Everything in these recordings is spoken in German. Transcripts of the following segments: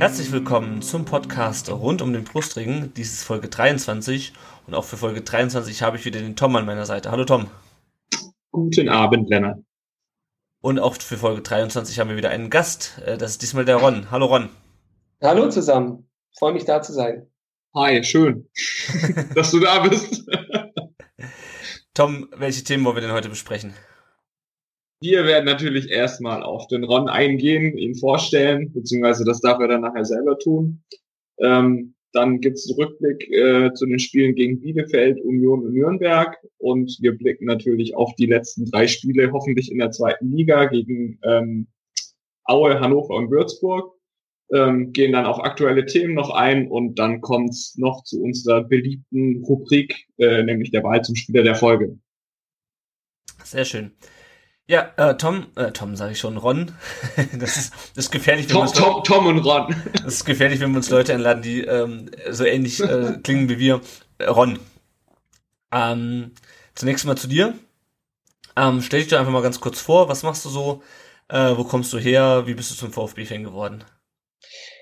Herzlich willkommen zum Podcast rund um den Brustring. Dies ist Folge 23 und auch für Folge 23 habe ich wieder den Tom an meiner Seite. Hallo Tom. Guten Abend, Lennart. Und auch für Folge 23 haben wir wieder einen Gast. Äh, Das ist diesmal der Ron. Hallo Ron. Hallo zusammen. Freue mich da zu sein. Hi, schön, dass du da bist. Tom, welche Themen wollen wir denn heute besprechen? Wir werden natürlich erstmal auf den Ron eingehen, ihn vorstellen, beziehungsweise das darf er dann nachher selber tun. Ähm, dann gibt's einen Rückblick äh, zu den Spielen gegen Bielefeld, Union und Nürnberg. Und wir blicken natürlich auf die letzten drei Spiele, hoffentlich in der zweiten Liga gegen ähm, Aue, Hannover und Würzburg. Ähm, gehen dann auf aktuelle Themen noch ein und dann kommt's noch zu unserer beliebten Rubrik, äh, nämlich der Wahl zum Spieler der Folge. Sehr schön. Ja, äh, Tom, äh, Tom sage ich schon, Ron. das, ist, das ist gefährlich, wenn Tom, wir uns Tom, Tom und Ron. Das ist gefährlich, wenn wir uns Leute einladen, die ähm, so ähnlich äh, klingen wie wir. Äh, Ron. Ähm, zunächst mal zu dir. Ähm, stell dich doch einfach mal ganz kurz vor. Was machst du so? Äh, wo kommst du her? Wie bist du zum VfB-Fan geworden?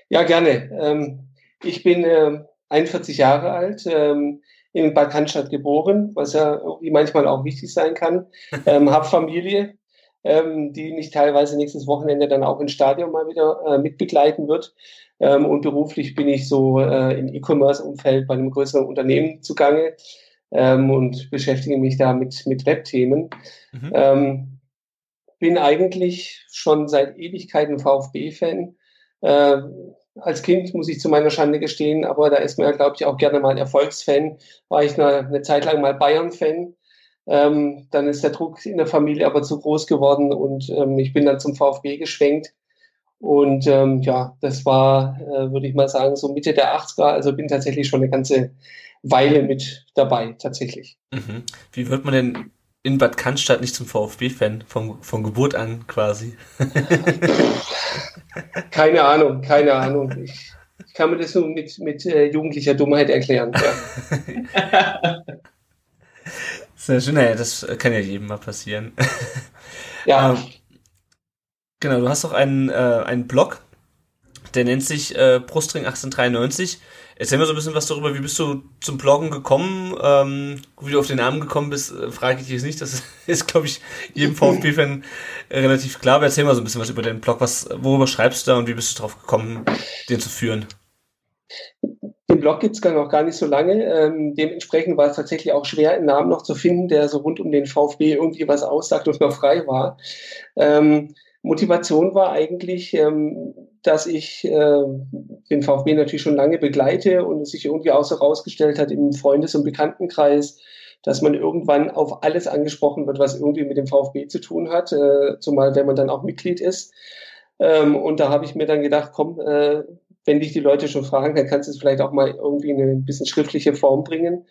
Ja, gerne. Ähm, ich bin äh, 41 Jahre alt, ähm, in Bad Cannstatt geboren, was ja irgendwie manchmal auch wichtig sein kann. Ähm, hab Familie, ähm, die mich teilweise nächstes Wochenende dann auch ins Stadion mal wieder äh, mitbegleiten wird. Ähm, und beruflich bin ich so äh, im E-Commerce-Umfeld bei einem größeren Unternehmen zugange ähm, und beschäftige mich da mit, mit Webthemen. Mhm. Ähm, bin eigentlich schon seit Ewigkeiten VfB-Fan. Äh, als Kind muss ich zu meiner Schande gestehen, aber da ist mir, glaube ich, auch gerne mal Erfolgsfan. War ich eine, eine Zeit lang mal Bayern-Fan. Ähm, dann ist der Druck in der Familie aber zu groß geworden und ähm, ich bin dann zum VfB geschwenkt. Und ähm, ja, das war, äh, würde ich mal sagen, so Mitte der 80er. Also bin tatsächlich schon eine ganze Weile mit dabei, tatsächlich. Mhm. Wie wird man denn in Bad Cannstatt nicht zum VfB-Fan von, von Geburt an quasi? keine Ahnung, keine Ahnung. Ich, ich kann mir das nur mit, mit äh, jugendlicher Dummheit erklären. Ja. Sehr schön, naja, das kann ja jedem mal passieren. Ja. Ähm, genau, du hast auch einen, äh, einen Blog, der nennt sich äh, Brustring 1893. Erzähl mir so ein bisschen was darüber, wie bist du zum Bloggen gekommen? Ähm, wie du auf den Namen gekommen bist, äh, frage ich dich jetzt nicht. Das ist, glaube ich, jedem VfB-Fan relativ klar. Aber erzähl mal so ein bisschen was über deinen Blog. Was, worüber schreibst du da und wie bist du drauf gekommen, den zu führen? Den Blog gibt's gar noch gar nicht so lange. Ähm, dementsprechend war es tatsächlich auch schwer, einen Namen noch zu finden, der so rund um den VfB irgendwie was aussagt und noch frei war. Ähm, Motivation war eigentlich, ähm, dass ich äh, den VfB natürlich schon lange begleite und es sich irgendwie auch so rausgestellt hat im Freundes- und Bekanntenkreis, dass man irgendwann auf alles angesprochen wird, was irgendwie mit dem VfB zu tun hat, äh, zumal wenn man dann auch Mitglied ist. Ähm, und da habe ich mir dann gedacht, komm, äh, wenn dich die Leute schon fragen, dann kannst du es vielleicht auch mal irgendwie in eine bisschen schriftliche Form bringen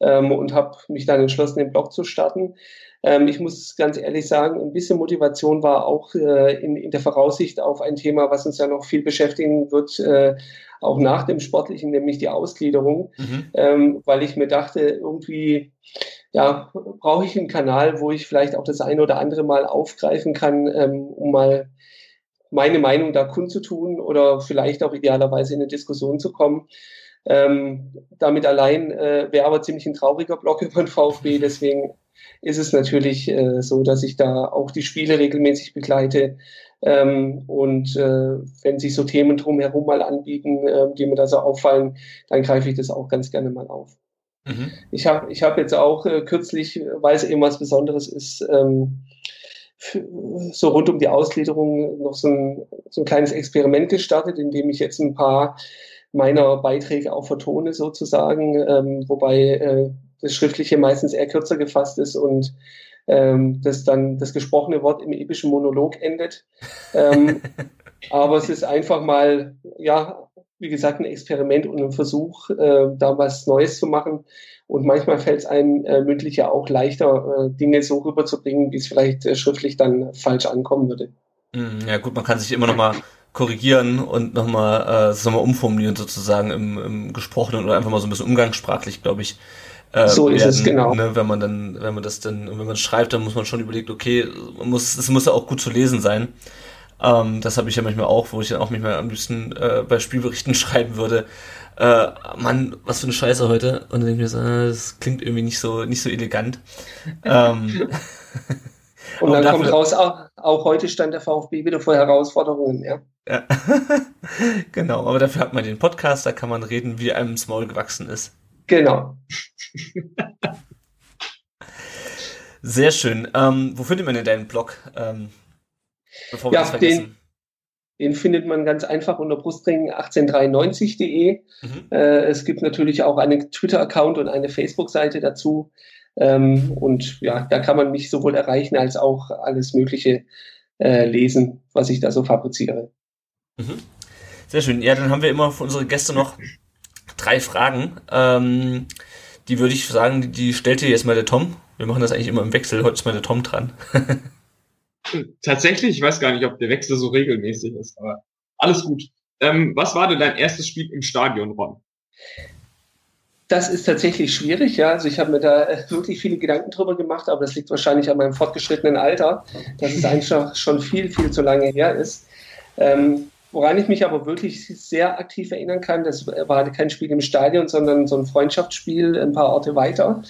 ähm, und habe mich dann entschlossen, den Blog zu starten. Ähm, ich muss ganz ehrlich sagen, ein bisschen Motivation war auch äh, in, in der Voraussicht auf ein Thema, was uns ja noch viel beschäftigen wird, äh, auch nach dem Sportlichen, nämlich die Ausgliederung, Mhm. ähm, weil ich mir dachte, irgendwie, ja, brauche ich einen Kanal, wo ich vielleicht auch das eine oder andere mal aufgreifen kann, ähm, um mal meine Meinung da kundzutun oder vielleicht auch idealerweise in eine Diskussion zu kommen. Ähm, damit allein äh, wäre aber ziemlich ein trauriger Block über den VfB, deswegen ist es natürlich äh, so, dass ich da auch die Spiele regelmäßig begleite. Ähm, und äh, wenn sich so Themen drumherum mal anbieten, äh, die mir da so auffallen, dann greife ich das auch ganz gerne mal auf. Mhm. Ich habe ich hab jetzt auch äh, kürzlich, weil es eben was Besonderes ist, ähm, so rund um die Ausgliederung noch so ein, so ein kleines Experiment gestartet, in dem ich jetzt ein paar meiner Beiträge auch vertone sozusagen, ähm, wobei äh, das Schriftliche meistens eher kürzer gefasst ist und ähm, das dann das gesprochene Wort im epischen Monolog endet. Ähm, aber es ist einfach mal, ja, wie gesagt, ein Experiment und ein Versuch, äh, da was Neues zu machen. Und manchmal fällt es einem äh, mündlich ja auch leichter, äh, Dinge so rüberzubringen, wie es vielleicht äh, schriftlich dann falsch ankommen würde. Mhm, ja gut, man kann sich immer noch mal korrigieren und nochmal äh, noch umformulieren sozusagen im, im Gesprochenen oder einfach mal so ein bisschen umgangssprachlich, glaube ich. Äh, so ist werden, es genau. Ne, wenn man dann, wenn man das dann, wenn man schreibt, dann muss man schon überlegen, okay, muss, es muss ja auch gut zu lesen sein. Ähm, das habe ich ja manchmal auch, wo ich dann auch manchmal am liebsten äh, bei Spielberichten schreiben würde. Äh, Mann, was für eine Scheiße heute. Und dann denke ich mir so, äh, das klingt irgendwie nicht so, nicht so elegant. ähm, Und dann kommt raus, auch, auch heute stand der VfB wieder vor Herausforderungen, ja. ja. genau, aber dafür hat man den Podcast, da kann man reden, wie einem Small gewachsen ist. Genau. Sehr schön. Ähm, wo findet man denn deinen Blog? Ähm, bevor wir ja, das vergessen. Den, den findet man ganz einfach unter brustring1893.de. Mhm. Äh, es gibt natürlich auch einen Twitter-Account und eine Facebook-Seite dazu. Ähm, und ja, da kann man mich sowohl erreichen als auch alles Mögliche äh, lesen, was ich da so fabriziere. Mhm. Sehr schön. Ja, dann haben wir immer für unsere Gäste noch drei Fragen. Ähm, die würde ich sagen, die, die stellt dir jetzt mal der Tom. Wir machen das eigentlich immer im Wechsel. Heute ist mal der Tom dran. Tatsächlich, ich weiß gar nicht, ob der Wechsel so regelmäßig ist, aber alles gut. Ähm, was war denn dein erstes Spiel im Stadion, Ron? Das ist tatsächlich schwierig, ja. Also ich habe mir da äh, wirklich viele Gedanken drüber gemacht, aber das liegt wahrscheinlich an meinem fortgeschrittenen Alter, dass es eigentlich schon viel, viel zu lange her ist. Ähm, woran ich mich aber wirklich sehr aktiv erinnern kann, das war kein Spiel im Stadion, sondern so ein Freundschaftsspiel ein paar Orte weiter.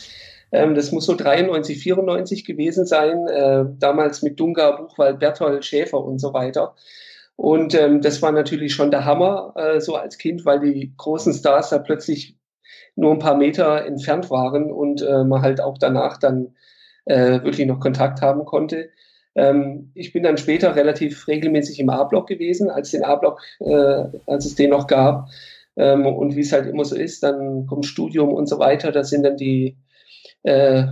Ähm, das muss so 93, 94 gewesen sein, äh, damals mit Dunga, Buchwald, Berthold, Schäfer und so weiter. Und ähm, das war natürlich schon der Hammer, äh, so als Kind, weil die großen Stars da plötzlich nur ein paar Meter entfernt waren und äh, man halt auch danach dann äh, wirklich noch Kontakt haben konnte. Ähm, ich bin dann später relativ regelmäßig im A-Block gewesen, als den A-Block, äh, als es den noch gab. Ähm, und wie es halt immer so ist, dann kommt Studium und so weiter. Da sind dann die äh,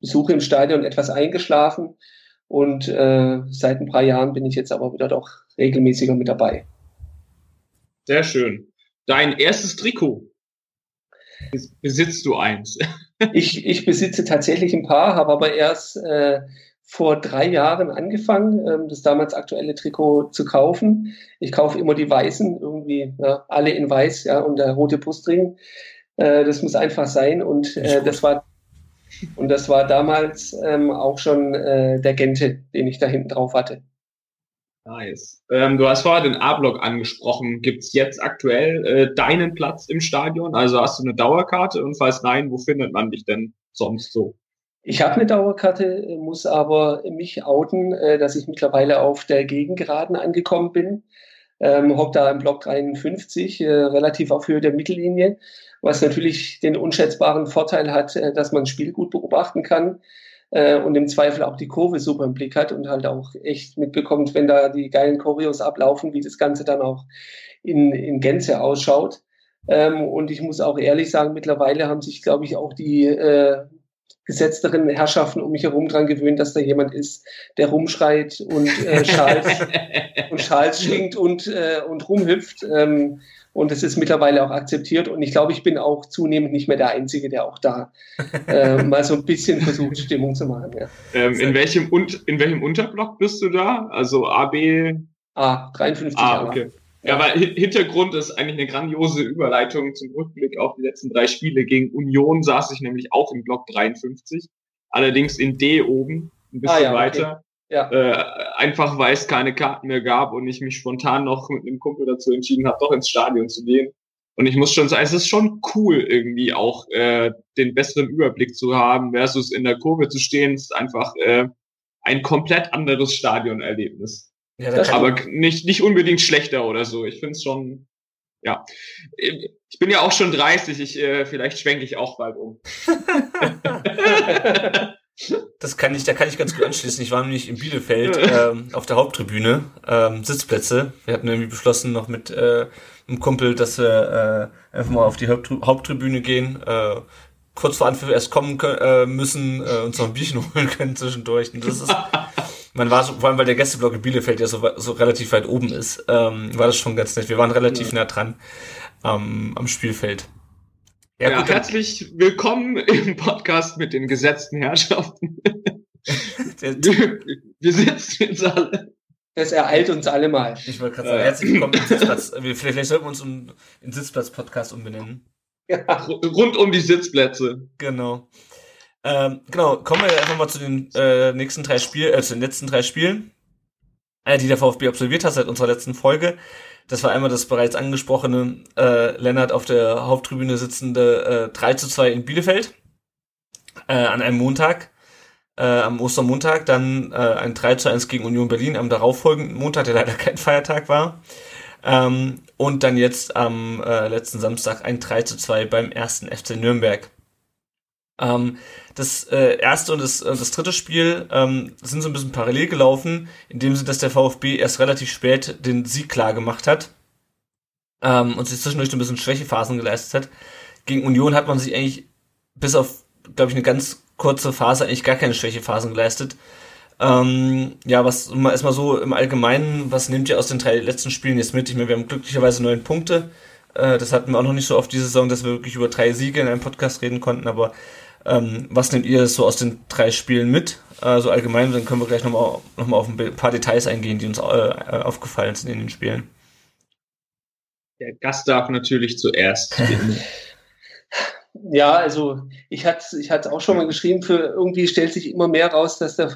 Besuche im Stadion etwas eingeschlafen. Und äh, seit ein paar Jahren bin ich jetzt aber wieder doch regelmäßiger mit dabei. Sehr schön. Dein erstes Trikot, Besitzt du eins? ich, ich besitze tatsächlich ein paar, habe aber erst äh, vor drei Jahren angefangen, ähm, das damals aktuelle Trikot zu kaufen. Ich kaufe immer die weißen, irgendwie ja, alle in weiß, ja, und der rote Brustring. Äh, das muss einfach sein. Und äh, das war und das war damals ähm, auch schon äh, der Gente, den ich da hinten drauf hatte. Nice. Ähm, du hast vorher den A-Block angesprochen. Gibt's jetzt aktuell äh, deinen Platz im Stadion? Also hast du eine Dauerkarte und falls nein, wo findet man dich denn sonst so? Ich habe eine Dauerkarte, muss aber mich outen, äh, dass ich mittlerweile auf der Gegengeraden angekommen bin. Ähm, hock da im Block 53, äh, relativ auf Höhe der Mittellinie, was natürlich den unschätzbaren Vorteil hat, äh, dass man das Spiel gut beobachten kann äh, und im Zweifel auch die Kurve super im Blick hat und halt auch echt mitbekommt, wenn da die geilen Choreos ablaufen, wie das Ganze dann auch in, in Gänze ausschaut. Ähm, und ich muss auch ehrlich sagen, mittlerweile haben sich, glaube ich, auch die äh, gesetzteren Herrschaften um mich herum dran gewöhnt, dass da jemand ist, der rumschreit und äh, Schals und Schals schwingt und, äh, und rumhüpft. Ähm, und es ist mittlerweile auch akzeptiert. Und ich glaube, ich bin auch zunehmend nicht mehr der Einzige, der auch da äh, mal so ein bisschen versucht, Stimmung zu machen. Ja. Ähm, in, welchem in welchem Unterblock bist du da? Also AB? A, 53 Ah, okay. Ja, aber Hintergrund ist eigentlich eine grandiose Überleitung zum Rückblick auf die letzten drei Spiele. Gegen Union saß ich nämlich auch im Block 53, allerdings in D oben, ein bisschen ah, ja, weiter. Okay. Ja. Äh, einfach weil es keine Karten mehr gab und ich mich spontan noch mit einem Kumpel dazu entschieden habe, doch ins Stadion zu gehen. Und ich muss schon sagen, es ist schon cool, irgendwie auch äh, den besseren Überblick zu haben, versus in der Kurve zu stehen, ist einfach äh, ein komplett anderes Stadionerlebnis. Ja, Aber nicht, nicht unbedingt schlechter oder so. Ich finde es schon, ja. Ich bin ja auch schon 30, ich, äh, vielleicht schwenke ich auch bald um. Das kann ich, da kann ich ganz gut anschließen. Ich war nämlich in Bielefeld ähm, auf der Haupttribüne, ähm, Sitzplätze. Wir hatten irgendwie beschlossen noch mit äh, einem Kumpel, dass wir äh, einfach mal auf die Haupttri Haupttribüne gehen, äh, kurz vor Anpfiff erst kommen können, äh, müssen, äh, uns noch ein Bierchen holen können zwischendurch. Und das ist, man war so, vor allem weil der Gästeblock in Bielefeld ja so, so relativ weit oben ist, ähm, war das schon ganz nett. Wir waren relativ ja. nah dran ähm, am Spielfeld. Ja, ja gut, herzlich willkommen im Podcast mit den gesetzten Herrschaften. wir, wir sitzen jetzt alle. Das ereilt uns alle mal. Ich wollte gerade sagen, herzlich willkommen im Sitzplatz. Vielleicht, vielleicht sollten wir uns um, in Sitzplatz-Podcast umbenennen. Ja. Rund um die Sitzplätze. Genau. Ähm, genau, kommen wir einfach mal zu den äh, nächsten drei Spielen, äh, zu den letzten drei Spielen, äh, die der VfB absolviert hat seit unserer letzten Folge. Das war einmal das bereits angesprochene äh, Lennart auf der Haupttribüne sitzende äh, 3 zu 2 in Bielefeld äh, an einem Montag, äh, am Ostermontag, dann äh, ein 3 zu 1 gegen Union Berlin am darauffolgenden Montag, der leider kein Feiertag war. Ähm, und dann jetzt am äh, letzten Samstag ein 3 zu 2 beim ersten FC Nürnberg. Ähm, das äh, erste und das, äh, das dritte Spiel ähm, sind so ein bisschen parallel gelaufen, in dem Sinne, dass der VfB erst relativ spät den Sieg klar gemacht hat ähm, und sich zwischendurch ein bisschen Schwächephasen geleistet hat. Gegen Union hat man sich eigentlich bis auf, glaube ich, eine ganz kurze Phase eigentlich gar keine Schwächephasen geleistet. Ähm, ja, was mal erstmal so im Allgemeinen, was nehmt ihr aus den drei letzten Spielen jetzt mit? Ich meine, wir haben glücklicherweise neun Punkte. Äh, das hatten wir auch noch nicht so oft diese Saison, dass wir wirklich über drei Siege in einem Podcast reden konnten, aber ähm, was nehmt ihr so aus den drei Spielen mit? Also allgemein, dann können wir gleich nochmal noch mal auf ein paar Details eingehen, die uns äh, aufgefallen sind in den Spielen. Der Gast darf natürlich zuerst. ja, also ich hatte ich hatte auch schon mal geschrieben, für irgendwie stellt sich immer mehr raus, dass der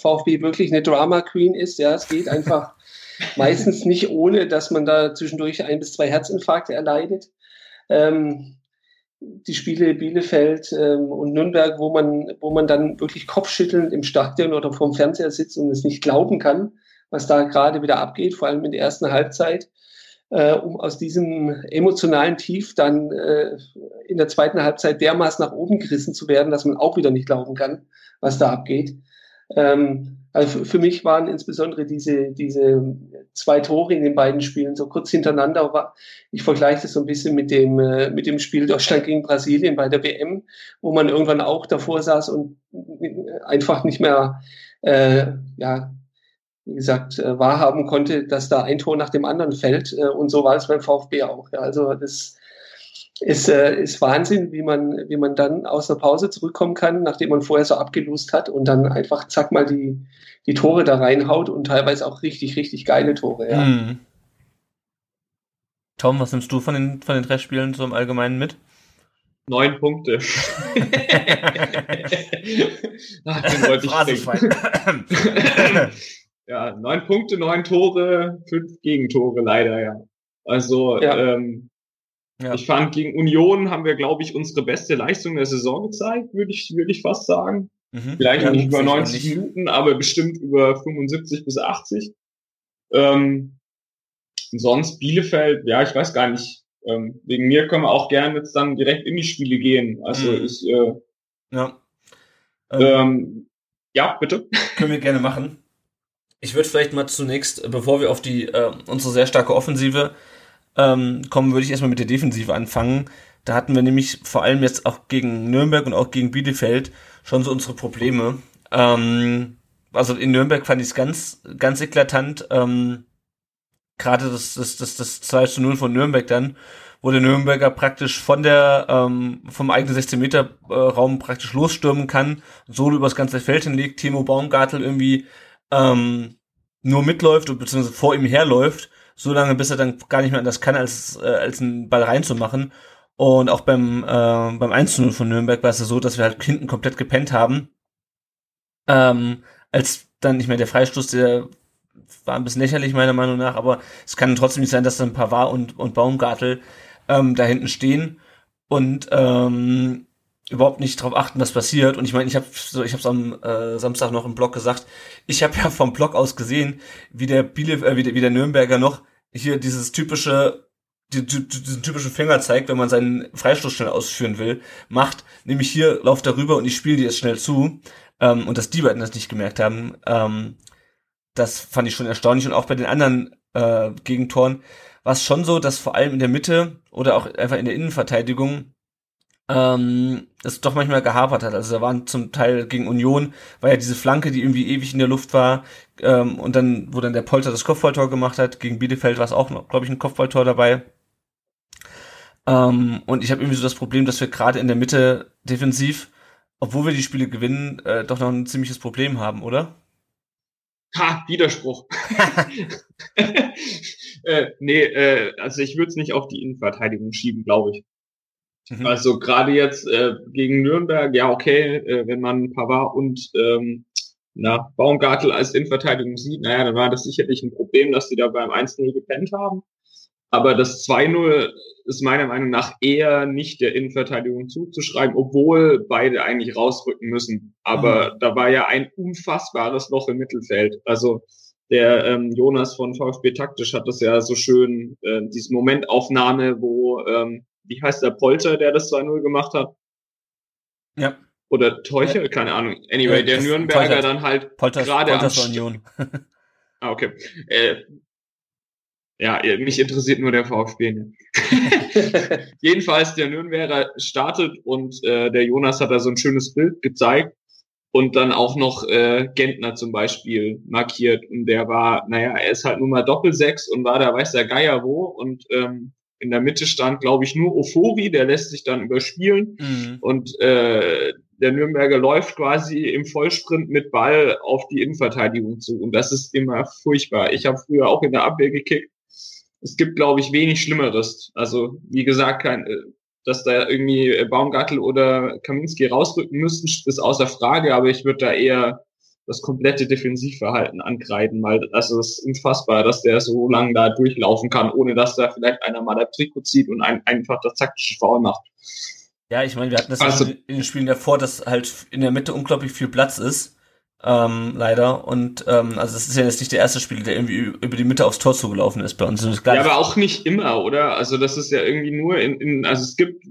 VfB wirklich eine Drama Queen ist. Ja, es geht einfach meistens nicht ohne, dass man da zwischendurch ein bis zwei Herzinfarkte erleidet. Ähm, die Spiele Bielefeld ähm, und Nürnberg, wo man, wo man dann wirklich kopfschüttelnd im Stadion oder vorm Fernseher sitzt und es nicht glauben kann, was da gerade wieder abgeht, vor allem in der ersten Halbzeit, äh, um aus diesem emotionalen Tief dann äh, in der zweiten Halbzeit dermaßen nach oben gerissen zu werden, dass man auch wieder nicht glauben kann, was da abgeht. Ähm, also für mich waren insbesondere diese, diese zwei Tore in den beiden Spielen so kurz hintereinander. War, ich vergleiche das so ein bisschen mit dem, äh, mit dem Spiel Deutschland gegen Brasilien bei der WM, wo man irgendwann auch davor saß und einfach nicht mehr, äh, ja, wie gesagt, äh, wahrhaben konnte, dass da ein Tor nach dem anderen fällt. Äh, und so war es beim VfB auch. Ja. Also das ist, äh, ist Wahnsinn, wie man, wie man dann aus der Pause zurückkommen kann, nachdem man vorher so abgelost hat und dann einfach zack mal die, die Tore da reinhaut und teilweise auch richtig, richtig geile Tore. Ja. Mhm. Tom, was nimmst du von den, von den drei Spielen so im Allgemeinen mit? Neun Punkte. Ach, den wollte ich ja, neun Punkte, neun Tore, fünf Gegentore leider, ja. Also ja. Ähm, ja. Ich fand, gegen Union haben wir, glaube ich, unsere beste Leistung der Saison gezeigt, würde ich, würde ich fast sagen. Mhm. Vielleicht ja, nicht über 90 nicht. Minuten, aber bestimmt über 75 bis 80. Ähm, sonst Bielefeld, ja, ich weiß gar nicht. Ähm, wegen mir können wir auch gerne jetzt dann direkt in die Spiele gehen. Also mhm. ich, äh, ja. Ähm, ähm, ja, bitte. Können wir gerne machen. Ich würde vielleicht mal zunächst, bevor wir auf die äh, unsere sehr starke Offensive ähm, kommen, würde ich erstmal mit der Defensive anfangen. Da hatten wir nämlich vor allem jetzt auch gegen Nürnberg und auch gegen Bielefeld schon so unsere Probleme. Ähm, also in Nürnberg fand ich es ganz, ganz eklatant. Ähm, Gerade das, das, das, das 2 zu 0 von Nürnberg dann, wo der Nürnberger praktisch von der, ähm, vom eigenen 16 Meter äh, Raum praktisch losstürmen kann, solo übers ganze Feld hinlegt, Timo Baumgartel irgendwie ähm, nur mitläuft und beziehungsweise vor ihm herläuft so lange, bis er dann gar nicht mehr anders kann, als, äh, als einen Ball reinzumachen. Und auch beim, äh, beim 1-0 von Nürnberg war es ja so, dass wir halt hinten komplett gepennt haben. Ähm, als dann nicht mehr der Freistoß, der war ein bisschen lächerlich meiner Meinung nach, aber es kann trotzdem nicht sein, dass dann Pavard und, und Baumgartel ähm, da hinten stehen und ähm, überhaupt nicht drauf achten, was passiert. Und ich meine, ich habe so, ich am äh, Samstag noch im Blog gesagt. Ich habe ja vom Blog aus gesehen, wie der Biele, äh, wie, der, wie der Nürnberger noch hier dieses typische die, die, diesen typischen Finger zeigt, wenn man seinen Freistoß schnell ausführen will, macht. Nämlich hier lauft er rüber und ich spiele dir jetzt schnell zu. Ähm, und dass die beiden das nicht gemerkt haben, ähm, das fand ich schon erstaunlich. Und auch bei den anderen äh, Gegentoren war es schon so, dass vor allem in der Mitte oder auch einfach in der Innenverteidigung ähm, es doch manchmal gehapert hat. Also da waren zum Teil gegen Union, war ja diese Flanke, die irgendwie ewig in der Luft war, ähm, und dann, wo dann der Polter das Kopfballtor gemacht hat, gegen Bielefeld war es auch, glaube ich, ein Kopfballtor dabei. Ähm, und ich habe irgendwie so das Problem, dass wir gerade in der Mitte defensiv, obwohl wir die Spiele gewinnen, äh, doch noch ein ziemliches Problem haben, oder? Ha, Widerspruch. äh, nee, äh, also ich würde es nicht auf die Innenverteidigung schieben, glaube ich. Mhm. Also gerade jetzt äh, gegen Nürnberg, ja okay, äh, wenn man Pavard und ähm, na, Baumgartel als Innenverteidigung sieht, naja, dann war das sicherlich ein Problem, dass die da beim 1-0 gepennt haben. Aber das 2-0 ist meiner Meinung nach eher nicht der Innenverteidigung zuzuschreiben, obwohl beide eigentlich rausrücken müssen. Aber mhm. da war ja ein unfassbares Loch im Mittelfeld. Also der ähm, Jonas von VfB Taktisch hat das ja so schön, äh, diese Momentaufnahme, wo, ähm, wie heißt der Polter, der das 2-0 gemacht hat? Ja. Oder Teucher, ja. keine Ahnung. Anyway, der Nürnberger Polter, dann halt gerade am Union. ah, okay. Äh, ja, mich interessiert nur der VfB. Ne? Jedenfalls der Nürnberger startet und äh, der Jonas hat da so ein schönes Bild gezeigt und dann auch noch äh, Gentner zum Beispiel markiert und der war, naja, er ist halt nun mal Doppelsechs und war da weiß der Geier wo und ähm, in der Mitte stand, glaube ich, nur Ofori, der lässt sich dann überspielen mhm. und äh, der Nürnberger läuft quasi im Vollsprint mit Ball auf die Innenverteidigung zu und das ist immer furchtbar. Ich habe früher auch in der Abwehr gekickt es gibt, glaube ich, wenig Schlimmeres. Also, wie gesagt, kein, äh, dass da irgendwie Baumgartel oder Kaminski rausrücken müssten, ist außer Frage, aber ich würde da eher das komplette Defensivverhalten ankreiden, weil das ist unfassbar, dass der so lange da durchlaufen kann, ohne dass da vielleicht einer mal der Trikot zieht und ein, einfach das taktische Foul macht. Ja, ich meine, wir hatten das also, in den Spielen davor, dass halt in der Mitte unglaublich viel Platz ist ähm, leider. Und ähm, also das ist ja jetzt nicht der erste Spieler, der irgendwie über die Mitte aufs Tor zugelaufen ist bei uns. Ja, aber auch nicht immer, oder? Also das ist ja irgendwie nur in, in also es gibt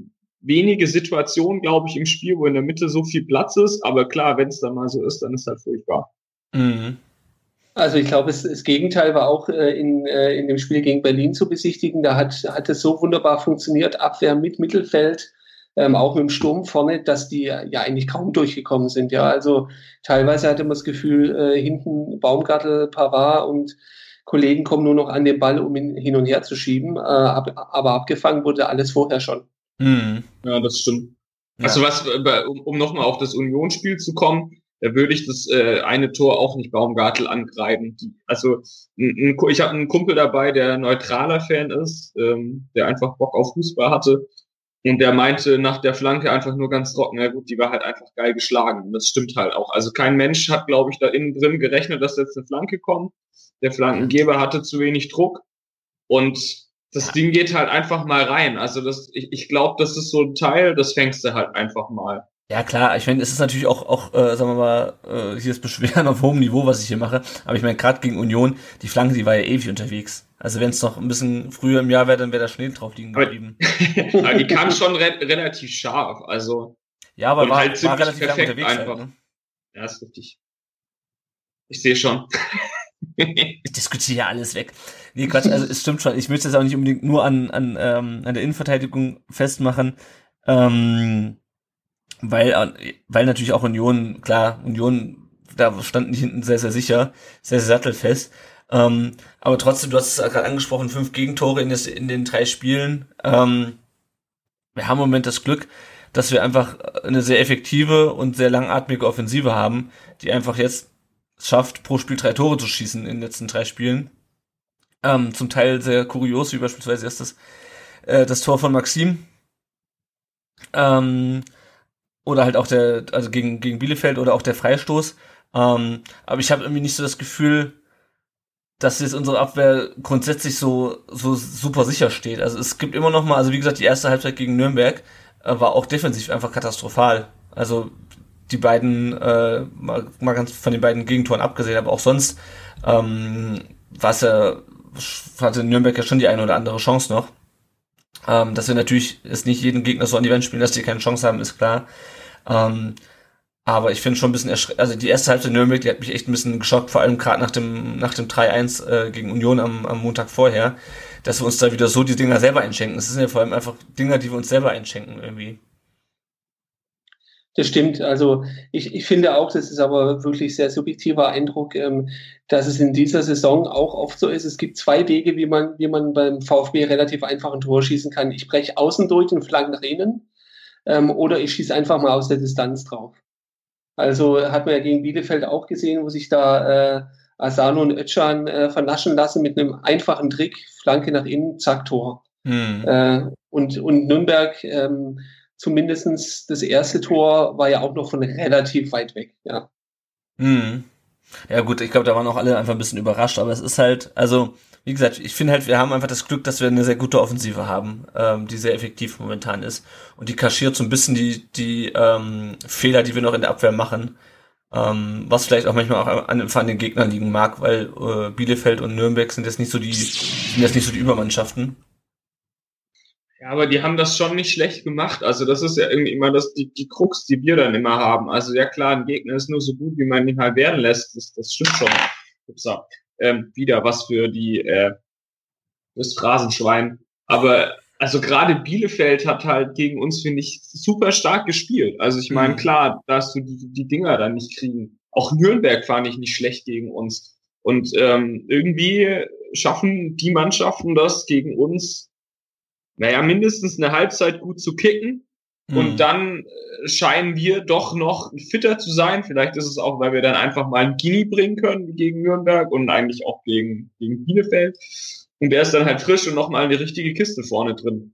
wenige Situationen, glaube ich, im Spiel, wo in der Mitte so viel Platz ist. Aber klar, wenn es dann mal so ist, dann ist halt furchtbar. Mhm. Also ich glaube, das Gegenteil war auch äh, in, äh, in dem Spiel gegen Berlin zu besichtigen. Da hat, hat es so wunderbar funktioniert, Abwehr mit Mittelfeld ähm, auch mit dem Sturm vorne, dass die ja eigentlich kaum durchgekommen sind. Ja, also teilweise hatte man das Gefühl, äh, hinten Baumgartel, Pavard und Kollegen kommen nur noch an den Ball, um ihn hin und her zu schieben, äh, ab, aber abgefangen wurde alles vorher schon. Mhm. Ja, das stimmt. Ja. Also was, äh, um, um nochmal auf das Unionsspiel zu kommen, da würde ich das äh, eine Tor auch nicht Baumgartel angreifen. Also ein, ein, ich habe einen Kumpel dabei, der neutraler Fan ist, ähm, der einfach Bock auf Fußball hatte und der meinte nach der Flanke einfach nur ganz trocken, ja gut, die war halt einfach geil geschlagen. Und das stimmt halt auch. Also kein Mensch hat, glaube ich, da innen drin gerechnet, dass jetzt eine Flanke kommt. Der Flankengeber hatte zu wenig Druck. Und das Ding geht halt einfach mal rein. Also das, ich, ich glaube, das ist so ein Teil, das fängst du halt einfach mal. Ja klar, ich meine, es ist natürlich auch, auch äh, sagen wir mal, äh, hier ist Beschweren auf hohem Niveau, was ich hier mache. Aber ich meine, gerade gegen Union, die Flanke, die war ja ewig unterwegs. Also wenn es noch ein bisschen früher im Jahr wäre, dann wäre da Schnee drauf liegen geblieben. Aber, die kam schon re relativ scharf, also. Ja, aber war, halt war relativ lang unterwegs halt, einfach. Halt, ne? Ja, ist richtig. Ich sehe schon. ich diskutiere ja alles weg. Nee, Quatsch, also es stimmt schon. Ich möchte es auch nicht unbedingt nur an, an, ähm, an der Innenverteidigung festmachen. Ähm, weil, weil natürlich auch Union, klar, Union, da standen die hinten sehr, sehr sicher, sehr, sehr sattelfest. Ähm, aber trotzdem, du hast es gerade angesprochen, fünf Gegentore in, des, in den drei Spielen. Ähm, wir haben im Moment das Glück, dass wir einfach eine sehr effektive und sehr langatmige Offensive haben, die einfach jetzt schafft, pro Spiel drei Tore zu schießen in den letzten drei Spielen. Ähm, zum Teil sehr kurios, wie beispielsweise erst das, äh, das Tor von Maxim. Ähm, oder halt auch der, also gegen, gegen Bielefeld oder auch der Freistoß. Ähm, aber ich habe irgendwie nicht so das Gefühl, dass jetzt unsere Abwehr grundsätzlich so, so super sicher steht. Also es gibt immer noch mal, also wie gesagt, die erste Halbzeit gegen Nürnberg äh, war auch defensiv einfach katastrophal. Also die beiden, äh, mal, mal ganz von den beiden Gegentoren abgesehen, aber auch sonst ähm, war es ja, hatte Nürnberg ja schon die eine oder andere Chance noch. Ähm, dass wir natürlich es nicht jeden Gegner so an die Wand spielen, dass die keine Chance haben, ist klar. Ähm, aber ich finde schon ein bisschen erschreckend. Also die erste Halbzeit Nürnberg, die hat mich echt ein bisschen geschockt, vor allem gerade nach dem, nach dem 3-1 äh, gegen Union am, am Montag vorher, dass wir uns da wieder so die Dinger selber einschenken. Es sind ja vor allem einfach Dinger, die wir uns selber einschenken irgendwie. Das stimmt. Also ich, ich finde auch, das ist aber wirklich sehr subjektiver Eindruck, ähm, dass es in dieser Saison auch oft so ist. Es gibt zwei Wege, wie man, wie man beim VfB relativ einfach ein Tor schießen kann. Ich breche außen durch und flank nach innen ähm, oder ich schieße einfach mal aus der Distanz drauf. Also hat man ja gegen Bielefeld auch gesehen, wo sich da äh, Asano und Ötchan äh, vernaschen lassen mit einem einfachen Trick, Flanke nach innen, zack, Tor. Hm. Äh, und, und Nürnberg ähm, zumindestens das erste Tor war ja auch noch von relativ weit weg, ja. Mhm. Ja gut, ich glaube, da waren auch alle einfach ein bisschen überrascht, aber es ist halt, also wie gesagt, ich finde halt, wir haben einfach das Glück, dass wir eine sehr gute Offensive haben, ähm, die sehr effektiv momentan ist und die kaschiert so ein bisschen die die ähm, Fehler, die wir noch in der Abwehr machen, ähm, was vielleicht auch manchmal auch an, an den Gegnern liegen mag, weil äh, Bielefeld und Nürnberg sind jetzt nicht so die sind jetzt nicht so die Übermannschaften. Ja, aber die haben das schon nicht schlecht gemacht. Also das ist ja irgendwie immer das, die, die Krux, die wir dann immer haben. Also ja klar, ein Gegner ist nur so gut, wie man ihn halt werden lässt. Das, das stimmt schon. Upsa. Ähm, wieder was für die äh, das Phrasenschwein. Aber also gerade Bielefeld hat halt gegen uns, finde ich, super stark gespielt. Also ich meine, mhm. klar, dass du die, die Dinger dann nicht kriegen. Auch Nürnberg fand ich nicht schlecht gegen uns. Und ähm, irgendwie schaffen die Mannschaften das gegen uns naja, mindestens eine Halbzeit gut zu kicken. Mhm. Und dann äh, scheinen wir doch noch fitter zu sein. Vielleicht ist es auch, weil wir dann einfach mal einen Gini bringen können gegen Nürnberg und eigentlich auch gegen, gegen Bielefeld. Und der ist dann halt frisch und nochmal eine richtige Kiste vorne drin.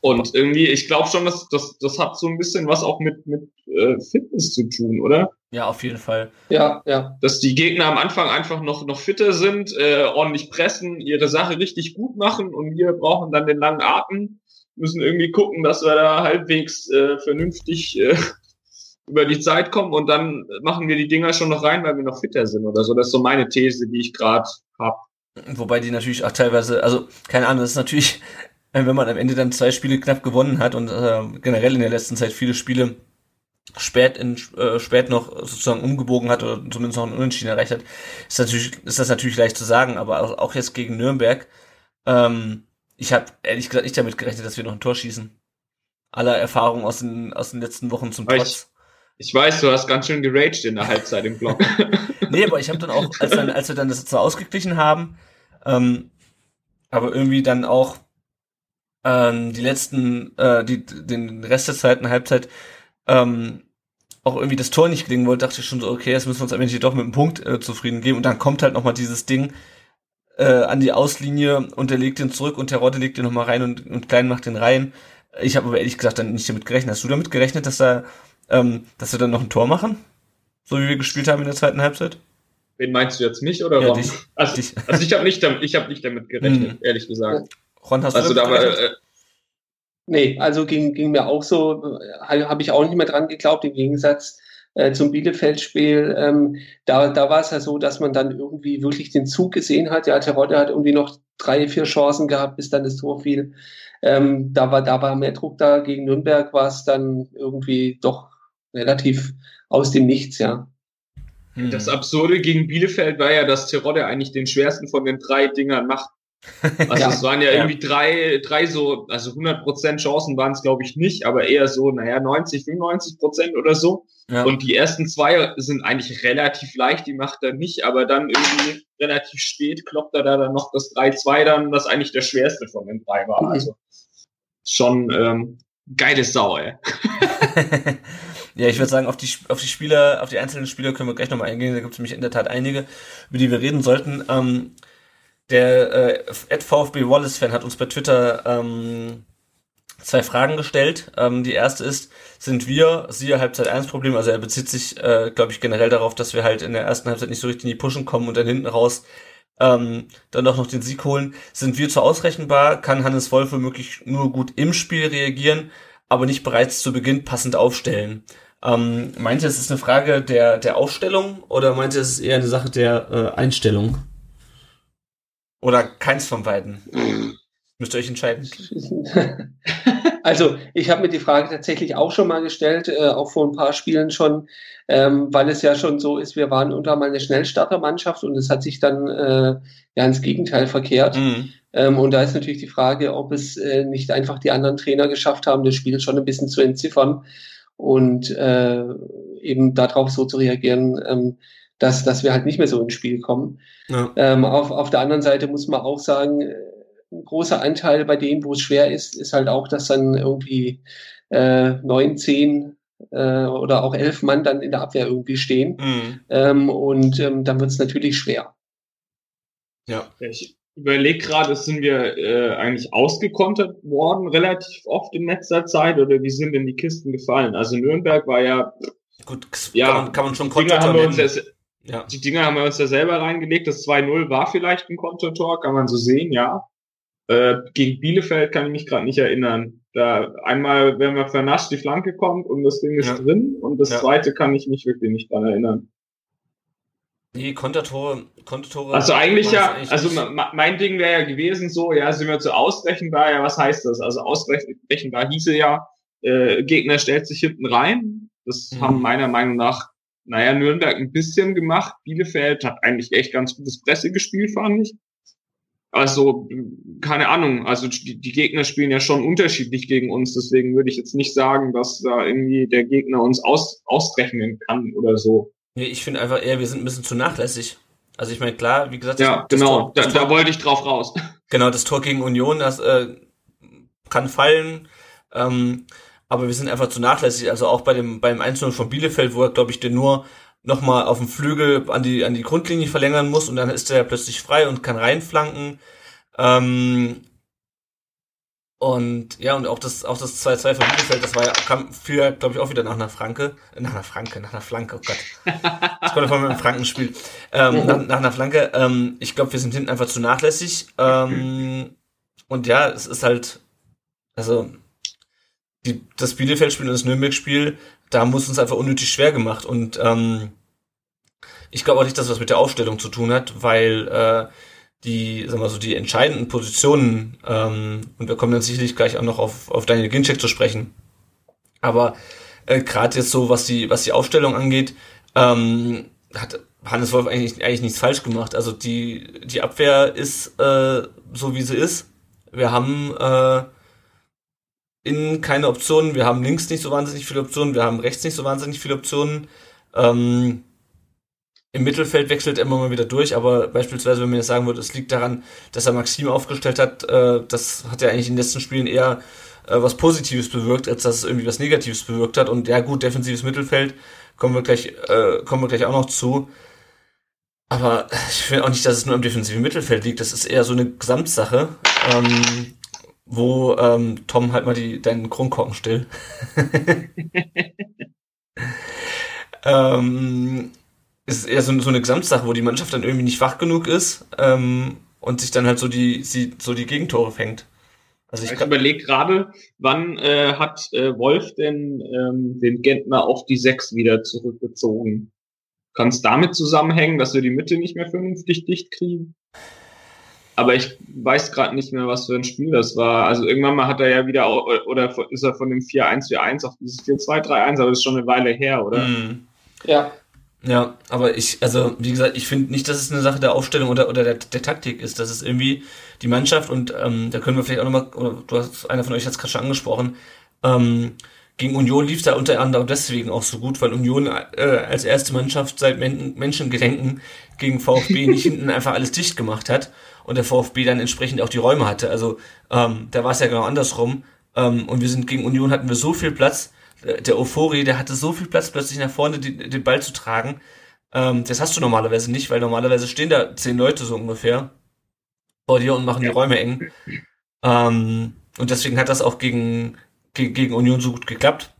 Und irgendwie, ich glaube schon, dass das, das hat so ein bisschen was auch mit, mit äh, Fitness zu tun, oder? Ja, auf jeden Fall. Ja, ja. Dass die Gegner am Anfang einfach noch, noch fitter sind, äh, ordentlich pressen, ihre Sache richtig gut machen und wir brauchen dann den langen Atem, müssen irgendwie gucken, dass wir da halbwegs äh, vernünftig äh, über die Zeit kommen und dann machen wir die Dinger schon noch rein, weil wir noch fitter sind oder so. Das ist so meine These, die ich gerade habe. Wobei die natürlich auch teilweise, also keine Ahnung, das ist natürlich wenn man am Ende dann zwei Spiele knapp gewonnen hat und äh, generell in der letzten Zeit viele Spiele spät in äh, spät noch sozusagen umgebogen hat oder zumindest noch einen Unentschieden erreicht hat, ist natürlich ist das natürlich leicht zu sagen, aber auch, auch jetzt gegen Nürnberg, ähm, ich habe ehrlich gesagt nicht damit gerechnet, dass wir noch ein Tor schießen. Aller Erfahrung aus den aus den letzten Wochen zum Trotz. Ich, ich weiß, du hast ganz schön geraged in der Halbzeit im Block. nee, aber ich habe dann auch, als, dann, als wir dann das so ausgeglichen haben, ähm, aber irgendwie dann auch ähm, die letzten, äh, die, den Rest der zweiten Halbzeit ähm, auch irgendwie das Tor nicht gelingen wollte, dachte ich schon so, okay, jetzt müssen wir uns am Ende doch mit einem Punkt äh, zufrieden geben. Und dann kommt halt nochmal dieses Ding äh, an die Auslinie und der legt den zurück und der Rotte legt den nochmal rein und, und Klein macht den rein. Ich habe aber ehrlich gesagt dann nicht damit gerechnet. Hast du damit gerechnet, dass da, ähm, dass wir dann noch ein Tor machen? So wie wir gespielt haben in der zweiten Halbzeit? Wen meinst du jetzt mich oder ja, dich, also, dich. also ich habe nicht, damit, ich hab nicht damit gerechnet, mhm. ehrlich gesagt. Ron, hast also du da war, äh, Nee, also ging, ging mir auch so, äh, habe ich auch nicht mehr dran geglaubt, im Gegensatz äh, zum Bielefeld-Spiel. Ähm, da, da war es ja so, dass man dann irgendwie wirklich den Zug gesehen hat. Ja, Terodde hat irgendwie noch drei, vier Chancen gehabt, bis dann das Tor fiel. Ähm, da war, da war mehr Druck da. Gegen Nürnberg war es dann irgendwie doch relativ aus dem Nichts, ja. Hm. Das Absurde gegen Bielefeld war ja, dass Terodde eigentlich den schwersten von den drei Dingern macht. Also ja, es waren ja, ja, irgendwie drei, drei so, also 100% Chancen waren es glaube ich nicht, aber eher so, naja, 90, 95 Prozent oder so. Ja. Und die ersten zwei sind eigentlich relativ leicht, die macht er nicht, aber dann irgendwie relativ spät kloppt er da dann noch das 3-2 dann, was eigentlich der schwerste von den drei war. Mhm. Also schon ähm, geile Sau, ey. ja, ich würde sagen, auf die, auf die Spieler, auf die einzelnen Spieler können wir gleich nochmal eingehen. Da gibt es nämlich in der Tat einige, über die wir reden sollten. Ähm, der äh, VfB Wallace-Fan hat uns bei Twitter ähm, zwei Fragen gestellt. Ähm, die erste ist, sind wir, siehe Halbzeit 1 Problem, also er bezieht sich, äh, glaube ich, generell darauf, dass wir halt in der ersten Halbzeit nicht so richtig in die Pushen kommen und dann hinten raus ähm, dann doch noch den Sieg holen. Sind wir zu ausrechenbar? Kann Hannes Wolf womöglich nur gut im Spiel reagieren, aber nicht bereits zu Beginn passend aufstellen? Ähm, meint ihr, es ist eine Frage der, der Aufstellung oder meint ihr, es ist eher eine Sache der äh, Einstellung? Oder keins von beiden? Müsst ihr euch entscheiden. Also, ich habe mir die Frage tatsächlich auch schon mal gestellt, äh, auch vor ein paar Spielen schon, ähm, weil es ja schon so ist, wir waren unter mal eine Schnellstartermannschaft und es hat sich dann äh, ja ins Gegenteil verkehrt. Mhm. Ähm, und da ist natürlich die Frage, ob es äh, nicht einfach die anderen Trainer geschafft haben, das Spiel schon ein bisschen zu entziffern und äh, eben darauf so zu reagieren, ähm, dass, dass wir halt nicht mehr so ins Spiel kommen. Ja. Ähm, auf, auf der anderen Seite muss man auch sagen, ein großer Anteil bei denen, wo es schwer ist, ist halt auch, dass dann irgendwie äh, neun, zehn äh, oder auch elf Mann dann in der Abwehr irgendwie stehen. Mhm. Ähm, und ähm, dann wird es natürlich schwer. Ja. Ich überlege gerade, sind wir äh, eigentlich ausgekontert worden relativ oft in letzter Zeit oder wie sind denn die Kisten gefallen? Also Nürnberg war ja Gut, ja, kann man, kann man schon Konter haben wir uns ja, ja. Die Dinger haben wir uns ja selber reingelegt. Das 2-0 war vielleicht ein Kontertor, kann man so sehen, ja. Äh, gegen Bielefeld kann ich mich gerade nicht erinnern. Da einmal, wenn wir vernascht, die Flanke kommt und das Ding ist ja. drin und das ja. zweite kann ich mich wirklich nicht dran erinnern. Nee, Kontertore, Kontertore. Also eigentlich ja, eigentlich also mein Ding wäre ja gewesen so, ja, sind wir zu ausrechenbar, ja, was heißt das? Also ausrechenbar hieße ja, äh, Gegner stellt sich hinten rein. Das mhm. haben meiner Meinung nach, naja, Nürnberg ein bisschen gemacht. Bielefeld hat eigentlich echt ganz gutes Presse gespielt, fand ich. Also, keine Ahnung, also die, die, Gegner spielen ja schon unterschiedlich gegen uns, deswegen würde ich jetzt nicht sagen, dass da irgendwie der Gegner uns aus, ausrechnen kann oder so. Nee, ich finde einfach eher, wir sind ein bisschen zu nachlässig. Also ich meine, klar, wie gesagt, ja, das, genau, das Tor, da, da wollte ich drauf raus. Genau, das Tor gegen Union, das äh, kann fallen, ähm, aber wir sind einfach zu nachlässig. Also auch bei dem beim 1 von Bielefeld, wo er, glaube ich, den nur nochmal auf dem Flügel an die, an die Grundlinie verlängern muss und dann ist er plötzlich frei und kann reinflanken. Ähm, und ja, und auch das, auch das 2-2 von Bielefeld, das war ja, kam für, glaube ich, auch wieder nach einer Franke, äh, nach einer Franke, nach einer Flanke, oh Gott. Ich konnte von einem Frankenspiel. Ähm, nach, nach einer Flanke, ähm, ich glaube, wir sind hinten einfach zu nachlässig. Ähm, und ja, es ist halt, also, die, das Bielefeld-Spiel und das Nürnberg-Spiel, da muss uns einfach unnötig schwer gemacht. Und ähm, ich glaube auch nicht, dass das mit der Aufstellung zu tun hat, weil äh, die, sagen wir so, die entscheidenden Positionen, ähm, und wir kommen dann sicherlich gleich auch noch auf, auf Daniel Ginczek zu sprechen. Aber äh, gerade jetzt so, was die, was die Aufstellung angeht, ähm, hat Hannes Wolf eigentlich, eigentlich nichts falsch gemacht. Also die, die Abwehr ist äh, so, wie sie ist. Wir haben äh, innen keine Optionen, wir haben links nicht so wahnsinnig viele Optionen, wir haben rechts nicht so wahnsinnig viele Optionen. Ähm, im Mittelfeld wechselt er immer mal wieder durch, aber beispielsweise, wenn man jetzt sagen würde, es liegt daran, dass er Maxim aufgestellt hat, äh, das hat ja eigentlich in den letzten Spielen eher äh, was Positives bewirkt, als dass es irgendwie was Negatives bewirkt hat. Und ja gut, defensives Mittelfeld, kommen wir gleich, äh, kommen wir gleich auch noch zu. Aber ich finde auch nicht, dass es nur im defensiven Mittelfeld liegt. Das ist eher so eine Gesamtsache, ähm, wo ähm, Tom halt mal die, deinen Kronkorken still. ähm, ist eher so, so eine Gesamtsache, wo die Mannschaft dann irgendwie nicht wach genug ist ähm, und sich dann halt so die, sie, so die Gegentore fängt. Also ich, ich überlege gerade, wann äh, hat äh, Wolf denn ähm, den Gentner auf die Sechs wieder zurückgezogen? Kann es damit zusammenhängen, dass wir die Mitte nicht mehr vernünftig dicht kriegen? Aber ich weiß gerade nicht mehr, was für ein Spiel das war. Also irgendwann mal hat er ja wieder, oder ist er von dem 4-1-4-1 auf dieses 4-2-3-1, aber das ist schon eine Weile her, oder? Mm. Ja. Ja, aber ich, also wie gesagt, ich finde nicht, dass es eine Sache der Aufstellung oder, oder der, der Taktik ist. Das ist irgendwie die Mannschaft und ähm, da können wir vielleicht auch nochmal, oder du hast, einer von euch hat es gerade schon angesprochen, ähm, gegen Union lief da unter anderem deswegen auch so gut, weil Union äh, als erste Mannschaft seit Men Menschengedenken gegen VfB nicht hinten einfach alles dicht gemacht hat und der VfB dann entsprechend auch die Räume hatte. Also ähm, da war es ja genau andersrum. Ähm, und wir sind gegen Union hatten wir so viel Platz, der Euphorie, der hatte so viel Platz, plötzlich nach vorne die, den Ball zu tragen. Ähm, das hast du normalerweise nicht, weil normalerweise stehen da zehn Leute so ungefähr vor dir und machen die Räume eng. Ähm, und deswegen hat das auch gegen, gegen, gegen Union so gut geklappt.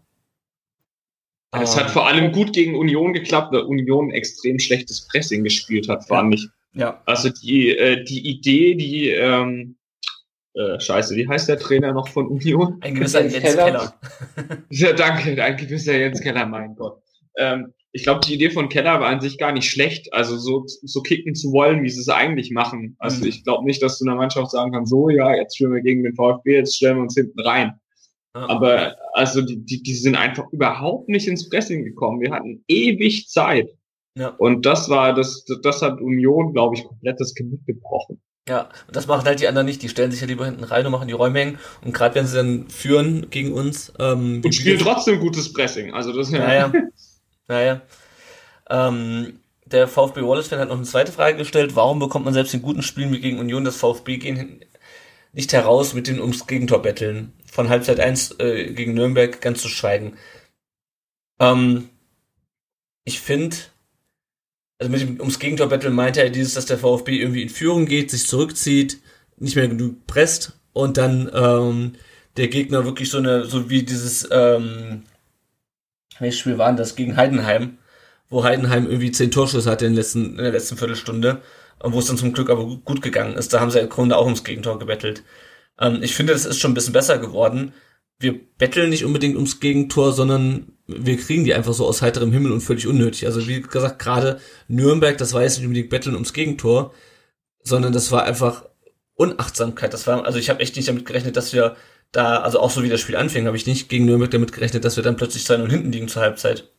Es ähm, hat vor allem gut gegen Union geklappt, weil Union extrem schlechtes Pressing gespielt hat, fand ich. Ja. Also die, äh, die Idee, die ähm, äh, scheiße, wie heißt der Trainer noch von Union? Ein gewisser Jens, Jens Keller. Keller. ja, danke, ein gewisser Jens Keller, mein Gott. Ähm, ich glaube, die Idee von Keller war an sich gar nicht schlecht, also so, so kicken zu wollen, wie sie es eigentlich machen. Also mhm. ich glaube nicht, dass du einer Mannschaft sagen kannst, so ja, jetzt spielen wir gegen den VfB, jetzt stellen wir uns hinten rein. Ah. Aber also die, die, die sind einfach überhaupt nicht ins Pressing gekommen. Wir hatten ewig Zeit. Ja. Und das war, das, das hat Union, glaube ich, komplett das Genick gebrochen. Ja, und das machen halt die anderen nicht. Die stellen sich ja lieber hinten rein und machen die Räume hängen. Und gerade wenn sie dann führen gegen uns. Ähm, und spielen trotzdem gutes Pressing. Also das ja. Naja. naja. Ähm, der VfB Wallace-Fan hat noch eine zweite Frage gestellt. Warum bekommt man selbst in guten Spielen wie gegen Union das VfB gehen nicht heraus mit den ums Gegentor betteln? Von Halbzeit 1 äh, gegen Nürnberg ganz zu schweigen. Ähm, ich finde, also mit dem ums Gegentor betteln meinte er dieses, dass der VfB irgendwie in Führung geht, sich zurückzieht, nicht mehr genug presst und dann ähm, der Gegner wirklich so eine, so wie dieses, ähm, welches Spiel war das gegen Heidenheim, wo Heidenheim irgendwie zehn Torschüsse hatte in, letzten, in der letzten Viertelstunde, wo es dann zum Glück aber gut gegangen ist. Da haben sie im Grunde auch ums Gegentor gebettelt. Ähm, ich finde, das ist schon ein bisschen besser geworden. Wir betteln nicht unbedingt ums Gegentor, sondern wir kriegen die einfach so aus heiterem Himmel und völlig unnötig. Also wie gesagt, gerade Nürnberg, das war jetzt nicht unbedingt Betteln ums Gegentor, sondern das war einfach Unachtsamkeit. Das war, also ich habe echt nicht damit gerechnet, dass wir da, also auch so wie das Spiel anfing, habe ich nicht gegen Nürnberg damit gerechnet, dass wir dann plötzlich 2 und hinten liegen zur Halbzeit.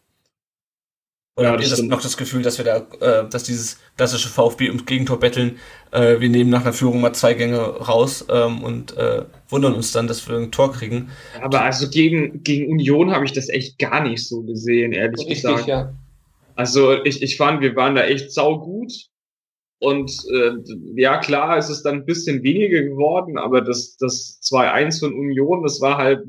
Oder ja, habt ihr das noch das Gefühl, dass wir da, äh, dass dieses klassische VfB ums Gegentor betteln, äh, wir nehmen nach einer Führung mal zwei Gänge raus ähm, und äh, wundern uns dann, dass wir ein Tor kriegen. Aber also gegen, gegen Union habe ich das echt gar nicht so gesehen, ehrlich Richtig, gesagt. Ja. Also ich, ich fand, wir waren da echt saugut. Und äh, ja, klar, es ist dann ein bisschen weniger geworden, aber das, das 2-1 von Union, das war halt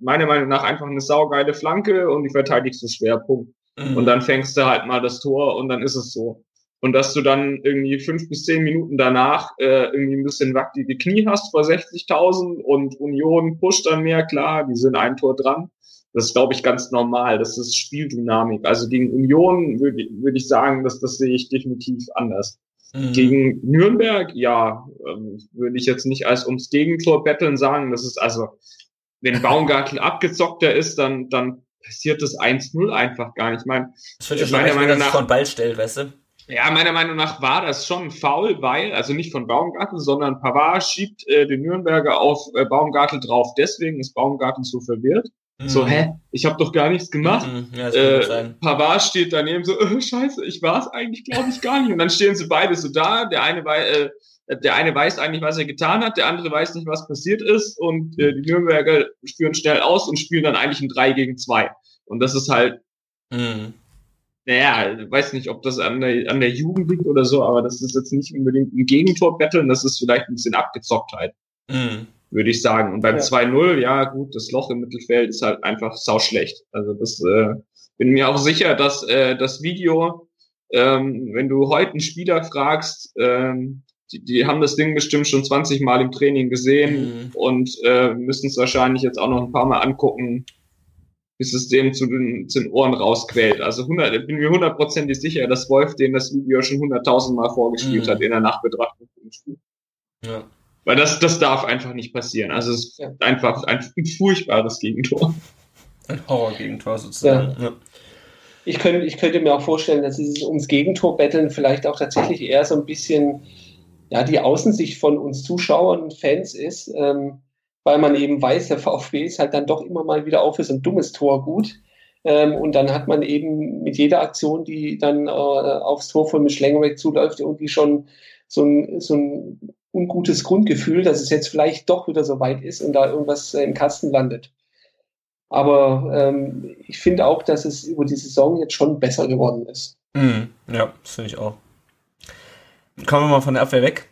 meiner Meinung nach einfach eine saugeile Flanke und die verteidigst du schwer, Punkt. Mhm. Und dann fängst du halt mal das Tor und dann ist es so. Und dass du dann irgendwie fünf bis zehn Minuten danach äh, irgendwie ein bisschen wackelige Knie hast vor 60.000 und Union pusht dann mehr, klar, die sind ein Tor dran. Das ist, glaube ich, ganz normal. Das ist Spieldynamik. Also gegen Union würde würd ich sagen, dass das sehe ich definitiv anders. Mhm. Gegen Nürnberg, ja, ähm, würde ich jetzt nicht als ums Gegentor betteln sagen. Das ist also, wenn Baumgartel abgezockter ist, dann, dann passiert das 1-0 einfach gar nicht. Ich meine, das wird ja meiner Meinung nach von Ball stellt, weißt du? Ja, meiner Meinung nach war das schon faul, weil, also nicht von Baumgartel, sondern Pavard schiebt äh, den Nürnberger auf äh, Baumgartel drauf. Deswegen ist Baumgartel so verwirrt. Mhm. So, hä? Ich habe doch gar nichts gemacht. Mhm. Ja, äh, Pavard steht daneben so, äh, scheiße, ich war es eigentlich, glaube ich, gar nicht. Und dann stehen sie beide so da. Der eine, äh, der eine weiß eigentlich, was er getan hat, der andere weiß nicht, was passiert ist. Und äh, die Nürnberger spüren schnell aus und spielen dann eigentlich ein 3 gegen 2. Und das ist halt, mhm. naja, ich weiß nicht, ob das an der, an der Jugend liegt oder so, aber das ist jetzt nicht unbedingt ein Gegentor-Betteln, das ist vielleicht ein bisschen Abgezocktheit, mhm. würde ich sagen. Und beim ja. 2-0, ja gut, das Loch im Mittelfeld ist halt einfach sau schlecht. Also das äh, bin mir auch sicher, dass äh, das Video, ähm, wenn du heute einen Spieler fragst, ähm, die, die haben das Ding bestimmt schon 20 Mal im Training gesehen mhm. und äh, müssen es wahrscheinlich jetzt auch noch ein paar Mal angucken, bis es dem zu den, zu den Ohren rausquält. Also 100, bin mir hundertprozentig sicher, dass Wolf den das Video schon hunderttausendmal vorgespielt mhm. hat in der Nachbetrachtung vom Spiel. Ja. Weil das, das darf einfach nicht passieren. Also es ist ja. einfach ein, ein, furchtbares Gegentor. Ein Horror-Gegentor sozusagen. Ja. ja. Ich, könnte, ich könnte mir auch vorstellen, dass dieses ums Gegentor betteln vielleicht auch tatsächlich eher so ein bisschen ja, die Außensicht von uns Zuschauern und Fans ist. Ähm, weil man eben weiß, der VfB ist halt dann doch immer mal wieder auch für so ein dummes Tor gut. Ähm, und dann hat man eben mit jeder Aktion, die dann äh, aufs Tor von Mischlengerek zuläuft, irgendwie schon so ein, so ein ungutes Grundgefühl, dass es jetzt vielleicht doch wieder so weit ist und da irgendwas äh, im Kasten landet. Aber ähm, ich finde auch, dass es über die Saison jetzt schon besser geworden ist. Mm, ja, das finde ich auch. Kommen wir mal von der Abwehr weg.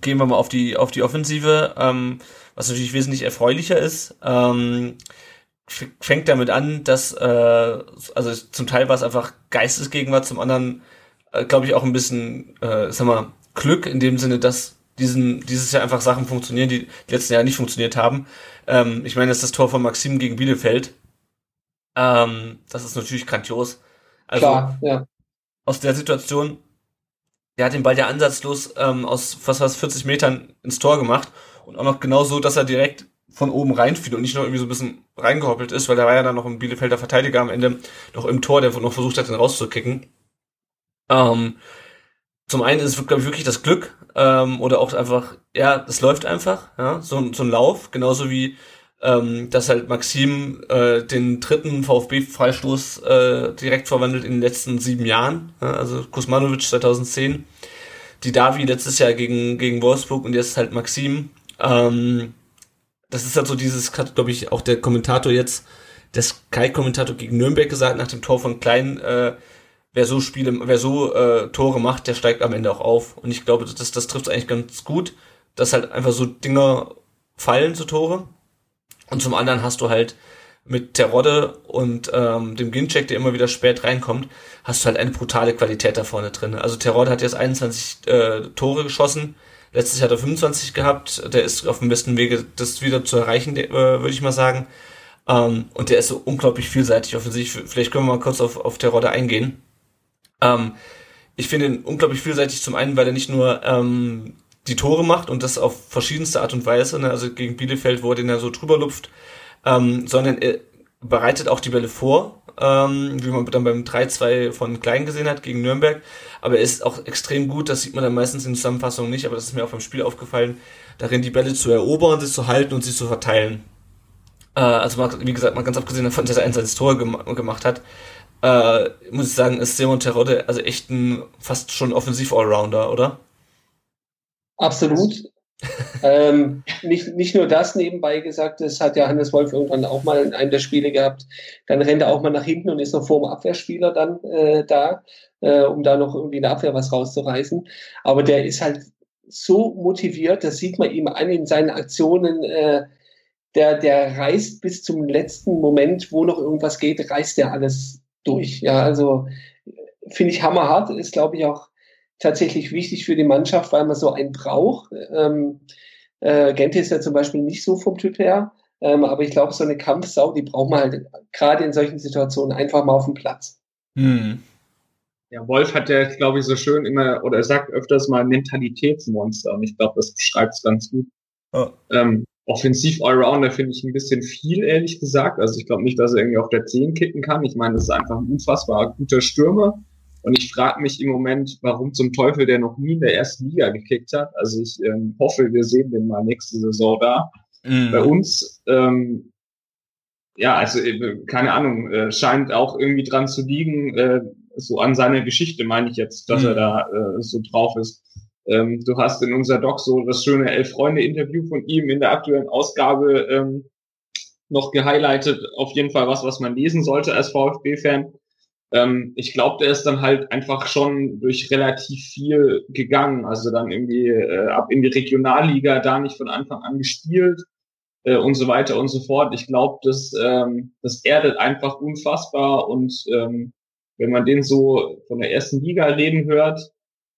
Gehen wir mal auf die, auf die Offensive. Ähm, was natürlich wesentlich erfreulicher ist. Ähm, fängt damit an, dass, äh, also zum Teil war es einfach Geistesgegenwart, zum anderen, äh, glaube ich, auch ein bisschen, äh, sag mal, Glück in dem Sinne, dass diesen, dieses Jahr einfach Sachen funktionieren, die, die letzten Jahre nicht funktioniert haben. Ähm, ich meine, das ist das Tor von Maxim gegen Bielefeld. Ähm, das ist natürlich grandios. Also, Klar, ja. aus der Situation, der hat den Ball ja ansatzlos ähm, aus fast, fast 40 Metern ins Tor gemacht und auch noch genau so, dass er direkt von oben reinfiel und nicht noch irgendwie so ein bisschen reingehoppelt ist, weil da war ja dann noch ein Bielefelder Verteidiger am Ende noch im Tor, der noch versucht hat, den rauszukicken. Ähm, zum einen ist es, glaube ich, wirklich das Glück ähm, oder auch einfach, ja, es läuft einfach, ja, so, so ein Lauf, genauso wie ähm, dass halt Maxim äh, den dritten VfB-Freistoß äh, direkt verwandelt in den letzten sieben Jahren, ja, also Kusmanovic 2010 die Davi letztes Jahr gegen, gegen Wolfsburg und jetzt halt Maxim. Ähm, das ist halt so dieses, hat, glaube ich, auch der Kommentator jetzt, der Sky-Kommentator gegen Nürnberg gesagt, nach dem Tor von Klein, äh, wer so Spiele, wer so äh, Tore macht, der steigt am Ende auch auf. Und ich glaube, das, das trifft eigentlich ganz gut, dass halt einfach so Dinger fallen, so Tore. Und zum anderen hast du halt mit Terodde und ähm, dem Gincheck, der immer wieder spät reinkommt, hast du halt eine brutale Qualität da vorne drin. Also Terodde hat jetzt 21 äh, Tore geschossen, letztes Jahr hat er 25 gehabt, der ist auf dem besten Wege, das wieder zu erreichen, äh, würde ich mal sagen. Ähm, und der ist so unglaublich vielseitig offensiv. Vielleicht können wir mal kurz auf, auf Terodde eingehen. Ähm, ich finde ihn unglaublich vielseitig, zum einen, weil er nicht nur ähm, die Tore macht und das auf verschiedenste Art und Weise, ne? also gegen Bielefeld, wo er den ja so drüber lupft, ähm, sondern er bereitet auch die Bälle vor, ähm, wie man dann beim 3-2 von Klein gesehen hat gegen Nürnberg. Aber er ist auch extrem gut, das sieht man dann meistens in Zusammenfassungen nicht, aber das ist mir auch beim Spiel aufgefallen, darin die Bälle zu erobern, sie zu halten und sie zu verteilen. Äh, also mal, wie gesagt, mal ganz abgesehen davon, dass er ein seines Tor gem gemacht hat, äh, muss ich sagen, ist Simon Terodde also echt ein fast schon Offensiv-Allrounder, oder? Absolut ähm, nicht, nicht nur das nebenbei gesagt, das hat ja Hannes Wolf irgendwann auch mal in einem der Spiele gehabt. Dann rennt er auch mal nach hinten und ist noch vor dem Abwehrspieler dann äh, da, äh, um da noch irgendwie in der Abwehr was rauszureißen. Aber der ist halt so motiviert, das sieht man ihm an in seinen Aktionen. Äh, der, der reißt bis zum letzten Moment, wo noch irgendwas geht, reißt er alles durch. Ja, also finde ich hammerhart, ist glaube ich auch tatsächlich wichtig für die Mannschaft, weil man so einen braucht. Ähm, äh, Gente ist ja zum Beispiel nicht so vom Typ her, ähm, aber ich glaube, so eine Kampfsau, die braucht man halt gerade in solchen Situationen einfach mal auf dem Platz. Hm. Ja, Wolf hat ja, glaube ich, so schön immer, oder er sagt öfters mal Mentalitätsmonster und ich glaube, das beschreibt es ganz gut. Oh. Ähm, offensiv Allrounder finde ich ein bisschen viel, ehrlich gesagt. Also ich glaube nicht, dass er irgendwie auf der 10 kicken kann. Ich meine, das ist einfach ein unfassbar guter Stürmer. Und ich frage mich im Moment, warum zum Teufel der noch nie in der ersten Liga gekickt hat. Also ich ähm, hoffe, wir sehen den mal nächste Saison da. Mhm. Bei uns, ähm, ja, also äh, keine Ahnung, äh, scheint auch irgendwie dran zu liegen, äh, so an seiner Geschichte meine ich jetzt, dass mhm. er da äh, so drauf ist. Ähm, du hast in unserer Doc so das schöne Elf-Freunde-Interview von ihm in der aktuellen Ausgabe ähm, noch gehighlightet. Auf jeden Fall was, was man lesen sollte als VfB-Fan. Ähm, ich glaube, der ist dann halt einfach schon durch relativ viel gegangen. Also dann irgendwie äh, ab in die Regionalliga, da nicht von Anfang an gespielt äh, und so weiter und so fort. Ich glaube, das, ähm, das erdet einfach unfassbar und ähm, wenn man den so von der ersten Liga reden hört,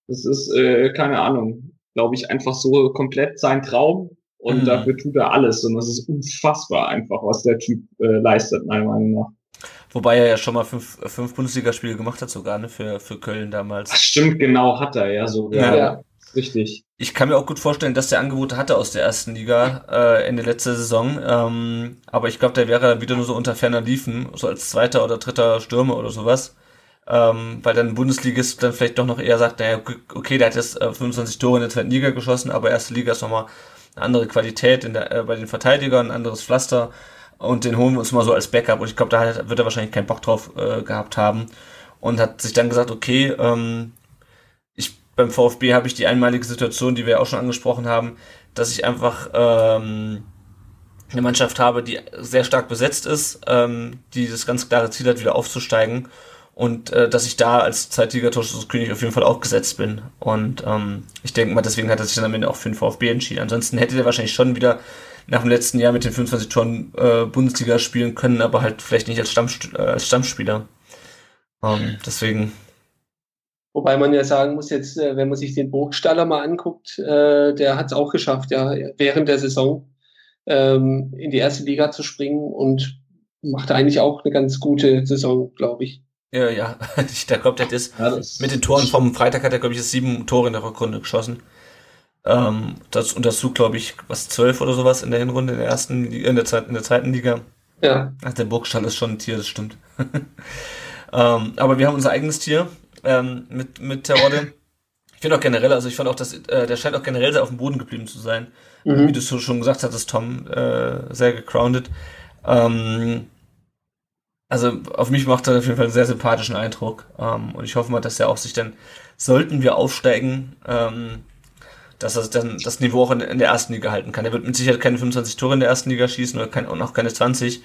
das ist, äh, keine Ahnung, glaube ich, einfach so komplett sein Traum und mhm. dafür tut er alles und das ist unfassbar einfach, was der Typ äh, leistet, meiner Meinung nach. Wobei er ja schon mal fünf, fünf Bundesligaspiele gemacht hat, sogar, ne, für, für Köln damals. Ach, stimmt, genau, hat er, ja, so, ja. ja. Richtig. Ich kann mir auch gut vorstellen, dass der Angebote hatte aus der ersten Liga äh, in der letzten Saison. Ähm, aber ich glaube, der wäre wieder nur so unter ferner Liefen, so als zweiter oder dritter Stürmer oder sowas. Ähm, weil dann Bundesligist dann vielleicht doch noch eher sagt, naja, okay, der hat jetzt äh, 25 Tore in der zweiten Liga geschossen, aber erste Liga ist nochmal eine andere Qualität in der, äh, bei den Verteidigern, ein anderes Pflaster und den holen wir uns mal so als Backup. Und ich glaube, da wird er wahrscheinlich keinen Bock drauf äh, gehabt haben und hat sich dann gesagt, okay, ähm, ich beim VfB habe ich die einmalige Situation, die wir auch schon angesprochen haben, dass ich einfach ähm, eine Mannschaft habe, die sehr stark besetzt ist, ähm, die das ganz klare Ziel hat, wieder aufzusteigen und äh, dass ich da als Zweitligatorschützenkönig auf jeden Fall auch gesetzt bin. Und ähm, ich denke mal, deswegen hat er sich dann am Ende auch für den VfB entschieden. Ansonsten hätte er wahrscheinlich schon wieder nach dem letzten Jahr mit den 25 Toren äh, Bundesliga spielen können, aber halt vielleicht nicht als, Stammst äh, als Stammspieler. Ähm, deswegen. Wobei man ja sagen muss, jetzt, äh, wenn man sich den Burgstaller mal anguckt, äh, der hat es auch geschafft, ja, während der Saison ähm, in die erste Liga zu springen und macht eigentlich auch eine ganz gute Saison, glaube ich. Ja, ja, da kommt er das, ja, das mit den Toren vom Freitag hat er, glaube ich, sieben Tore in der Rückrunde geschossen. Ähm, das, und dazu, glaube ich, was zwölf oder sowas in der Hinrunde in der ersten, in der, Zeit, in der zweiten Liga. Ja. Ach, der Burgstall ist schon ein Tier, das stimmt. ähm, aber wir haben unser eigenes Tier ähm, mit, mit Terodde. Ich finde auch generell, also ich fand auch, dass äh, der scheint auch generell sehr auf dem Boden geblieben zu sein. Mhm. Wie du schon gesagt hattest, Tom, äh, sehr gegroundet. Ähm, Also auf mich macht er auf jeden Fall einen sehr sympathischen Eindruck. Ähm, und ich hoffe mal, dass er auch sich dann, sollten wir aufsteigen, ähm, dass er dann das Niveau auch in, in, der ersten Liga halten kann. Er wird mit Sicherheit keine 25 Tore in der ersten Liga schießen oder kein, und auch keine 20.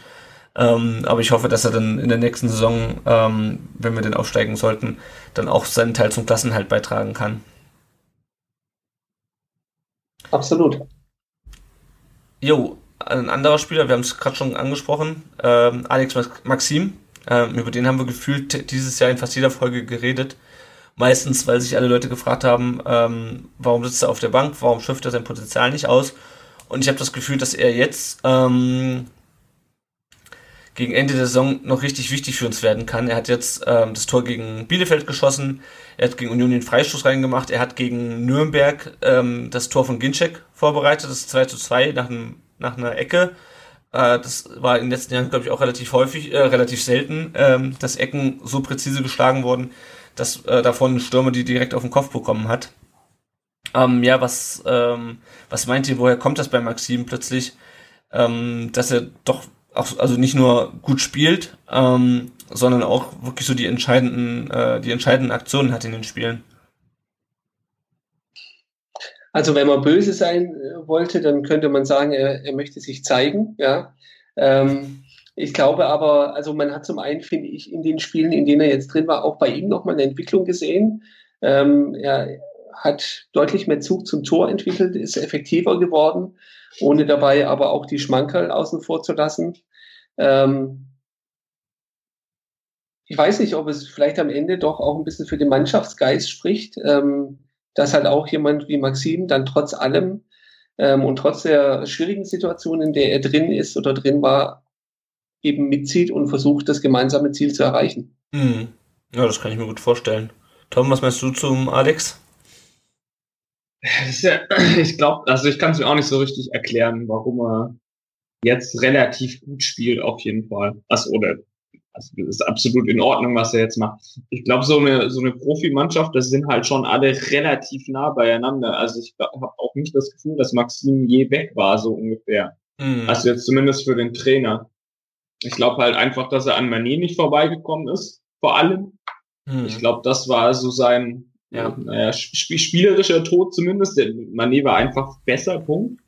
Ähm, aber ich hoffe, dass er dann in der nächsten Saison, ähm, wenn wir denn aufsteigen sollten, dann auch seinen Teil zum Klassenhalt beitragen kann. Absolut. Jo, ein anderer Spieler, wir haben es gerade schon angesprochen, ähm, Alex Maxim, ähm, über den haben wir gefühlt dieses Jahr in fast jeder Folge geredet. Meistens, weil sich alle Leute gefragt haben, ähm, warum sitzt er auf der Bank, warum schöpft er sein Potenzial nicht aus. Und ich habe das Gefühl, dass er jetzt ähm, gegen Ende der Saison noch richtig wichtig für uns werden kann. Er hat jetzt ähm, das Tor gegen Bielefeld geschossen, er hat gegen Union den Freistoß reingemacht, er hat gegen Nürnberg ähm, das Tor von Ginczek vorbereitet, das 2 zu 2 nach, nach einer Ecke. Äh, das war in den letzten Jahren, glaube ich, auch relativ häufig, äh, relativ selten, ähm, dass Ecken so präzise geschlagen wurden, dass äh, davon ein Stürmer die direkt auf den Kopf bekommen hat. Ähm, ja, was, ähm, was meint ihr, woher kommt das bei Maxim plötzlich, ähm, dass er doch auch, also nicht nur gut spielt, ähm, sondern auch wirklich so die entscheidenden, äh, die entscheidenden Aktionen hat in den Spielen. Also wenn man böse sein äh, wollte, dann könnte man sagen, er, er möchte sich zeigen, ja. Ähm, ich glaube aber, also man hat zum einen, finde ich, in den Spielen, in denen er jetzt drin war, auch bei ihm nochmal eine Entwicklung gesehen. Ähm, er hat deutlich mehr Zug zum Tor entwickelt, ist effektiver geworden ohne dabei aber auch die Schmankerl außen vor zu lassen. Ähm, ich weiß nicht, ob es vielleicht am Ende doch auch ein bisschen für den Mannschaftsgeist spricht, ähm, dass halt auch jemand wie Maxim dann trotz allem ähm, und trotz der schwierigen Situation, in der er drin ist oder drin war, eben mitzieht und versucht, das gemeinsame Ziel zu erreichen. Mhm. Ja, das kann ich mir gut vorstellen. Tom, was meinst du zum Alex? Ja, ich glaube, also ich kann es mir auch nicht so richtig erklären, warum er jetzt relativ gut spielt, auf jeden Fall. Also, oder, also das ist absolut in Ordnung, was er jetzt macht. Ich glaube, so eine, so eine Profimannschaft, das sind halt schon alle relativ nah beieinander. Also ich habe auch nicht das Gefühl, dass Maxim je weg war, so ungefähr. Mhm. Also jetzt zumindest für den Trainer. Ich glaube halt einfach, dass er an Mané nicht vorbeigekommen ist, vor allem. Mhm. Ich glaube, das war so sein, ja, naja, sp spielerischer Tod zumindest. Der Mané war einfach besser, Punkt.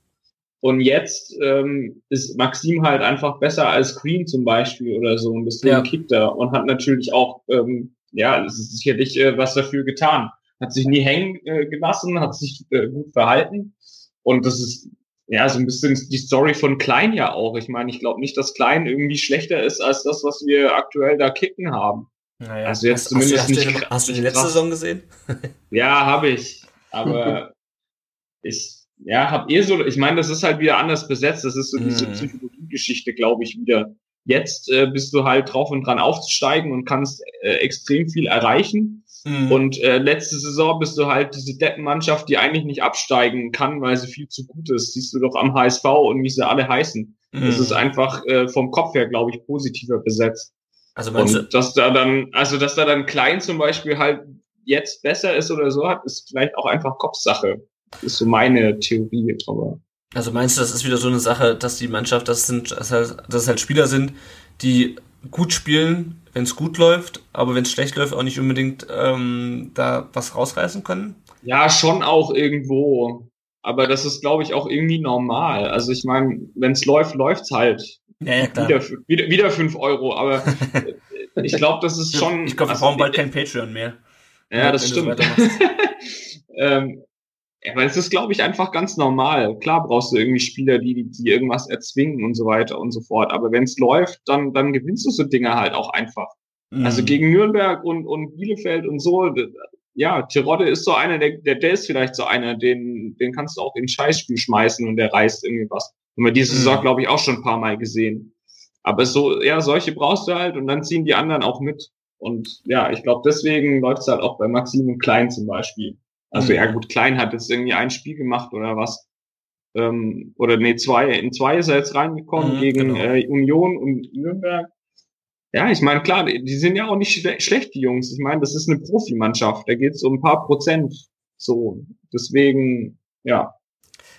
Und jetzt ähm, ist Maxim halt einfach besser als Green zum Beispiel oder so. Und deswegen ja. kickt er und hat natürlich auch, ähm, ja, es ist sicherlich äh, was dafür getan. Hat sich nie hängen äh, gelassen, hat sich äh, gut verhalten. Und das ist ja so ein bisschen die Story von Klein ja auch. Ich meine, ich glaube nicht, dass Klein irgendwie schlechter ist als das, was wir aktuell da kicken haben. Naja. Also jetzt hast, zumindest hast, nicht. hast du die letzte krass. Saison gesehen? ja, habe ich. Aber ich ja, hab eh so, ich meine, das ist halt wieder anders besetzt. Das ist so diese mhm. Psychologiegeschichte, glaube ich, wieder. Jetzt äh, bist du halt drauf und dran aufzusteigen und kannst äh, extrem viel erreichen. Mhm. Und äh, letzte Saison bist du halt diese Deppenmannschaft, die eigentlich nicht absteigen kann, weil sie viel zu gut ist. Siehst du doch am HSV und wie sie alle heißen. Mhm. Das ist einfach äh, vom Kopf her, glaube ich, positiver besetzt. Also meinst und dass da dann, also dass da dann Klein zum Beispiel halt jetzt besser ist oder so hat, ist vielleicht auch einfach Kopfsache. Das ist so meine Theorie, aber. Also meinst du, das ist wieder so eine Sache, dass die Mannschaft, das sind, dass halt, dass halt Spieler sind, die gut spielen, wenn es gut läuft, aber wenn es schlecht läuft, auch nicht unbedingt ähm, da was rausreißen können? Ja, schon auch irgendwo. Aber das ist, glaube ich, auch irgendwie normal. Also ich meine, wenn es läuft, läuft's halt. Ja, ja, klar. Wieder, wieder, wieder fünf Euro, aber ich glaube, das ist schon. Ich glaube, wir also, brauchen bald kein Patreon mehr. Ja, das stimmt. ähm, ja, weil es ist, glaube ich, einfach ganz normal. Klar brauchst du irgendwie Spieler, die, die irgendwas erzwingen und so weiter und so fort. Aber wenn es läuft, dann, dann gewinnst du so Dinge halt auch einfach. Mhm. Also gegen Nürnberg und, und Bielefeld und so, ja, Tirode ist so einer, der, der, der ist vielleicht so einer, den, den kannst du auch in Scheißspiel schmeißen und der reißt irgendwie was. Haben wir diese Saison, mhm. glaube ich, auch schon ein paar Mal gesehen. Aber so, ja, solche brauchst du halt und dann ziehen die anderen auch mit. Und ja, ich glaube, deswegen läuft es halt auch bei Maxim und Klein zum Beispiel. Also mhm. ja gut, Klein hat jetzt irgendwie ein Spiel gemacht oder was. Ähm, oder nee, zwei, in zwei ist er jetzt reingekommen mhm, gegen genau. äh, Union und Nürnberg. Ja, ich meine, klar, die, sind ja auch nicht schle schlecht, die Jungs. Ich meine, das ist eine Profimannschaft. Da geht es um ein paar Prozent. So. Deswegen, ja,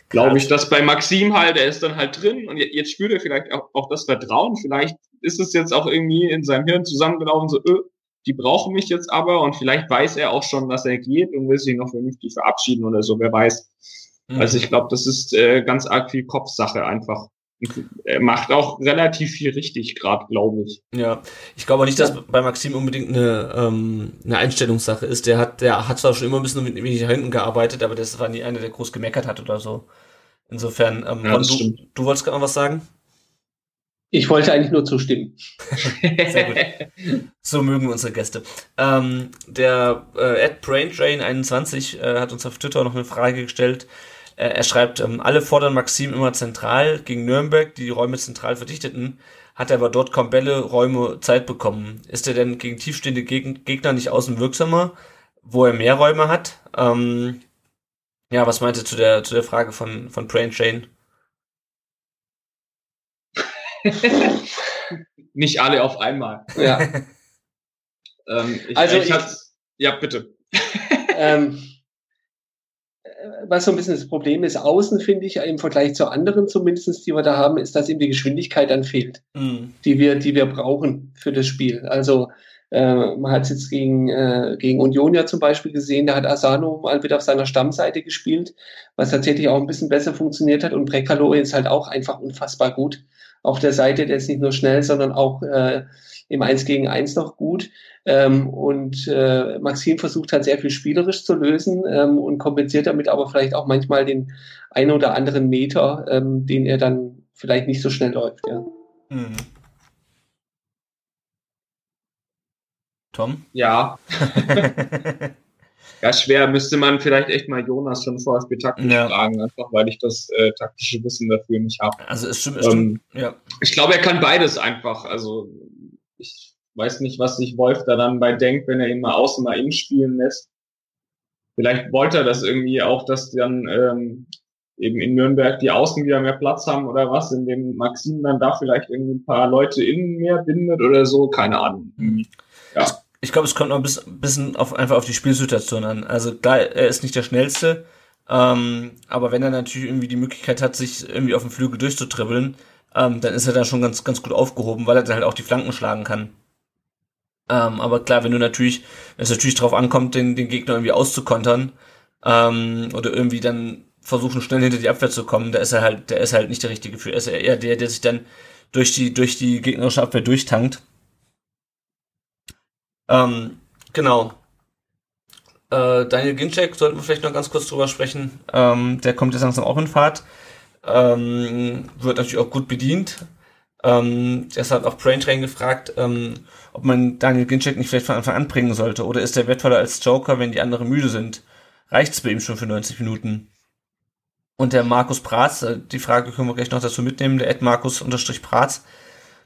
glaube ich, dass bei Maxim halt, er ist dann halt drin und jetzt spürt er vielleicht auch, auch das Vertrauen. Vielleicht ist es jetzt auch irgendwie in seinem Hirn zusammengelaufen, so, öh, die brauchen mich jetzt aber und vielleicht weiß er auch schon, dass er geht und will sich noch vernünftig verabschieden oder so, wer weiß. Mhm. Also ich glaube, das ist äh, ganz arg viel Kopfsache einfach. Er macht auch relativ viel richtig gerade, glaube ich. Ja, ich glaube nicht, dass bei Maxim unbedingt eine, ähm, eine Einstellungssache ist. Der hat, der hat zwar schon immer ein bisschen mit wenig hinten gearbeitet, aber das war nie einer, der groß gemeckert hat oder so. Insofern, ähm, ja, Ron, du, du wolltest gerade noch was sagen? Ich wollte eigentlich nur zustimmen. Sehr gut. So mögen unsere Gäste. Ähm, der äh, Ed Braintrain21 äh, hat uns auf Twitter noch eine Frage gestellt. Äh, er schreibt, ähm, alle fordern Maxim immer zentral gegen Nürnberg, die die Räume zentral verdichteten, hat er aber dort kaum Bälle, Räume, Zeit bekommen. Ist er denn gegen tiefstehende Geg Gegner nicht außen wirksamer, wo er mehr Räume hat? Ähm, ja, was meinte zu der, zu der Frage von, von Brain Chain? nicht alle auf einmal. Ja. ähm, ich, also ich, ich ja, bitte. ähm, was so ein bisschen das Problem ist, außen finde ich im Vergleich zu anderen zumindestens, die wir da haben, ist, dass ihm die Geschwindigkeit dann fehlt, mhm. die wir, die wir brauchen für das Spiel. Also äh, man hat es jetzt gegen, äh, gegen Union ja zum Beispiel gesehen, da hat Asano mal wieder auf seiner Stammseite gespielt, was tatsächlich auch ein bisschen besser funktioniert hat und Brekalo ist halt auch einfach unfassbar gut auf der Seite, der ist nicht nur schnell, sondern auch äh, im Eins gegen Eins noch gut. Ähm, und äh, Maxim versucht halt sehr viel spielerisch zu lösen ähm, und kompensiert damit aber vielleicht auch manchmal den einen oder anderen Meter, ähm, den er dann vielleicht nicht so schnell läuft. Ja. Mhm. Tom? Ja. ja, schwer müsste man vielleicht echt mal Jonas von VfB taktisch ja. fragen, einfach weil ich das äh, taktische Wissen dafür nicht habe. Also es stimmt, es stimmt. Ähm, ja. Ich glaube, er kann beides einfach. Also ich weiß nicht, was sich Wolf da dann bei denkt, wenn er ihn mal außen mal innen spielen lässt. Vielleicht wollte er das irgendwie auch, dass dann ähm, eben in Nürnberg die Außen wieder mehr Platz haben oder was, indem Maxim dann da vielleicht irgendwie ein paar Leute innen mehr bindet oder so, keine Ahnung. Mhm. Ja ich glaube, es kommt noch ein bisschen, auf, einfach auf die Spielsituation an. Also klar, er ist nicht der Schnellste, ähm, aber wenn er natürlich irgendwie die Möglichkeit hat, sich irgendwie auf dem Flügel durchzutribbeln, ähm, dann ist er da schon ganz, ganz gut aufgehoben, weil er dann halt auch die Flanken schlagen kann. Ähm, aber klar, wenn du natürlich, wenn es natürlich darauf ankommt, den, den Gegner irgendwie auszukontern, ähm, oder irgendwie dann versuchen, schnell hinter die Abwehr zu kommen, da ist er halt, der ist halt nicht der richtige für. Er ist eher der, der sich dann durch die, durch die gegnerische Abwehr durchtankt. Ähm, genau. Äh, Daniel Ginczek sollten wir vielleicht noch ganz kurz drüber sprechen. Ähm, der kommt jetzt langsam auch in Fahrt. Ähm, wird natürlich auch gut bedient. Ähm, deshalb auch Brain Train gefragt, ähm, ob man Daniel Ginczek nicht vielleicht von Anfang an bringen sollte. Oder ist der wertvoller als Joker, wenn die anderen müde sind? Reicht's bei ihm schon für 90 Minuten? Und der Markus Pratz, äh, die Frage können wir gleich noch dazu mitnehmen, der Ed Markus unterstrich Pratz,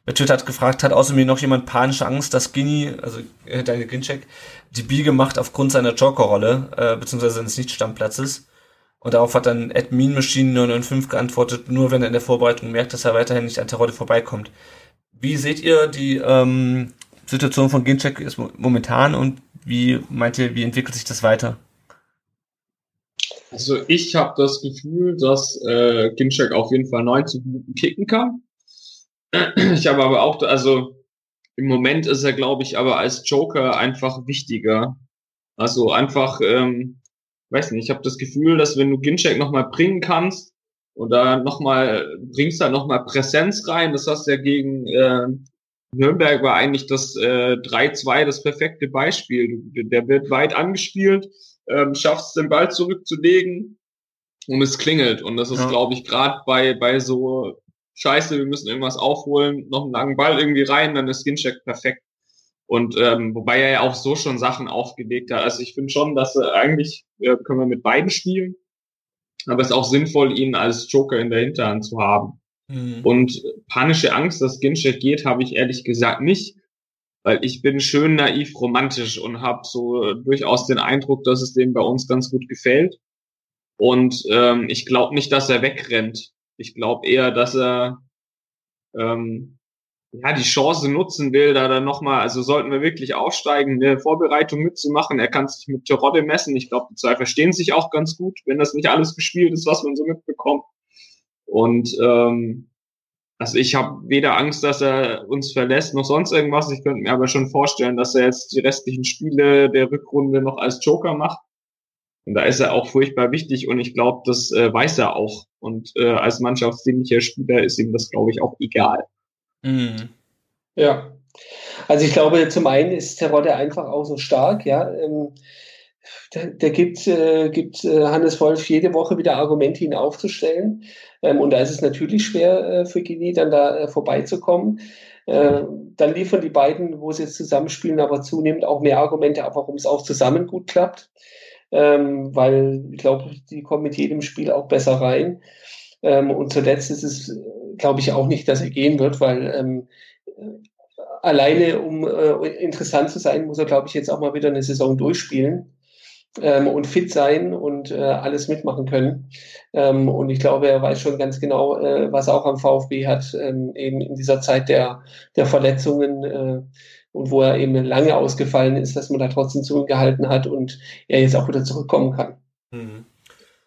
bei Twitter hat gefragt, hat außer mir noch jemand panische Angst, dass Ginny, also äh, Daniel Ginczek, die Biege macht aufgrund seiner Joker-Rolle, äh, beziehungsweise seines Nicht-Stammplatzes. Und darauf hat dann Admin Machine 995 geantwortet, nur wenn er in der Vorbereitung merkt, dass er weiterhin nicht an der Rolle vorbeikommt. Wie seht ihr die ähm, Situation von Ginczek ist momentan und wie meint ihr, wie entwickelt sich das weiter? Also ich habe das Gefühl, dass äh, Ginczek auf jeden Fall 90 Minuten kicken kann. Ich habe aber auch, also im Moment ist er, glaube ich, aber als Joker einfach wichtiger. Also einfach, ähm, weiß nicht, ich habe das Gefühl, dass wenn du Ginchek nochmal bringen kannst oder nochmal, bringst da nochmal Präsenz rein, das hast du ja gegen äh, Nürnberg war eigentlich das äh, 3-2 das perfekte Beispiel. Der wird weit angespielt, ähm, schaffst den Ball zurückzulegen und es klingelt. Und das ist, ja. glaube ich, gerade bei, bei so scheiße, wir müssen irgendwas aufholen, noch einen langen Ball irgendwie rein, dann ist Skincheck perfekt. Und ähm, wobei er ja auch so schon Sachen aufgelegt hat. Also ich finde schon, dass er eigentlich äh, können wir mit beiden spielen, aber es ist auch sinnvoll, ihn als Joker in der Hinterhand zu haben. Mhm. Und panische Angst, dass Ginchek geht, habe ich ehrlich gesagt nicht, weil ich bin schön naiv romantisch und habe so durchaus den Eindruck, dass es dem bei uns ganz gut gefällt. Und ähm, ich glaube nicht, dass er wegrennt. Ich glaube eher, dass er ähm, ja die Chance nutzen will, da dann nochmal, also sollten wir wirklich aufsteigen, eine Vorbereitung mitzumachen. Er kann sich mit Terodde messen. Ich glaube, die zwei verstehen sich auch ganz gut, wenn das nicht alles gespielt ist, was man so mitbekommt. Und ähm, also ich habe weder Angst, dass er uns verlässt, noch sonst irgendwas. Ich könnte mir aber schon vorstellen, dass er jetzt die restlichen Spiele der Rückrunde noch als Joker macht. Und da ist er auch furchtbar wichtig und ich glaube, das äh, weiß er auch. Und äh, als mannschaftsdienlicher Spieler ist ihm das, glaube ich, auch egal. Mhm. Ja. Also ich glaube, zum einen ist Terodde einfach auch so stark, ja. Ähm, der, der gibt, äh, gibt äh, Hannes Wolf jede Woche wieder Argumente, ihn aufzustellen. Ähm, und da ist es natürlich schwer äh, für Gini, dann da äh, vorbeizukommen. Äh, dann liefern die beiden, wo sie jetzt zusammenspielen, aber zunehmend auch mehr Argumente, warum es auch zusammen gut klappt. Ähm, weil ich glaube, die kommen mit jedem Spiel auch besser rein. Ähm, und zuletzt ist es, glaube ich, auch nicht, dass er gehen wird, weil ähm, alleine, um äh, interessant zu sein, muss er, glaube ich, jetzt auch mal wieder eine Saison durchspielen ähm, und fit sein und äh, alles mitmachen können. Ähm, und ich glaube, er weiß schon ganz genau, äh, was er auch am VfB hat, ähm, eben in dieser Zeit der, der Verletzungen äh, und wo er eben lange ausgefallen ist, dass man da trotzdem zu ihm gehalten hat und er jetzt auch wieder zurückkommen kann. Mhm.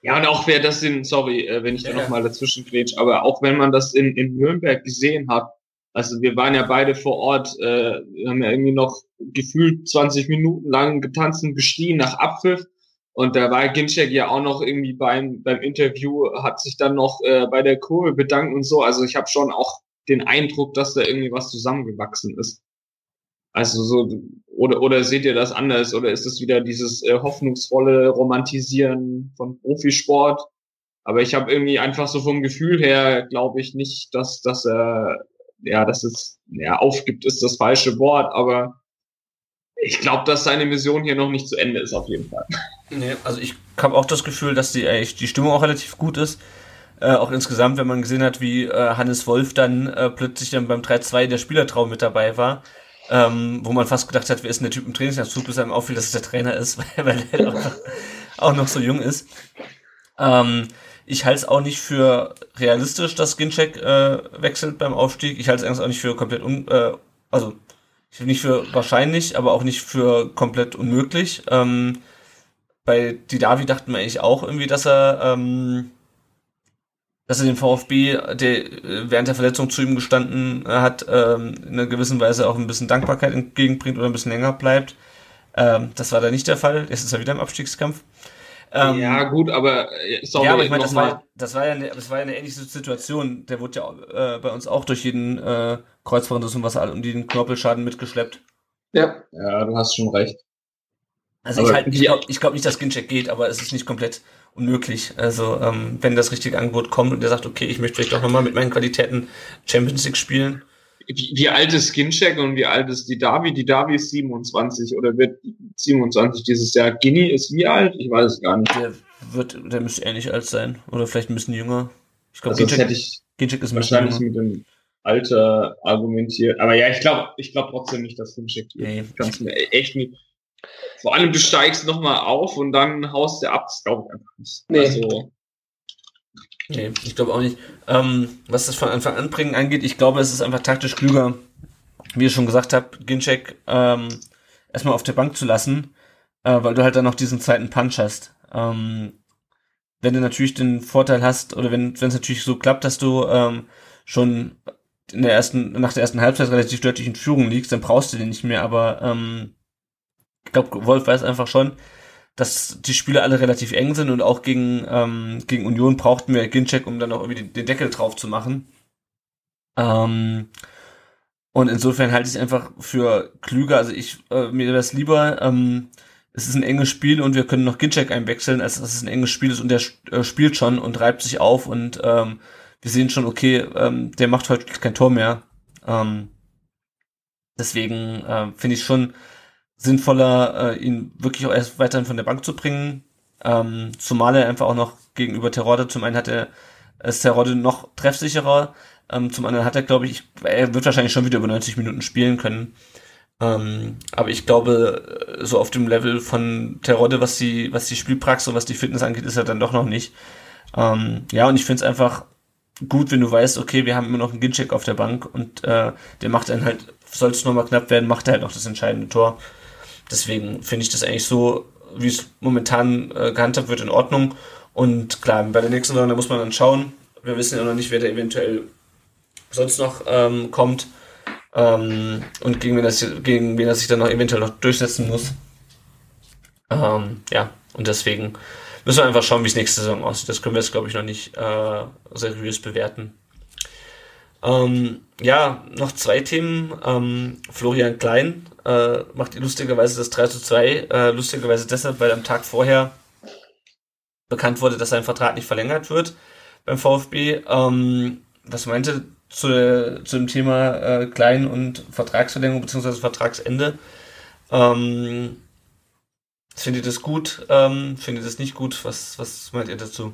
Ja, und auch wer das in, sorry, äh, wenn ich da ja, nochmal dazwischen grätsch, aber auch wenn man das in, in Nürnberg gesehen hat, also wir waren ja beide vor Ort, äh, haben ja irgendwie noch gefühlt 20 Minuten lang getanzt und geschrien nach Abpfiff. Und da war Ginczek ja auch noch irgendwie beim, beim Interview, hat sich dann noch äh, bei der Kurve bedankt und so. Also ich habe schon auch den Eindruck, dass da irgendwie was zusammengewachsen ist. Also so, oder, oder seht ihr das anders? Oder ist es wieder dieses äh, hoffnungsvolle Romantisieren von Profisport? Aber ich habe irgendwie einfach so vom Gefühl her, glaube ich nicht, dass, dass er ja, das ist, ja, aufgibt ist das falsche Wort, aber ich glaube, dass seine Mission hier noch nicht zu Ende ist, auf jeden Fall. Nee, also ich habe auch das Gefühl, dass die, äh, die Stimmung auch relativ gut ist. Äh, auch insgesamt, wenn man gesehen hat, wie äh, Hannes Wolf dann äh, plötzlich dann beim 3-2 der Spielertraum mit dabei war, ähm, wo man fast gedacht hat, wer ist denn der Typ im Trainingsanzug, bis einem auffiel, dass es der Trainer ist, weil, weil er auch, auch noch so jung ist. Ähm, ich halte es auch nicht für realistisch, dass Ginchek äh, wechselt beim Aufstieg. Ich halte es eigentlich auch nicht für komplett un, äh, also ich nicht für wahrscheinlich, aber auch nicht für komplett unmöglich. Ähm, bei Didavi dachten wir eigentlich auch irgendwie, dass er, ähm, dass er den VfB, der äh, während der Verletzung zu ihm gestanden hat, ähm, in einer gewissen Weise auch ein bisschen Dankbarkeit entgegenbringt oder ein bisschen länger bleibt. Ähm, das war da nicht der Fall. Jetzt ist er wieder im Abstiegskampf. Ähm, ja, gut, aber äh, sorry, Ja, aber ich meine, das war, das, war ja eine, das war ja eine ähnliche Situation. Der wurde ja äh, bei uns auch durch jeden äh, Kreuzbandriss und was und den Knorpelschaden mitgeschleppt. Ja. Ja, du hast schon recht. Also aber ich, halt, ich glaube glaub nicht, dass Skincheck geht, aber es ist nicht komplett unmöglich. Also ähm, wenn das richtige Angebot kommt und der sagt, okay, ich möchte vielleicht doch nochmal mit meinen Qualitäten Champions League spielen, wie, wie alt ist Skincheck und wie alt ist die Davi? Die Davi ist 27 oder wird 27 dieses Jahr. Guinea ist wie alt? Ich weiß es gar nicht. Der wird, der müsste ähnlich alt sein. Oder vielleicht ein bisschen jünger. Ich glaube, also Ginchek, ich Ginchek ist wahrscheinlich mit dem Alter argumentiert. Aber ja, ich glaube ich glaube trotzdem nicht, dass Ginchek nee. kannst mir echt nicht. Vor allem, du steigst nochmal auf und dann haust du ab. Das glaube ich einfach nicht. Nee. Also, Nee, ich glaube auch nicht. Ähm, was das von Anfang an bringen angeht, ich glaube, es ist einfach taktisch klüger, wie ich schon gesagt habe, Ginchek ähm, erstmal auf der Bank zu lassen, äh, weil du halt dann noch diesen zweiten Punch hast. Ähm, wenn du natürlich den Vorteil hast, oder wenn es natürlich so klappt, dass du ähm, schon in der ersten, nach der ersten Halbzeit relativ deutlich in Führung liegst, dann brauchst du den nicht mehr, aber ähm, ich glaube, Wolf weiß einfach schon, dass die Spiele alle relativ eng sind und auch gegen, ähm, gegen Union brauchten wir Gincheck, um dann auch irgendwie den, Deckel drauf zu machen. Ähm, und insofern halte ich es einfach für klüger. Also ich, äh, mir wäre es lieber, ähm, es ist ein enges Spiel und wir können noch Gincheck einwechseln, als dass es ein enges Spiel ist und der äh, spielt schon und reibt sich auf und ähm, wir sehen schon, okay, ähm, der macht heute kein Tor mehr. Ähm, deswegen äh, finde ich schon, sinnvoller, äh, ihn wirklich auch erst weiterhin von der Bank zu bringen. Ähm, zumal er einfach auch noch gegenüber Terodde, zum einen hat er ist Terodde noch treffsicherer, ähm, zum anderen hat er, glaube ich, er wird wahrscheinlich schon wieder über 90 Minuten spielen können. Ähm, aber ich glaube, so auf dem Level von Terodde, was die, was die Spielpraxis und was die Fitness angeht, ist er dann doch noch nicht. Ähm, ja, und ich finde es einfach gut, wenn du weißt, okay, wir haben immer noch einen Gincheck auf der Bank und äh, der macht dann halt, soll es nochmal knapp werden, macht er halt noch das entscheidende Tor. Deswegen finde ich das eigentlich so, wie es momentan äh, gehandhabt wird, in Ordnung. Und klar, bei der nächsten Runde muss man dann schauen. Wir wissen ja noch nicht, wer da eventuell sonst noch ähm, kommt ähm, und gegen wen, das, gegen wen er sich dann noch eventuell noch durchsetzen muss. Ähm, ja, und deswegen müssen wir einfach schauen, wie es nächste Saison aussieht. Das können wir jetzt, glaube ich, noch nicht äh, seriös bewerten. Ähm, ja, noch zwei Themen. Ähm, Florian Klein äh, macht lustigerweise das 3 zu 2, äh, lustigerweise deshalb, weil am Tag vorher bekannt wurde, dass sein Vertrag nicht verlängert wird beim VfB. Ähm, was meinte zu, zu dem Thema äh, Klein und Vertragsverlängerung bzw. Vertragsende? Ähm, findet ihr das gut? Ähm, findet ihr das nicht gut? Was, was meint ihr dazu?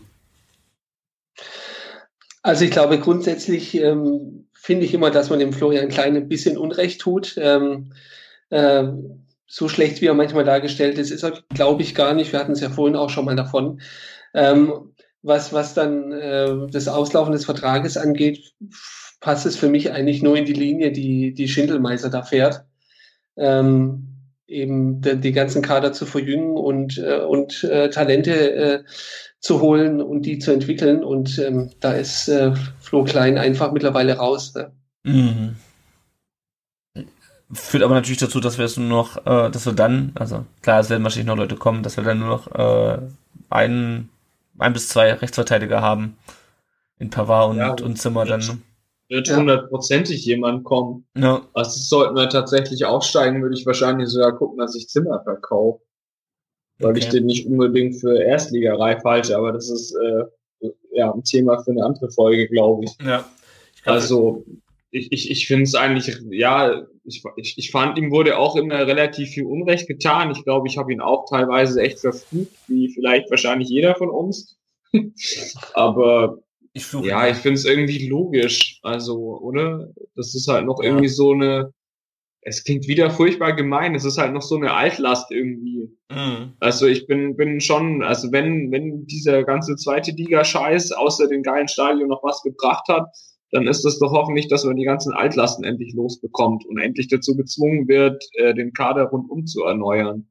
Also ich glaube grundsätzlich ähm, finde ich immer, dass man dem Florian Klein ein bisschen Unrecht tut. Ähm, äh, so schlecht, wie er manchmal dargestellt ist, ist er, glaube ich, gar nicht. Wir hatten es ja vorhin auch schon mal davon. Ähm, was, was dann äh, das Auslaufen des Vertrages angeht, passt es für mich eigentlich nur in die Linie, die, die Schindelmeiser da fährt. Ähm, eben die, ganzen Kader zu verjüngen und, äh, und äh, Talente äh, zu holen und die zu entwickeln. Und ähm, da ist äh, Flo Klein einfach mittlerweile raus. Ne? Mhm. Führt aber natürlich dazu, dass wir es nur noch, äh, dass wir dann, also klar, es werden wahrscheinlich noch Leute kommen, dass wir dann nur noch äh, einen, ein bis zwei Rechtsverteidiger haben in Pavard und, ja, und Zimmer dann. Ne? Wird hundertprozentig ja. jemand kommen. Ja. Also sollten wir tatsächlich aufsteigen, würde ich wahrscheinlich sogar gucken, dass ich Zimmer verkaufe. Weil okay. ich den nicht unbedingt für Erstligareif halte, aber das ist äh, ja ein Thema für eine andere Folge, glaube ich. Ja. Ich also ich, ich, ich finde es eigentlich, ja, ich, ich, ich fand, ihm wurde auch immer relativ viel Unrecht getan. Ich glaube, ich habe ihn auch teilweise echt verflucht, wie vielleicht wahrscheinlich jeder von uns. Aber ich ja, ich finde es irgendwie logisch. Also, oder? Das ist halt noch ja. irgendwie so eine, es klingt wieder furchtbar gemein. Es ist halt noch so eine Altlast irgendwie. Mhm. Also ich bin, bin schon, also wenn, wenn dieser ganze zweite Liga-Scheiß außer den geilen Stadion noch was gebracht hat, dann ist es doch hoffentlich, dass man die ganzen Altlasten endlich losbekommt und endlich dazu gezwungen wird, äh, den Kader rundum zu erneuern.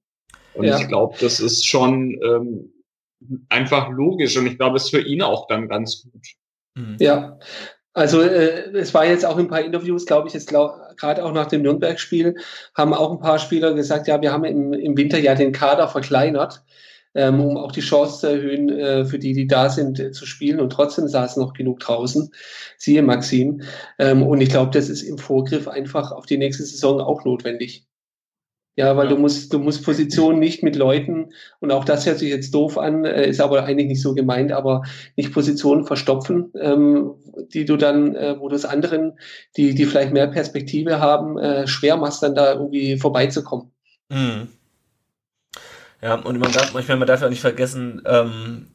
Und ja. ich glaube, das ist schon ähm, einfach logisch und ich glaube, es ist für ihn auch dann ganz gut. Mhm. Ja, also äh, es war jetzt auch in ein paar Interviews, glaube ich, jetzt gerade auch nach dem Nürnberg-Spiel, haben auch ein paar Spieler gesagt, ja, wir haben im, im Winter ja den Kader verkleinert ähm, um auch die Chance zu erhöhen, äh, für die, die da sind, äh, zu spielen. Und trotzdem saß noch genug draußen. Siehe Maxim. Ähm, und ich glaube, das ist im Vorgriff einfach auf die nächste Saison auch notwendig. Ja, weil ja. du musst, du musst Positionen nicht mit Leuten, und auch das hört sich jetzt doof an, äh, ist aber eigentlich nicht so gemeint, aber nicht Positionen verstopfen, ähm, die du dann, äh, wo du es anderen, die, die vielleicht mehr Perspektive haben, äh, schwer machst, dann da irgendwie vorbeizukommen. Mhm. Ja, und man darf, manchmal, man darf ja auch nicht vergessen, ähm,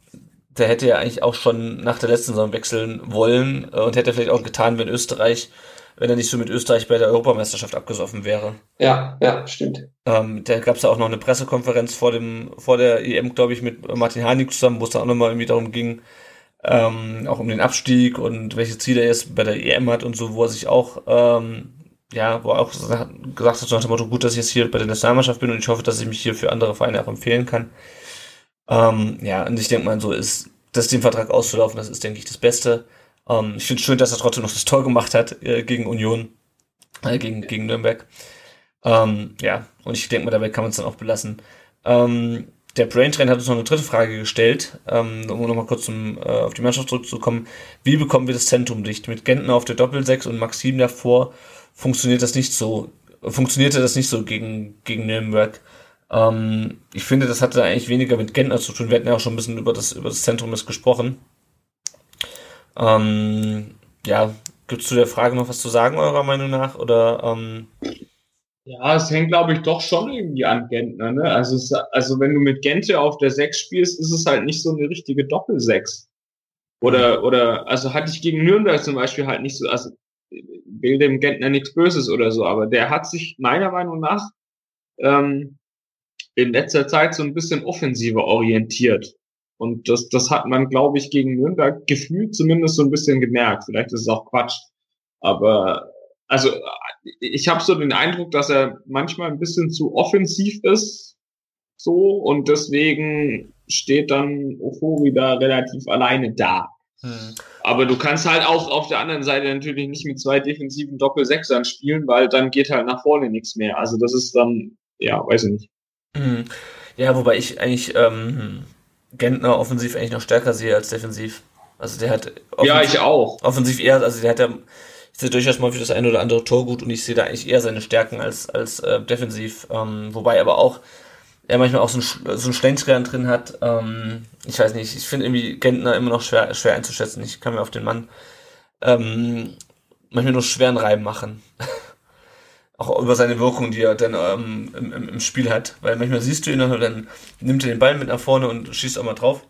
der hätte ja eigentlich auch schon nach der letzten Saison wechseln wollen äh, und hätte vielleicht auch getan, wenn Österreich, wenn er nicht so mit Österreich bei der Europameisterschaft abgesoffen wäre. Ja, ja, stimmt. Ähm, da gab es ja auch noch eine Pressekonferenz vor dem, vor der EM, glaube ich, mit Martin Harnik zusammen, wo es dann auch nochmal irgendwie darum ging, ähm, auch um den Abstieg und welche Ziele er jetzt bei der EM hat und so, wo er sich auch ähm, ja, wo er auch gesagt hat, so nach dem Motto, gut, dass ich jetzt hier bei der Nationalmannschaft bin und ich hoffe, dass ich mich hier für andere Vereine auch empfehlen kann. Ähm, ja, und ich denke mal, so ist, das den Vertrag auszulaufen, das ist, denke ich, das Beste. Ähm, ich finde es schön, dass er trotzdem noch das Tor gemacht hat äh, gegen Union, äh, gegen, gegen Nürnberg. Ähm, ja, und ich denke mal, dabei kann man es dann auch belassen. Ähm, der Braintrain hat uns noch eine dritte Frage gestellt, ähm, um nochmal kurz zum, äh, auf die Mannschaft zurückzukommen. Wie bekommen wir das Zentrum dicht? Mit Gentner auf der Doppelsechs und Maxim davor funktioniert das nicht so, funktionierte das nicht so gegen, gegen Nürnberg. Ähm, ich finde, das hatte eigentlich weniger mit Gentner zu tun. Wir hatten ja auch schon ein bisschen über das, über das Zentrum des gesprochen. Ähm, ja, gibt es zu der Frage noch was zu sagen, eurer Meinung nach? Oder, ähm, ja, es hängt, glaube ich, doch schon irgendwie an Gentner. Ne? Also, es, also wenn du mit Gente auf der 6 spielst, ist es halt nicht so eine richtige Doppel-6. Oder, oder, also hatte ich gegen Nürnberg zum Beispiel halt nicht so, also will dem Gentner nichts Böses oder so, aber der hat sich meiner Meinung nach ähm, in letzter Zeit so ein bisschen offensiver orientiert. Und das, das hat man, glaube ich, gegen Nürnberg gefühlt zumindest so ein bisschen gemerkt. Vielleicht ist es auch Quatsch. Aber also ich habe so den Eindruck, dass er manchmal ein bisschen zu offensiv ist. So, und deswegen steht dann Ofori da relativ alleine da. Hm. Aber du kannst halt auch auf der anderen Seite natürlich nicht mit zwei defensiven Doppel-Sechsern spielen, weil dann geht halt nach vorne nichts mehr. Also das ist dann, ja, weiß ich nicht. Hm. Ja, wobei ich eigentlich ähm, Gentner offensiv eigentlich noch stärker sehe als defensiv. Also der hat ja ich auch offensiv eher, also der hat ja ich sehe durchaus mal für das eine oder andere Tor gut und ich sehe da eigentlich eher seine Stärken als als äh, defensiv. Ähm, wobei aber auch er manchmal auch so ein, so ein Schlendrian drin hat. Ähm, ich weiß nicht, ich finde irgendwie Gentner immer noch schwer, schwer einzuschätzen. Ich kann mir auf den Mann ähm, manchmal nur schweren Reim machen. auch über seine Wirkung, die er dann ähm, im, im, Spiel hat. Weil manchmal siehst du ihn und dann nimmt er den Ball mit nach vorne und schießt auch mal drauf.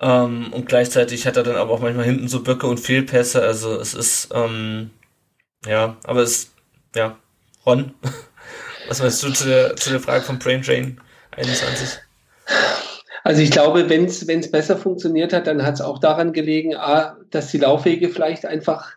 Ähm, und gleichzeitig hat er dann aber auch manchmal hinten so Böcke und Fehlpässe. Also es ist, ähm, ja, aber es, ja, Ron, was meinst du zu der, zu der Frage von Brain Drain 21? Also ich glaube, wenn es besser funktioniert hat, dann hat es auch daran gelegen, A, dass die Laufwege vielleicht einfach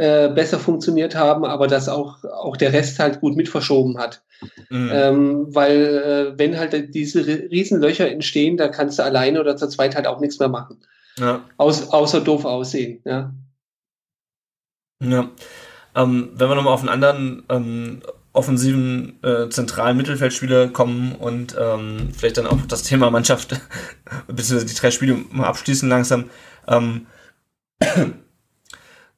äh, besser funktioniert haben, aber dass auch, auch der Rest halt gut mit verschoben hat. Mhm. Ähm, weil äh, wenn halt diese Riesenlöcher entstehen, da kannst du alleine oder zu zweit halt auch nichts mehr machen. Ja. Aus, außer doof aussehen, ja. Ja. Ähm, wenn wir nochmal auf einen anderen ähm, offensiven äh, zentralen Mittelfeldspieler kommen und ähm, vielleicht dann auch das Thema Mannschaft beziehungsweise die drei Spiele mal abschließen langsam.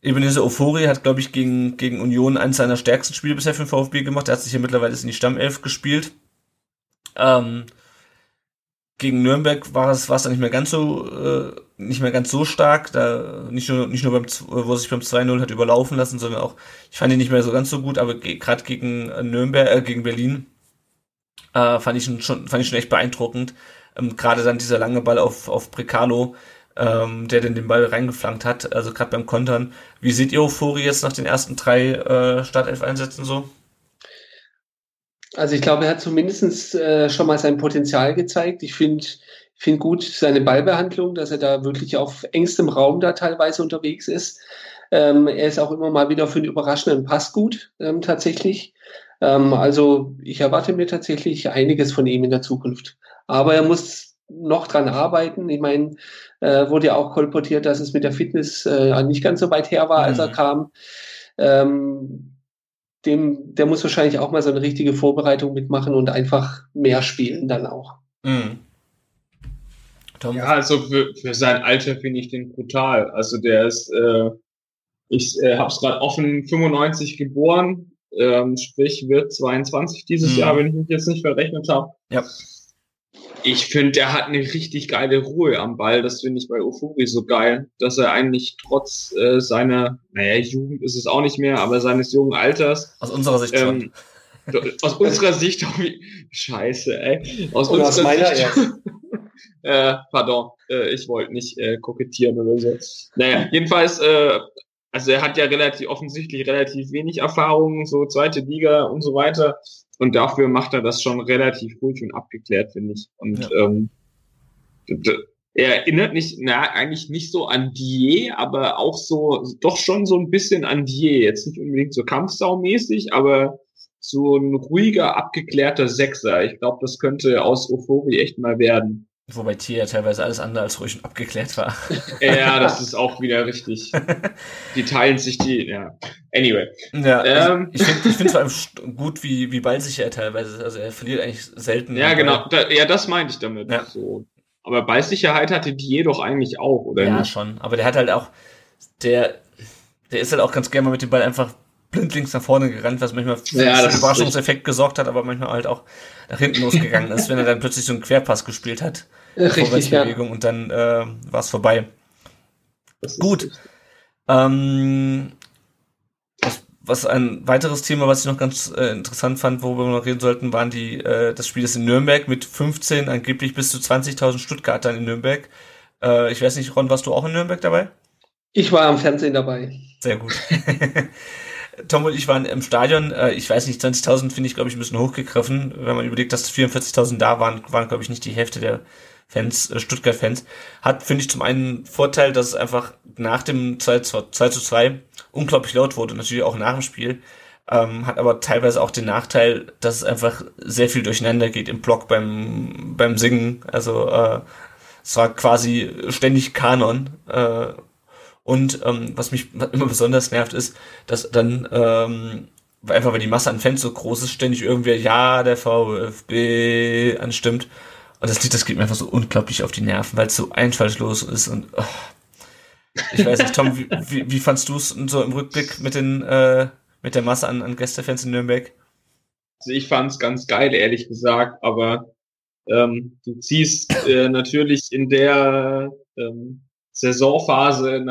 Ähm, Ebenezer Ofori hat, glaube ich, gegen, gegen Union eines seiner stärksten Spiele bisher für den VfB gemacht. Er hat sich hier mittlerweile in die Stammelf gespielt. Ähm, gegen Nürnberg war es, war es dann nicht mehr ganz so, äh, nicht mehr ganz so stark, da nicht nur, nicht nur beim, wo er sich beim 2-0 hat überlaufen lassen, sondern auch, ich fand ihn nicht mehr so ganz so gut, aber gerade gegen Nürnberg, äh, gegen Berlin, äh, fand ich schon, fand ich schon echt beeindruckend. Ähm, gerade dann dieser lange Ball auf, auf Precalo, ähm, der denn den Ball reingeflankt hat, also gerade beim Kontern. Wie seht ihr Euphorie jetzt nach den ersten drei äh, Startelf-Einsätzen so? Also ich glaube, er hat zumindest äh, schon mal sein Potenzial gezeigt. Ich finde find gut seine Ballbehandlung, dass er da wirklich auf engstem Raum da teilweise unterwegs ist. Ähm, er ist auch immer mal wieder für einen überraschenden Pass gut, ähm, tatsächlich. Ähm, also ich erwarte mir tatsächlich einiges von ihm in der Zukunft. Aber er muss noch dran arbeiten. Ich meine, äh, wurde ja auch kolportiert, dass es mit der Fitness äh, nicht ganz so weit her war, als er mhm. kam. Ähm, dem, der muss wahrscheinlich auch mal so eine richtige Vorbereitung mitmachen und einfach mehr spielen dann auch. Mhm. Ja, also für, für sein Alter finde ich den brutal. Also der ist, äh, ich äh, habe es gerade offen 95 geboren, ähm, sprich wird 22 dieses mhm. Jahr, wenn ich mich jetzt nicht verrechnet habe. Ja ich finde, er hat eine richtig geile Ruhe am Ball. Das finde ich bei Ufuri so geil, dass er eigentlich trotz äh, seiner, naja, Jugend ist es auch nicht mehr, aber seines jungen Alters. Aus unserer Sicht ähm, schon. Aus unserer Sicht, wie, scheiße, ey. Aus Oder unserer aus meiner Sicht. äh, pardon, äh, ich wollte nicht äh, kokettieren oder so. Naja, jedenfalls, äh, also er hat ja relativ offensichtlich relativ wenig Erfahrung, so zweite Liga und so weiter. Und dafür macht er das schon relativ ruhig und abgeklärt, finde ich. Und ja. ähm, er erinnert nicht, na, eigentlich nicht so an Die, aber auch so, doch schon so ein bisschen an Die. Jetzt nicht unbedingt so Kampfsau-mäßig, aber so ein ruhiger, abgeklärter Sechser. Ich glaube, das könnte aus Euphorie echt mal werden. Wobei Tier ja teilweise alles andere als ruhig und abgeklärt war. Ja, das ist auch wieder richtig. Die teilen sich die, ja. Anyway. Ja, ähm, ich, ich finde es vor allem gut, wie, wie ballsicher er teilweise ist. Also er verliert eigentlich selten. Ja, genau. Da, ja, das meinte ich damit. Ja. So. Aber Ballsicherheit hatte die doch eigentlich auch, oder ja, nicht? Schon. Aber der hat halt auch, der, der ist halt auch ganz gerne mal mit dem Ball einfach blindlings nach vorne gerannt, was manchmal für ja, einen Überraschungseffekt gesorgt hat, aber manchmal halt auch nach hinten losgegangen ist, wenn er dann plötzlich so einen Querpass gespielt hat. Richtig, ja. und dann äh, war es vorbei. Gut. Ähm, was, was ein weiteres Thema, was ich noch ganz äh, interessant fand, worüber wir noch reden sollten, waren die, äh, das Spiel ist in Nürnberg mit 15, angeblich bis zu 20.000 Stuttgartern in Nürnberg. Äh, ich weiß nicht, Ron, warst du auch in Nürnberg dabei? Ich war am Fernsehen dabei. Sehr gut. Tom und ich waren im Stadion. Äh, ich weiß nicht, 20.000 finde ich, glaube ich, ein bisschen hochgegriffen. Wenn man überlegt, dass 44.000 da waren, waren, glaube ich, nicht die Hälfte der Fans, äh, Stuttgart-Fans. Hat, finde ich, zum einen Vorteil, dass es einfach nach dem 2, 2 zu 2 unglaublich laut wurde, natürlich auch nach dem Spiel. Ähm, hat aber teilweise auch den Nachteil, dass es einfach sehr viel durcheinander geht im Block beim, beim Singen. Also äh, Es war quasi ständig Kanon. Äh, und ähm, was mich immer besonders nervt, ist, dass dann ähm, einfach weil die Masse an Fans so groß ist, ständig irgendwer ja der VfB anstimmt. Und das Lied, das geht mir einfach so unglaublich auf die Nerven, weil es so einfallslos ist und oh. ich weiß nicht, Tom, wie, wie, wie fandst du es so im Rückblick mit den äh, mit der Masse an, an Gästefans in Nürnberg? Also ich fand es ganz geil, ehrlich gesagt, aber ähm, du ziehst äh, natürlich in der ähm, Saisonphase,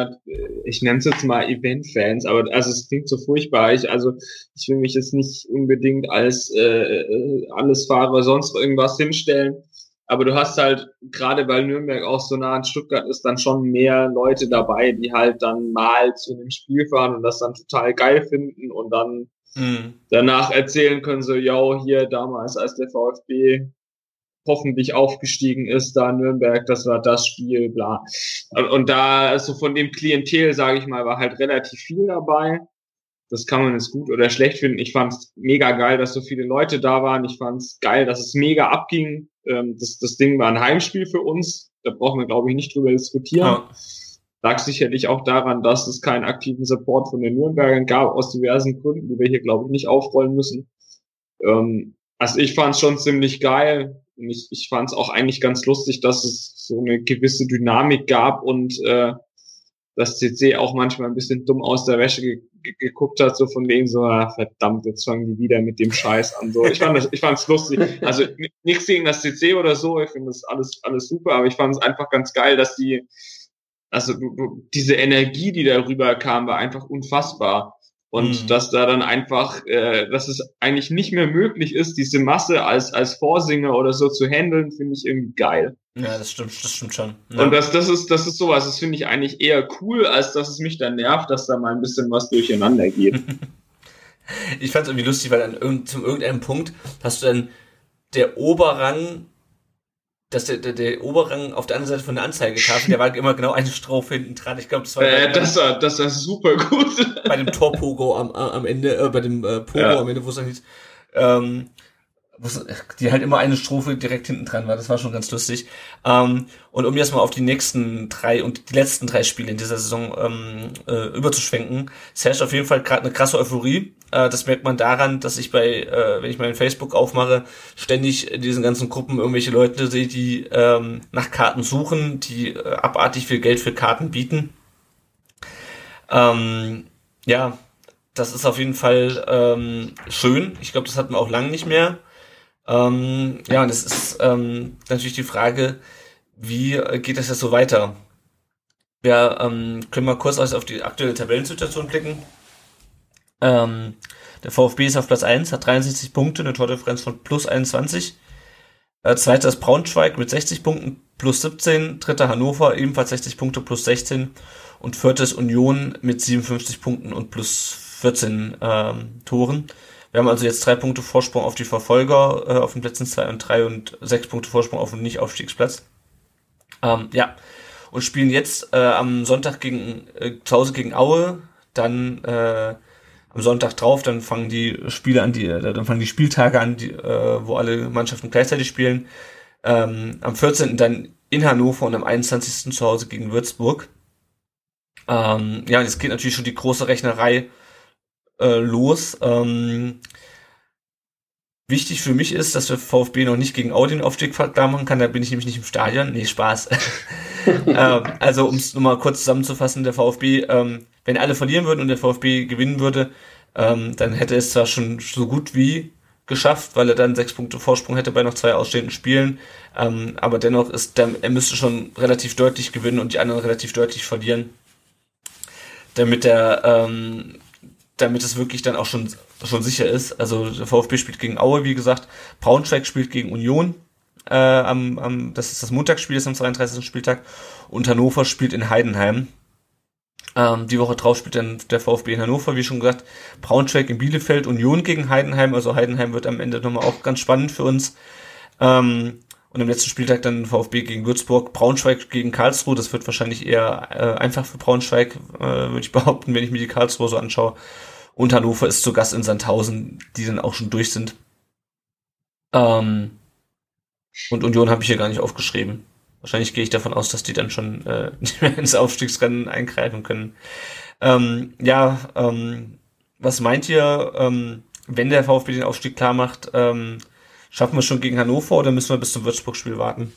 ich nenne es jetzt mal Event-Fans, aber also es klingt so furchtbar. Ich, also ich will mich jetzt nicht unbedingt als äh, alles Fahrer sonst irgendwas hinstellen. Aber du hast halt, gerade weil Nürnberg auch so nah an Stuttgart ist, dann schon mehr Leute dabei, die halt dann mal zu einem Spiel fahren und das dann total geil finden und dann mhm. danach erzählen können, so, ja, hier damals, als der VfB hoffentlich aufgestiegen ist, da Nürnberg, das war das Spiel, bla. Und, und da, also von dem Klientel, sage ich mal, war halt relativ viel dabei. Das kann man jetzt gut oder schlecht finden. Ich fand es mega geil, dass so viele Leute da waren. Ich fand es geil, dass es mega abging. Ähm, das, das Ding war ein Heimspiel für uns. Da brauchen wir, glaube ich, nicht drüber diskutieren. Ja. Lag sicherlich auch daran, dass es keinen aktiven Support von den Nürnbergern gab, aus diversen Gründen, die wir hier, glaube ich, nicht aufrollen müssen. Ähm, also ich fand es schon ziemlich geil. Und ich, ich fand es auch eigentlich ganz lustig, dass es so eine gewisse Dynamik gab und äh, dass CC auch manchmal ein bisschen dumm aus der Wäsche ge geguckt hat, so von wegen so, ah, verdammt, jetzt fangen die wieder mit dem Scheiß an. So, ich fand das, ich fand's lustig. Also nichts gegen das CC oder so, ich finde das alles, alles super, aber ich fand es einfach ganz geil, dass die, also diese Energie, die darüber kam, war einfach unfassbar. Und mhm. dass da dann einfach, äh, dass es eigentlich nicht mehr möglich ist, diese Masse als, als Vorsinger oder so zu handeln, finde ich irgendwie geil. Ja, das stimmt, das stimmt schon. Ja. Und das, das ist, das ist sowas, das finde ich eigentlich eher cool, als dass es mich dann nervt, dass da mal ein bisschen was durcheinander geht. ich fand es irgendwie lustig, weil dann irgend, zum irgendeinem Punkt hast du dann der Oberrang dass der, der, der Oberrang auf der anderen Seite von der Anzeigetafel, der war immer genau eine Strophe hinten dran. Ich glaube, das war äh, das war das war super gut. Bei dem Torpogo am, am Ende, äh, bei dem äh, Pogo ja. am Ende, wo es dann hieß, ähm, die halt immer eine Strophe direkt hinten dran war. Das war schon ganz lustig. Ähm, und um jetzt mal auf die nächsten drei und die letzten drei Spiele in dieser Saison ähm, äh, überzuschwenken, es herrscht auf jeden Fall gerade eine krasse Euphorie. Äh, das merkt man daran, dass ich bei, äh, wenn ich meinen Facebook aufmache, ständig in diesen ganzen Gruppen irgendwelche Leute sehe, die ähm, nach Karten suchen, die äh, abartig viel Geld für Karten bieten. Ähm, ja, das ist auf jeden Fall ähm, schön. Ich glaube, das hatten wir auch lange nicht mehr. Ähm, ja, und es ist ähm, natürlich die Frage, wie geht das jetzt so weiter? Wir ähm, können mal kurz auf die aktuelle Tabellensituation blicken. Ähm, der VfB ist auf Platz 1, hat 63 Punkte, eine Tordifferenz von plus 21. Äh, zweiter ist Braunschweig mit 60 Punkten, plus 17. Dritter Hannover, ebenfalls 60 Punkte, plus 16. Und viertes Union mit 57 Punkten und plus 14 ähm, Toren. Wir haben also jetzt drei Punkte Vorsprung auf die Verfolger äh, auf den Plätzen zwei und drei und sechs Punkte Vorsprung auf den Nicht-Aufstiegsplatz. Ähm, ja. Und spielen jetzt äh, am Sonntag gegen äh, zu Hause gegen Aue, dann äh, am Sonntag drauf, dann fangen die Spiele an, die, äh, dann fangen die Spieltage an, die, äh, wo alle Mannschaften gleichzeitig spielen. Ähm, am 14. dann in Hannover und am 21. zu Hause gegen Würzburg. Ähm, ja, und jetzt geht natürlich schon die große Rechnerei äh, los. Ähm, wichtig für mich ist, dass der VfB noch nicht gegen Audi den Aufstieg klar machen kann. Da bin ich nämlich nicht im Stadion. Nee, Spaß. ähm, also, um es nochmal kurz zusammenzufassen, der VfB, ähm, wenn alle verlieren würden und der VfB gewinnen würde, ähm, dann hätte es zwar schon so gut wie geschafft, weil er dann sechs Punkte Vorsprung hätte bei noch zwei ausstehenden Spielen. Ähm, aber dennoch ist der, er müsste schon relativ deutlich gewinnen und die anderen relativ deutlich verlieren, damit er ähm, damit es wirklich dann auch schon, schon sicher ist. Also der VfB spielt gegen Aue, wie gesagt. Braunschweig spielt gegen Union. Äh, am, am, das ist das Montagsspiel, das ist am 32. Spieltag. Und Hannover spielt in Heidenheim. Ähm, die Woche drauf spielt dann der VfB in Hannover, wie schon gesagt. Braunschweig in Bielefeld, Union gegen Heidenheim. Also Heidenheim wird am Ende nochmal auch ganz spannend für uns. Ähm, und am letzten Spieltag dann VfB gegen Würzburg, Braunschweig gegen Karlsruhe. Das wird wahrscheinlich eher äh, einfach für Braunschweig, äh, würde ich behaupten, wenn ich mir die Karlsruhe so anschaue. Und Hannover ist zu Gast in Sandhausen, die dann auch schon durch sind. Ähm, und Union habe ich hier gar nicht aufgeschrieben. Wahrscheinlich gehe ich davon aus, dass die dann schon äh, nicht mehr ins Aufstiegsrennen eingreifen können. Ähm, ja, ähm, was meint ihr, ähm, wenn der VfB den Aufstieg klar macht, ähm, schaffen wir schon gegen Hannover oder müssen wir bis zum Würzburg-Spiel warten?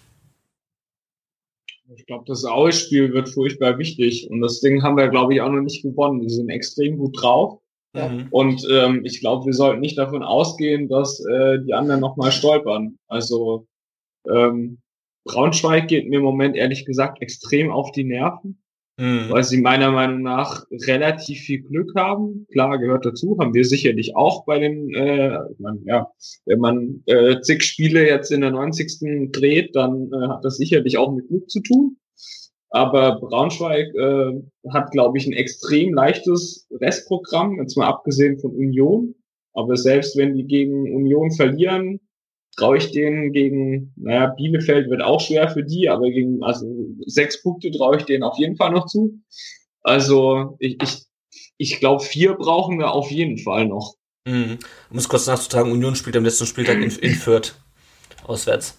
Ich glaube, das Aue-Spiel wird furchtbar wichtig und das Ding haben wir, glaube ich, auch noch nicht gewonnen. Die sind extrem gut drauf. Mhm. Und ähm, ich glaube, wir sollten nicht davon ausgehen, dass äh, die anderen nochmal stolpern. Also ähm, Braunschweig geht mir im Moment ehrlich gesagt extrem auf die Nerven, mhm. weil sie meiner Meinung nach relativ viel Glück haben. Klar, gehört dazu, haben wir sicherlich auch bei den, äh, man, ja, wenn man äh, zig Spiele jetzt in der 90. dreht, dann äh, hat das sicherlich auch mit Glück zu tun. Aber Braunschweig äh, hat, glaube ich, ein extrem leichtes Restprogramm, jetzt mal abgesehen von Union. Aber selbst wenn die gegen Union verlieren, traue ich denen gegen, naja, Bielefeld wird auch schwer für die, aber gegen, also sechs Punkte traue ich denen auf jeden Fall noch zu. Also ich, ich, ich glaube, vier brauchen wir auf jeden Fall noch. Mhm. Ich muss kurz nachzutragen, Union spielt am letzten Spieltag in, in Fürth auswärts.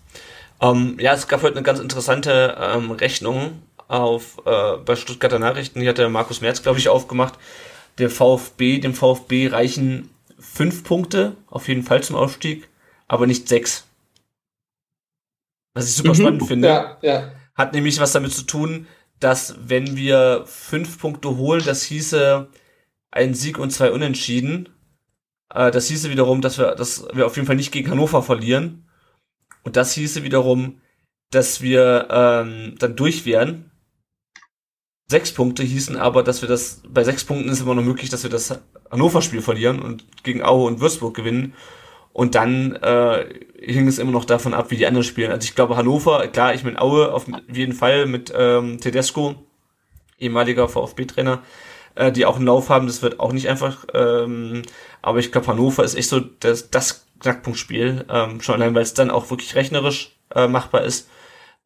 Ähm, ja, es gab heute eine ganz interessante ähm, Rechnung auf äh, bei Stuttgarter Nachrichten. Die hat der Markus Merz, glaube ich, aufgemacht. Der VfB, dem VfB reichen fünf Punkte auf jeden Fall zum Aufstieg aber nicht sechs. Was ich super mhm. spannend finde. Ja, ja. Hat nämlich was damit zu tun, dass wenn wir fünf Punkte holen, das hieße ein Sieg und zwei Unentschieden. Äh, das hieße wiederum, dass wir, dass wir auf jeden Fall nicht gegen Hannover verlieren. Und das hieße wiederum, dass wir ähm, dann durch wären. Sechs Punkte hießen aber, dass wir das, bei sechs Punkten ist immer noch möglich, dass wir das Hannover-Spiel verlieren und gegen Aue und Würzburg gewinnen. Und dann äh, hing es immer noch davon ab, wie die anderen spielen. Also ich glaube Hannover, klar, ich meine Aue auf jeden Fall mit ähm, Tedesco, ehemaliger VfB-Trainer, äh, die auch einen Lauf haben. Das wird auch nicht einfach. Ähm, aber ich glaube Hannover ist echt so das, das Knackpunktspiel. Ähm, schon allein, weil es dann auch wirklich rechnerisch äh, machbar ist.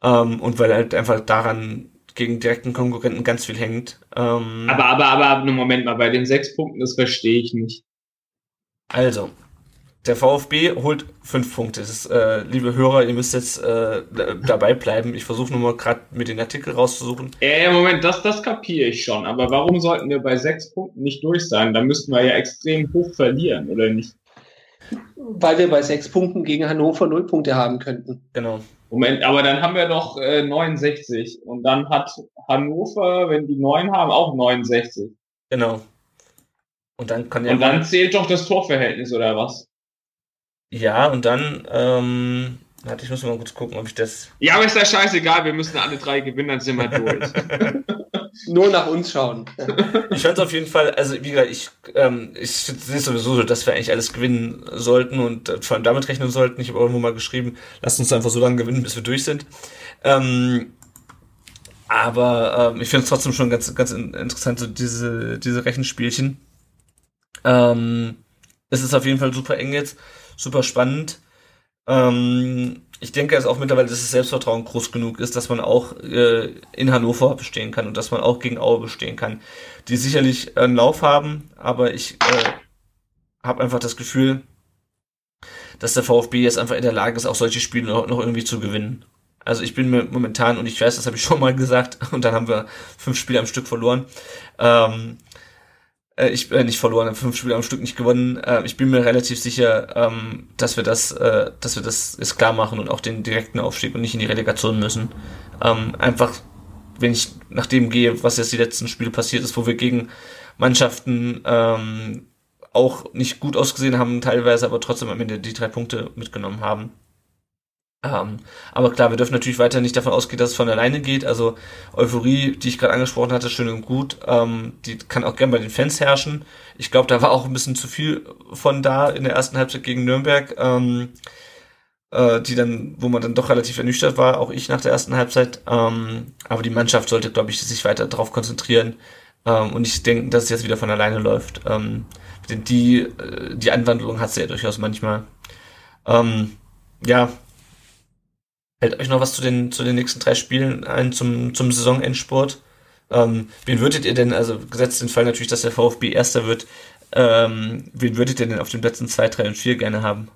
Ähm, und weil halt einfach daran gegen direkten Konkurrenten ganz viel hängt. Ähm, aber, aber, aber, Moment mal, bei den sechs Punkten, das verstehe ich nicht. Also, der VfB holt fünf Punkte. Das ist, äh, liebe Hörer, ihr müsst jetzt äh, dabei bleiben. Ich versuche nur mal gerade mit den Artikel rauszusuchen. Ja, Moment, das, das kapiere ich schon. Aber warum sollten wir bei sechs Punkten nicht durch sein? Da müssten wir ja extrem hoch verlieren, oder nicht? Weil wir bei sechs Punkten gegen Hannover null Punkte haben könnten. Genau. Moment, aber dann haben wir doch äh, 69. Und dann hat Hannover, wenn die neun haben, auch 69. Genau. Und dann kann ja. Und dann zählt doch das Torverhältnis, oder was? Ja, und dann, ähm, warte, ich muss mal kurz gucken, ob ich das. Ja, aber ist ja scheißegal, wir müssen alle drei gewinnen, dann sind wir durch. Nur nach uns schauen. ich fand auf jeden Fall, also wie gesagt, ich, ähm, ich sehe sowieso so, dass wir eigentlich alles gewinnen sollten und vor allem damit rechnen sollten. Ich habe irgendwo mal geschrieben, lasst uns einfach so lange gewinnen, bis wir durch sind. Ähm, aber ähm, ich finde es trotzdem schon ganz, ganz interessant, so diese, diese Rechenspielchen. Ähm, es ist auf jeden Fall super eng jetzt super spannend. Ähm, ich denke es auch mittlerweile, dass das Selbstvertrauen groß genug ist, dass man auch äh, in Hannover bestehen kann und dass man auch gegen Aue bestehen kann, die sicherlich einen Lauf haben, aber ich äh, habe einfach das Gefühl, dass der VfB jetzt einfach in der Lage ist, auch solche Spiele noch, noch irgendwie zu gewinnen. Also ich bin mir momentan, und ich weiß, das habe ich schon mal gesagt, und dann haben wir fünf Spiele am Stück verloren. Ähm, äh, ich äh, nicht verloren, fünf Spiele am Stück nicht gewonnen. Äh, ich bin mir relativ sicher, ähm, dass wir das, äh, dass wir das jetzt klar machen und auch den direkten Aufstieg und nicht in die Relegation müssen. Ähm, einfach, wenn ich nach dem gehe, was jetzt die letzten Spiele passiert ist, wo wir gegen Mannschaften ähm, auch nicht gut ausgesehen haben, teilweise aber trotzdem am Ende die drei Punkte mitgenommen haben. Ähm, aber klar, wir dürfen natürlich weiter nicht davon ausgehen, dass es von alleine geht. Also Euphorie, die ich gerade angesprochen hatte, schön und gut, ähm, die kann auch gern bei den Fans herrschen. Ich glaube, da war auch ein bisschen zu viel von da in der ersten Halbzeit gegen Nürnberg, ähm, äh, die dann, wo man dann doch relativ ernüchtert war, auch ich nach der ersten Halbzeit. Ähm, aber die Mannschaft sollte, glaube ich, sich weiter darauf konzentrieren ähm, und nicht denken, dass es jetzt wieder von alleine läuft. Ähm, denn die, äh, die Anwandlung hat sie ja durchaus manchmal. Ja, Fällt euch noch was zu den, zu den nächsten drei Spielen ein zum, zum Saisonendsport? Ähm, wen würdet ihr denn, also gesetzt den Fall natürlich, dass der VfB Erster wird, ähm, wen würdet ihr denn auf den Plätzen 2, 3 und 4 gerne haben?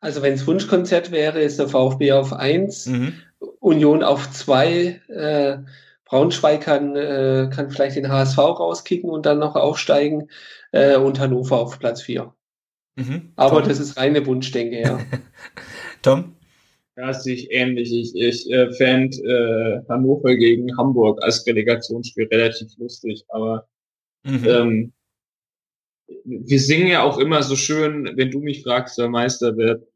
Also wenn es Wunschkonzert wäre, ist der VfB auf eins, mhm. Union auf zwei, äh, Braunschweig kann, äh, kann vielleicht den HSV rauskicken und dann noch aufsteigen äh, und Hannover auf Platz vier. Mhm. Aber Tom. das ist reine Wunschdenke, ja. Tom? Ja, sehe ich ähnlich. Ich, ich äh, fände äh, Hannover gegen Hamburg als Relegationsspiel relativ lustig, aber mhm. ähm, wir singen ja auch immer so schön, wenn du mich fragst, wer Meister wird.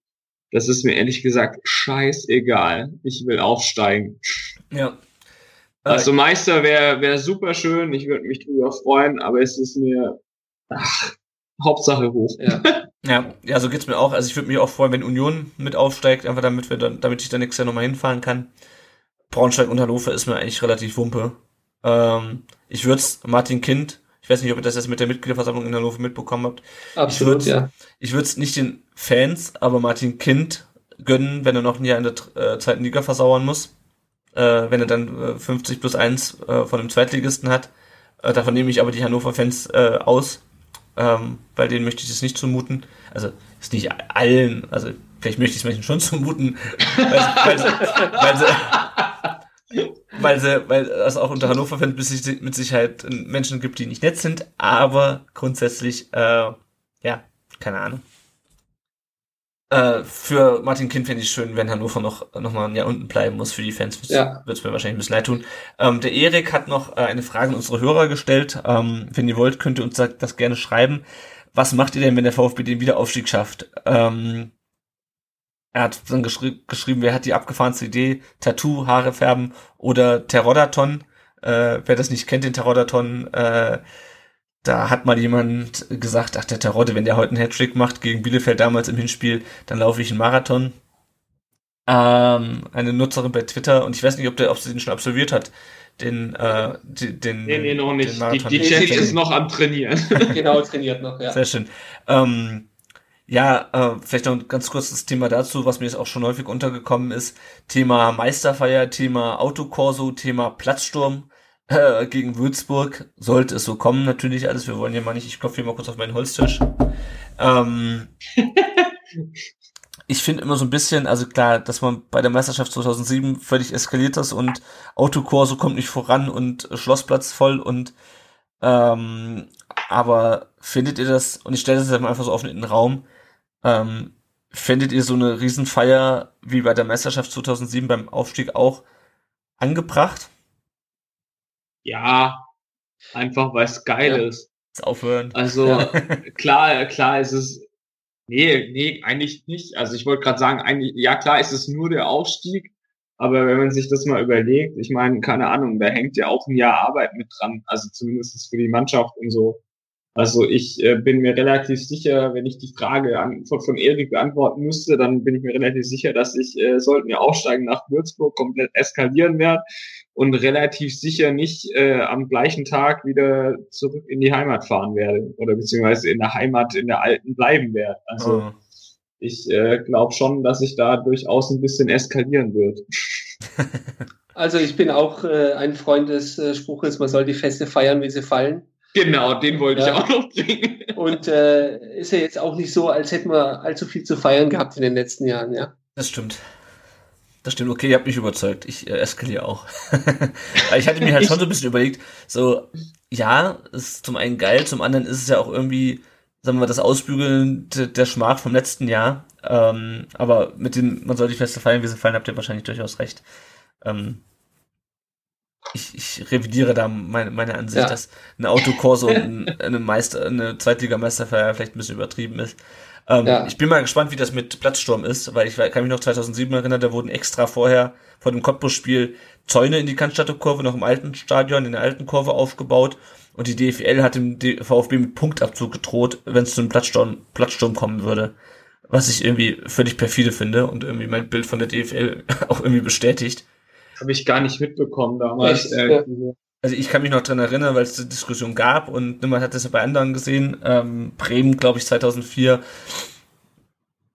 Das ist mir ehrlich gesagt scheißegal. Ich will aufsteigen. Ja. Also Meister wäre wär super schön. Ich würde mich drüber freuen, aber es ist mir ach, Hauptsache hoch. Ja. ja, ja, so geht's mir auch. Also ich würde mich auch freuen, wenn Union mit aufsteigt, einfach damit wir dann, damit ich dann nächstes Jahr nochmal hinfahren kann. Braunschweig und Hannover ist mir eigentlich relativ wumpe. Ähm, ich würde Martin Kind ich weiß nicht, ob ihr das jetzt mit der Mitgliederversammlung in Hannover mitbekommen habt. Absolut, ich ja. Ich würde es nicht den Fans, aber Martin Kind gönnen, wenn er noch ein Jahr in der äh, zweiten Liga versauern muss. Äh, wenn er dann äh, 50 plus 1 äh, von einem Zweitligisten hat. Äh, davon nehme ich aber die Hannover-Fans äh, aus, ähm, weil denen möchte ich es nicht zumuten. Also ist nicht allen, also vielleicht möchte ich es manchen schon zumuten, weil, weil, weil, sie, weil, sie, weil es auch unter Hannover-Fans mit Sicherheit Menschen gibt, die nicht nett sind, aber grundsätzlich, äh, ja, keine Ahnung. Äh, für Martin Kind fände ich schön, wenn Hannover noch, noch mal ein Jahr unten bleiben muss. Für die Fans ja. wird es mir wahrscheinlich ein bisschen leid tun. Ähm, der Erik hat noch äh, eine Frage an unsere Hörer gestellt. Ähm, wenn ihr wollt, könnt ihr uns das gerne schreiben. Was macht ihr denn, wenn der VfB den Wiederaufstieg schafft? Ähm, er hat dann geschri geschrieben, wer hat die abgefahrenste Idee? Tattoo, Haare färben oder Terrodaton. Äh, wer das nicht kennt, den Terrodaton, äh, da hat mal jemand gesagt, ach der Terodde, wenn der heute einen Hattrick macht gegen Bielefeld damals im Hinspiel, dann laufe ich einen Marathon. Ähm, eine Nutzerin bei Twitter und ich weiß nicht, ob der, ob sie den schon absolviert hat. Den, äh, den, den, nee, nee, noch nicht. Die, die Chat ist noch am Trainieren. genau, trainiert noch, ja. Sehr schön. Ähm, ja, äh, vielleicht noch ein ganz kurzes Thema dazu, was mir jetzt auch schon häufig untergekommen ist. Thema Meisterfeier, Thema Autokorso, Thema Platzsturm äh, gegen Würzburg. Sollte es so kommen, natürlich alles. Wir wollen ja mal nicht, ich klopfe hier mal kurz auf meinen Holztisch. Ähm, ich finde immer so ein bisschen, also klar, dass man bei der Meisterschaft 2007 völlig eskaliert ist und Autokorso kommt nicht voran und Schlossplatz voll und ähm, aber findet ihr das, und ich stelle das jetzt einfach so offen in den Raum, ähm, fändet ihr so eine Riesenfeier wie bei der Meisterschaft 2007 beim Aufstieg auch angebracht? Ja, einfach weil es geil ja. ist. Jetzt aufhören. Also ja. klar, klar ist es. Nee, nee, eigentlich nicht. Also ich wollte gerade sagen, eigentlich, ja klar ist es nur der Aufstieg, aber wenn man sich das mal überlegt, ich meine, keine Ahnung, da hängt ja auch ein Jahr Arbeit mit dran, also zumindest für die Mannschaft und so. Also ich äh, bin mir relativ sicher, wenn ich die Frage an, von, von Erik beantworten müsste, dann bin ich mir relativ sicher, dass ich, äh, sollten wir aufsteigen nach Würzburg, komplett eskalieren werde und relativ sicher nicht äh, am gleichen Tag wieder zurück in die Heimat fahren werde oder beziehungsweise in der Heimat in der alten bleiben werde. Also oh. ich äh, glaube schon, dass ich da durchaus ein bisschen eskalieren wird. Also ich bin auch äh, ein Freund des äh, Spruches, man soll die Feste feiern, wie sie fallen. Genau, den wollte ja. ich auch noch bringen. Und äh, ist ja jetzt auch nicht so, als hätten wir allzu viel zu feiern gehabt in den letzten Jahren, ja. Das stimmt. Das stimmt, okay, ihr habt mich überzeugt. Ich äh, eskaliere auch. ich hatte mir halt schon so ein bisschen überlegt, so, ja, ist zum einen geil, zum anderen ist es ja auch irgendwie, sagen wir mal, das Ausbügeln der Schmach vom letzten Jahr. Ähm, aber mit dem, man soll die Feste feiern, wie sie fallen, habt ihr wahrscheinlich durchaus recht. Ähm, ich, ich revidiere da meine, meine Ansicht, ja. dass ein Autokorso und eine Meister, eine Zweitligameisterfeier vielleicht ein bisschen übertrieben ist. Ähm, ja. Ich bin mal gespannt, wie das mit Platzsturm ist, weil ich kann mich noch 2007 erinnern, da wurden extra vorher vor dem Cottbus-Spiel Zäune in die Cannstatter Kurve noch im alten Stadion, in der alten Kurve aufgebaut und die DFL hat dem VfB mit Punktabzug gedroht, wenn es zu einem Platzsturm, Platzsturm kommen würde. Was ich irgendwie völlig perfide finde und irgendwie mein Bild von der DFL auch irgendwie bestätigt. Habe ich gar nicht mitbekommen damals. Äh, also ich kann mich noch dran erinnern, weil es die Diskussion gab und niemand hat das ja bei anderen gesehen. Ähm, Bremen, glaube ich, 2004.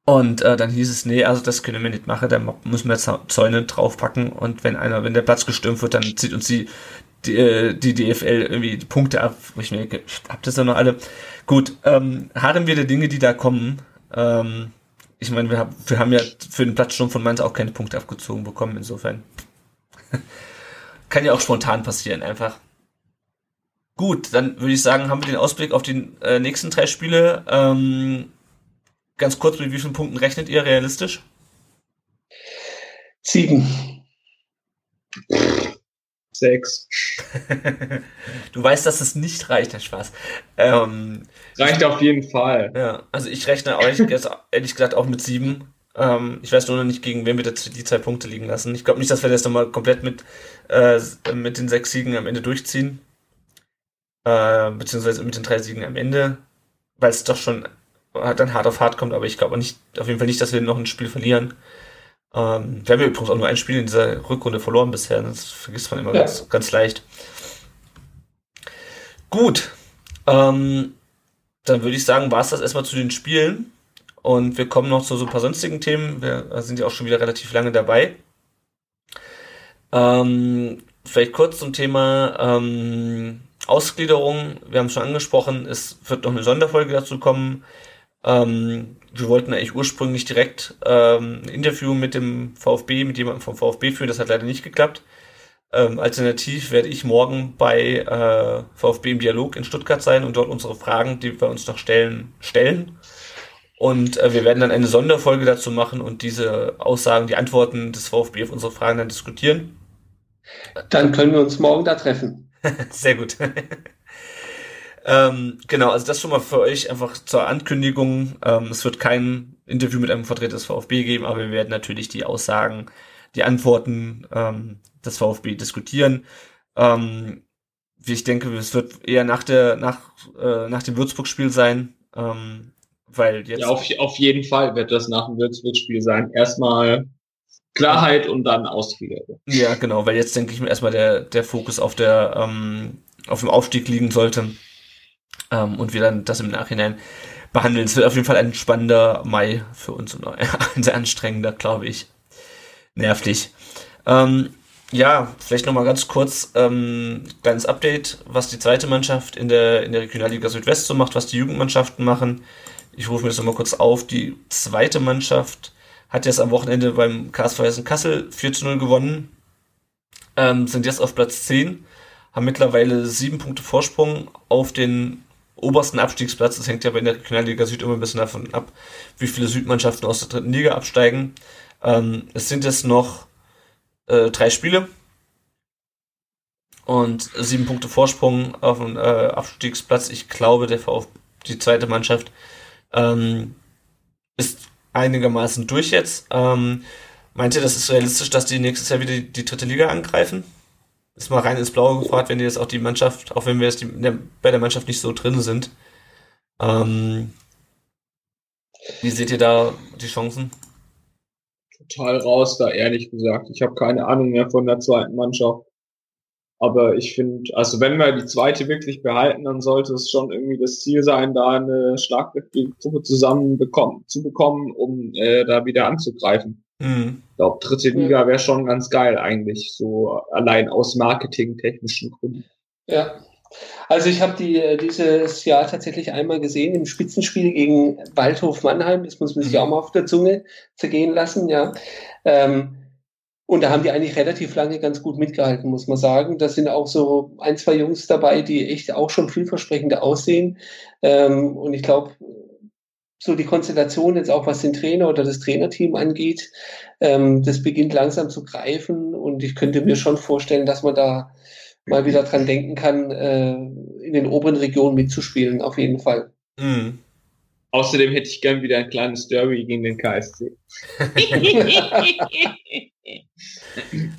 Und äh, dann hieß es, nee, also das können wir nicht machen, da müssen wir Zäune draufpacken und wenn einer, wenn der Platz gestürmt wird, dann zieht uns die, die, äh, die DFL irgendwie die Punkte ab. Ich mir, hab das ja noch alle. Gut, ähm, harren wir der Dinge, die da kommen. Ähm, ich meine, wir, haben, wir haben ja für den Platzsturm von Mainz auch keine Punkte abgezogen bekommen, insofern. Kann ja auch spontan passieren, einfach. Gut, dann würde ich sagen, haben wir den Ausblick auf die äh, nächsten drei Spiele. Ähm, ganz kurz, mit wie vielen Punkten rechnet ihr realistisch? Sieben. Sechs. du weißt, dass es nicht reicht, Herr Spaß. Ähm, reicht auf jeden Fall. Ja, also ich rechne auch, ehrlich, gesagt auch mit sieben. Ähm, ich weiß nur noch nicht, gegen wen wir die zwei Punkte liegen lassen. Ich glaube nicht, dass wir das nochmal komplett mit, äh, mit den sechs Siegen am Ende durchziehen. Äh, beziehungsweise mit den drei Siegen am Ende, weil es doch schon dann hart auf hart kommt, aber ich glaube nicht, auf jeden Fall nicht, dass wir noch ein Spiel verlieren. Ähm, wir haben ja übrigens auch nur ein Spiel in dieser Rückrunde verloren bisher. Das vergisst man immer ja. ganz, ganz leicht. Gut. Ähm, dann würde ich sagen, war es das erstmal zu den Spielen. Und wir kommen noch zu so ein paar sonstigen Themen. Wir sind ja auch schon wieder relativ lange dabei. Ähm, vielleicht kurz zum Thema ähm, Ausgliederung. Wir haben es schon angesprochen, es wird noch eine Sonderfolge dazu kommen. Ähm, wir wollten eigentlich ursprünglich direkt ähm, ein Interview mit dem VfB, mit jemandem vom VfB führen. Das hat leider nicht geklappt. Ähm, alternativ werde ich morgen bei äh, VfB im Dialog in Stuttgart sein und dort unsere Fragen, die wir uns noch stellen, stellen. Und äh, wir werden dann eine Sonderfolge dazu machen und diese Aussagen, die Antworten des VfB auf unsere Fragen dann diskutieren. Dann können wir uns morgen da treffen. Sehr gut. Ähm, genau, also das schon mal für euch einfach zur Ankündigung. Ähm, es wird kein Interview mit einem Vertreter des VfB geben, aber wir werden natürlich die Aussagen, die Antworten ähm, des VfB diskutieren. Ähm, wie ich denke, es wird eher nach der nach äh, nach dem Würzburg-Spiel sein, ähm, weil jetzt ja auf, auf jeden Fall wird das nach dem Würzburg-Spiel sein. Erstmal Klarheit und dann Ausgliederung. Ja, genau, weil jetzt denke ich mir erstmal der der Fokus auf der ähm, auf dem Aufstieg liegen sollte ähm, und wir dann das im Nachhinein behandeln. Es wird auf jeden Fall ein spannender Mai für uns und ein sehr anstrengender, glaube ich. Nervlich. Ähm, ja, vielleicht nochmal ganz kurz ähm, kleines Update, was die zweite Mannschaft in der, in der Regionalliga Südwest so macht, was die Jugendmannschaften machen. Ich rufe mir das nochmal kurz auf. Die zweite Mannschaft hat jetzt am Wochenende beim KSV Hessen Kassel 4 zu 0 gewonnen, ähm, sind jetzt auf Platz 10, haben mittlerweile sieben Punkte Vorsprung auf den obersten Abstiegsplatz. Das hängt ja bei der Regionalliga Süd immer ein bisschen davon ab, wie viele Südmannschaften aus der dritten Liga absteigen. Ähm, es sind jetzt noch äh, drei Spiele und sieben Punkte Vorsprung auf den äh, Abstiegsplatz. Ich glaube, der VfB, die zweite Mannschaft, ähm, ist einigermaßen durch jetzt. Ähm, meint ihr, das ist realistisch, dass die nächstes Jahr wieder die, die dritte Liga angreifen? ist mal rein ins Blaue gefragt, wenn ihr jetzt auch die Mannschaft, auch wenn wir jetzt die, der, bei der Mannschaft nicht so drin sind. Ähm, wie seht ihr da die Chancen? Total raus da, ehrlich gesagt. Ich habe keine Ahnung mehr von der zweiten Mannschaft. Aber ich finde, also wenn wir die zweite wirklich behalten, dann sollte es schon irgendwie das Ziel sein, da eine schlagkräftige Gruppe zusammen bekommen, zu bekommen, um äh, da wieder anzugreifen. Mhm. Ich glaube, dritte Liga wäre schon ganz geil eigentlich, so allein aus marketingtechnischen Gründen. Ja. Also ich habe die äh, dieses Jahr tatsächlich einmal gesehen im Spitzenspiel gegen Waldhof Mannheim. Das muss man sich mhm. auch mal auf der Zunge zergehen lassen, ja. Ähm, und da haben die eigentlich relativ lange ganz gut mitgehalten, muss man sagen. Da sind auch so ein, zwei Jungs dabei, die echt auch schon vielversprechender aussehen. Ähm, und ich glaube, so die Konstellation jetzt auch was den Trainer oder das Trainerteam angeht, ähm, das beginnt langsam zu greifen und ich könnte mir schon vorstellen, dass man da mal wieder dran denken kann, äh, in den oberen Regionen mitzuspielen, auf jeden Fall. Mhm. Außerdem hätte ich gern wieder ein kleines Derby gegen den KSC.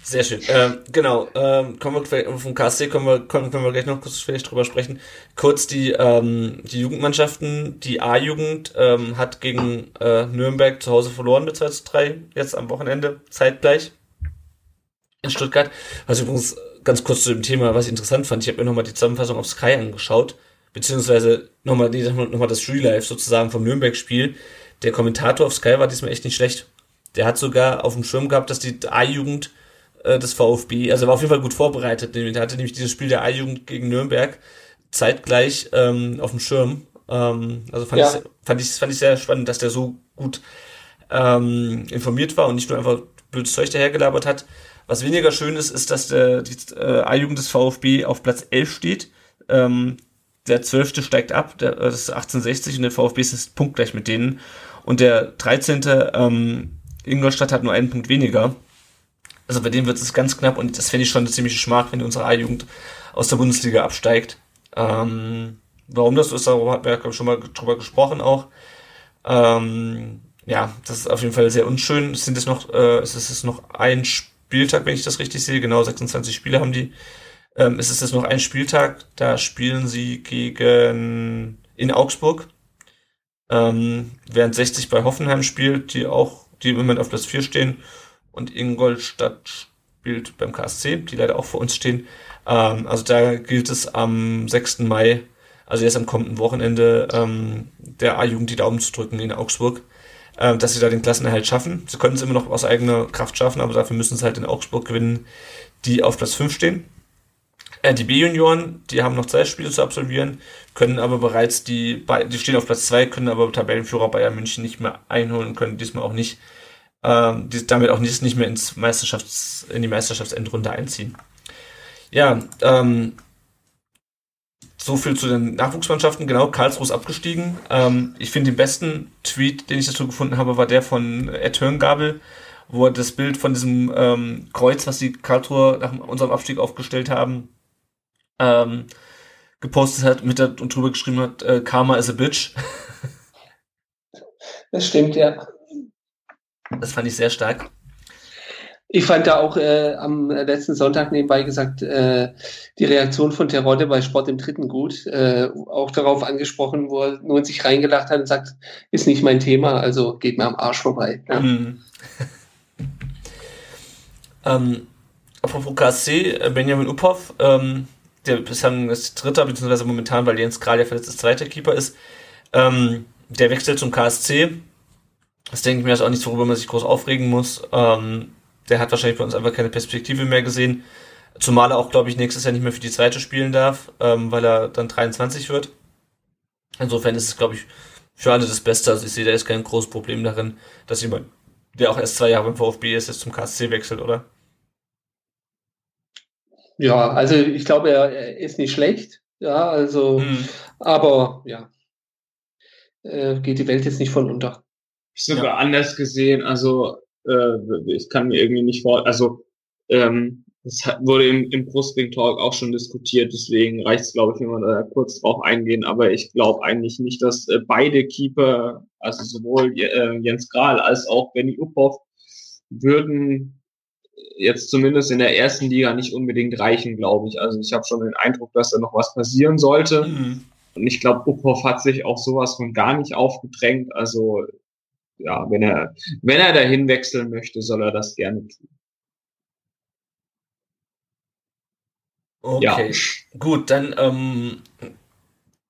Sehr schön. Ähm, genau, ähm, kommen wir vom KSC können wir, können wir gleich noch kurz vielleicht drüber sprechen. Kurz die, ähm, die Jugendmannschaften. Die A-Jugend ähm, hat gegen äh, Nürnberg zu Hause verloren mit 2 zu 3, jetzt am Wochenende, zeitgleich in Stuttgart. Was übrigens ganz kurz zu dem Thema, was ich interessant fand, ich habe mir nochmal die Zusammenfassung auf Sky angeschaut, beziehungsweise nochmal noch mal das Real Life sozusagen vom Nürnberg-Spiel. Der Kommentator auf Sky war diesmal echt nicht schlecht. Der hat sogar auf dem Schirm gehabt, dass die A-Jugend äh, des VfB, also war auf jeden Fall gut vorbereitet. Der hatte nämlich dieses Spiel der A-Jugend gegen Nürnberg zeitgleich ähm, auf dem Schirm. Ähm, also fand, ja. ich, fand, ich, fand ich sehr spannend, dass der so gut ähm, informiert war und nicht nur einfach blödes Zeug dahergelabert hat. Was weniger schön ist, ist, dass der, die äh, A-Jugend des VfB auf Platz 11 steht. Ähm, der 12. steigt ab, der, das ist 1860 und der VfB ist punktgleich mit denen. Und der 13. Ähm, Ingolstadt hat nur einen Punkt weniger. Also bei denen wird es ganz knapp und das fände ich schon eine ziemliche wenn unsere A-Jugend aus der Bundesliga absteigt. Ähm, warum das so ist, darüber hat wir ja schon mal drüber gesprochen auch. Ähm, ja, das ist auf jeden Fall sehr unschön. Es sind jetzt noch, äh, es ist jetzt noch ein Spieltag, wenn ich das richtig sehe. Genau, 26 Spiele haben die. Ähm, es ist jetzt noch ein Spieltag. Da spielen sie gegen in Augsburg. Ähm, während 60 bei Hoffenheim spielt, die auch, die im Moment auf Platz 4 stehen. Und Ingolstadt spielt beim KSC, die leider auch vor uns stehen. Ähm, also da gilt es am 6. Mai, also erst am kommenden Wochenende, ähm, der A-Jugend die Daumen zu drücken in Augsburg äh, dass sie da den Klassenerhalt schaffen. Sie können es immer noch aus eigener Kraft schaffen, aber dafür müssen sie halt in Augsburg gewinnen, die auf Platz 5 stehen. Äh, die B-Junioren, die haben noch zwei Spiele zu absolvieren, können aber bereits die, die stehen auf Platz 2, können aber Tabellenführer Bayern München nicht mehr einholen, können diesmal auch nicht, ähm, die, damit auch nicht, nicht mehr ins Meisterschafts-, in die Meisterschaftsendrunde einziehen. Ja, ähm, so viel zu den Nachwuchsmannschaften. Genau, Karlsruhe ist abgestiegen. Ähm, ich finde den besten Tweet, den ich dazu gefunden habe, war der von Ed Hörngabel, wo er das Bild von diesem ähm, Kreuz, was die Karlsruhe nach unserem Abstieg aufgestellt haben, ähm, gepostet hat mit der, und drüber geschrieben hat, äh, Karma is a bitch. Das stimmt, ja. Das fand ich sehr stark. Ich fand da auch äh, am letzten Sonntag nebenbei gesagt äh, die Reaktion von Terodde bei Sport im Dritten gut, äh, auch darauf angesprochen, wo er nur in sich reingelacht hat und sagt, ist nicht mein Thema, also geht mir am Arsch vorbei. Ja. Mhm. ähm, apropos KSC, äh, Benjamin Uphoff, ähm, der bislang ist Dritter, beziehungsweise momentan, weil Jens Kral ja verletzt ist, zweiter Keeper ist, ähm, der wechselt zum KSC. Das denke ich mir, ist auch nichts, worüber man sich groß aufregen muss. Ähm, der hat wahrscheinlich bei uns einfach keine Perspektive mehr gesehen. Zumal er auch, glaube ich, nächstes Jahr nicht mehr für die zweite spielen darf, ähm, weil er dann 23 wird. Insofern ist es, glaube ich, für alle das Beste. Also ich sehe da jetzt kein großes Problem darin, dass jemand, der auch erst zwei Jahre beim VfB ist, jetzt zum KSC wechselt, oder? Ja, also ich glaube, er ist nicht schlecht. Ja, also, hm. aber ja, äh, geht die Welt jetzt nicht von unter. Ich sogar ja. anders gesehen. Also äh, ich kann mir irgendwie nicht vor, also ähm, das wurde im, im Brustring Talk auch schon diskutiert, deswegen reicht es, glaube ich, wenn wir da kurz drauf eingehen. Aber ich glaube eigentlich nicht, dass äh, beide Keeper, also sowohl äh, Jens Grahl als auch Benny Uphoff, würden jetzt zumindest in der ersten Liga nicht unbedingt reichen, glaube ich. Also ich habe schon den Eindruck, dass da noch was passieren sollte. Mhm. Und ich glaube, Uphoff hat sich auch sowas von gar nicht aufgedrängt. Also ja, wenn er, wenn er dahin wechseln möchte, soll er das gerne tun. Okay, ja. gut, dann ähm,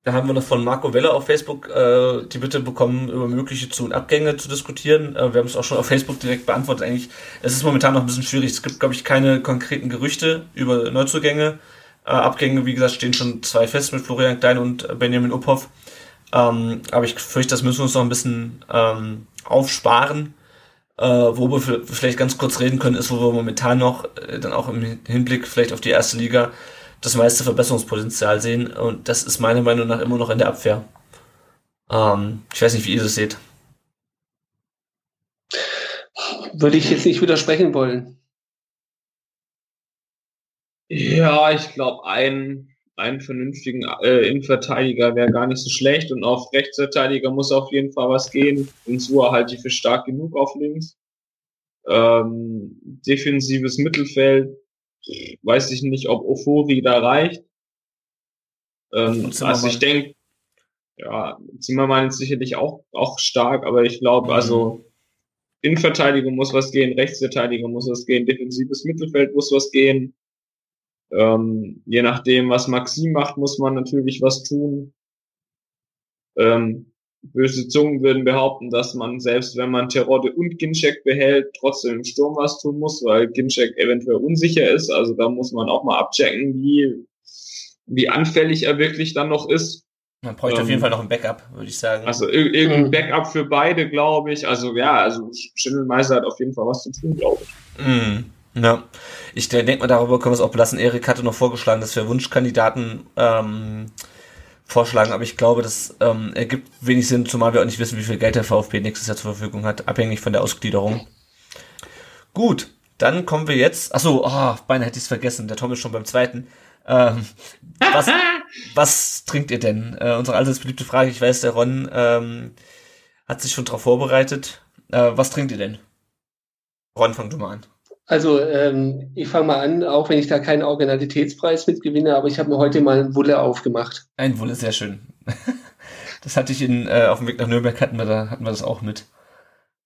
da haben wir noch von Marco Weller auf Facebook äh, die Bitte bekommen, über mögliche Zu- und Abgänge zu diskutieren. Äh, wir haben es auch schon auf Facebook direkt beantwortet. Eigentlich, es ist momentan noch ein bisschen schwierig. Es gibt, glaube ich, keine konkreten Gerüchte über Neuzugänge. Äh, Abgänge, wie gesagt, stehen schon zwei fest mit Florian Klein und Benjamin Uphoff. Ähm, aber ich fürchte, das müssen wir uns noch ein bisschen ähm, aufsparen. Äh, wo wir vielleicht ganz kurz reden können, ist, wo wir momentan noch, äh, dann auch im Hinblick vielleicht auf die erste Liga, das meiste Verbesserungspotenzial sehen. Und das ist meiner Meinung nach immer noch in der Abwehr. Ähm, ich weiß nicht, wie ihr das seht. Würde ich jetzt nicht widersprechen wollen. Ja, ich glaube, ein einen vernünftigen äh, Innenverteidiger wäre gar nicht so schlecht und auf Rechtsverteidiger muss auf jeden Fall was gehen. Und so halte ich für stark genug auf links. Ähm, defensives Mittelfeld, weiß ich nicht, ob Ofori da reicht. Ähm, also ich denke, ja, Zimmermann ist sicherlich auch, auch stark, aber ich glaube, also Innenverteidigung muss was gehen, Rechtsverteidigung muss was gehen, defensives Mittelfeld muss was gehen. Ähm, je nachdem, was Maxim macht, muss man natürlich was tun. Ähm, böse Zungen würden behaupten, dass man selbst wenn man Terodde und Ginczek behält, trotzdem im Sturm was tun muss, weil Ginczek eventuell unsicher ist. Also da muss man auch mal abchecken, wie, wie anfällig er wirklich dann noch ist. Man bräuchte ähm, auf jeden Fall noch ein Backup, würde ich sagen. Also irgendein mhm. Backup für beide, glaube ich. Also ja, also Schindelmeister hat auf jeden Fall was zu tun, glaube ich. Mhm. Ja, ich denke mal, darüber können wir es auch belassen. Erik hatte noch vorgeschlagen, dass wir Wunschkandidaten ähm, vorschlagen, aber ich glaube, das ähm, ergibt wenig Sinn, zumal wir auch nicht wissen, wie viel Geld der VfB nächstes Jahr zur Verfügung hat, abhängig von der Ausgliederung. Gut, dann kommen wir jetzt. Achso, oh, beinahe hätte ich es vergessen. Der Tom ist schon beim zweiten. Ähm, was, was trinkt ihr denn? Äh, unsere allseits beliebte Frage. Ich weiß, der Ron ähm, hat sich schon darauf vorbereitet. Äh, was trinkt ihr denn? Ron, fang du mal an. Also ähm, ich fange mal an, auch wenn ich da keinen Originalitätspreis mitgewinne, aber ich habe mir heute mal ein Wulle aufgemacht. Ein Wulle, sehr schön. das hatte ich in, äh, auf dem Weg nach Nürnberg hatten wir da hatten wir das auch mit.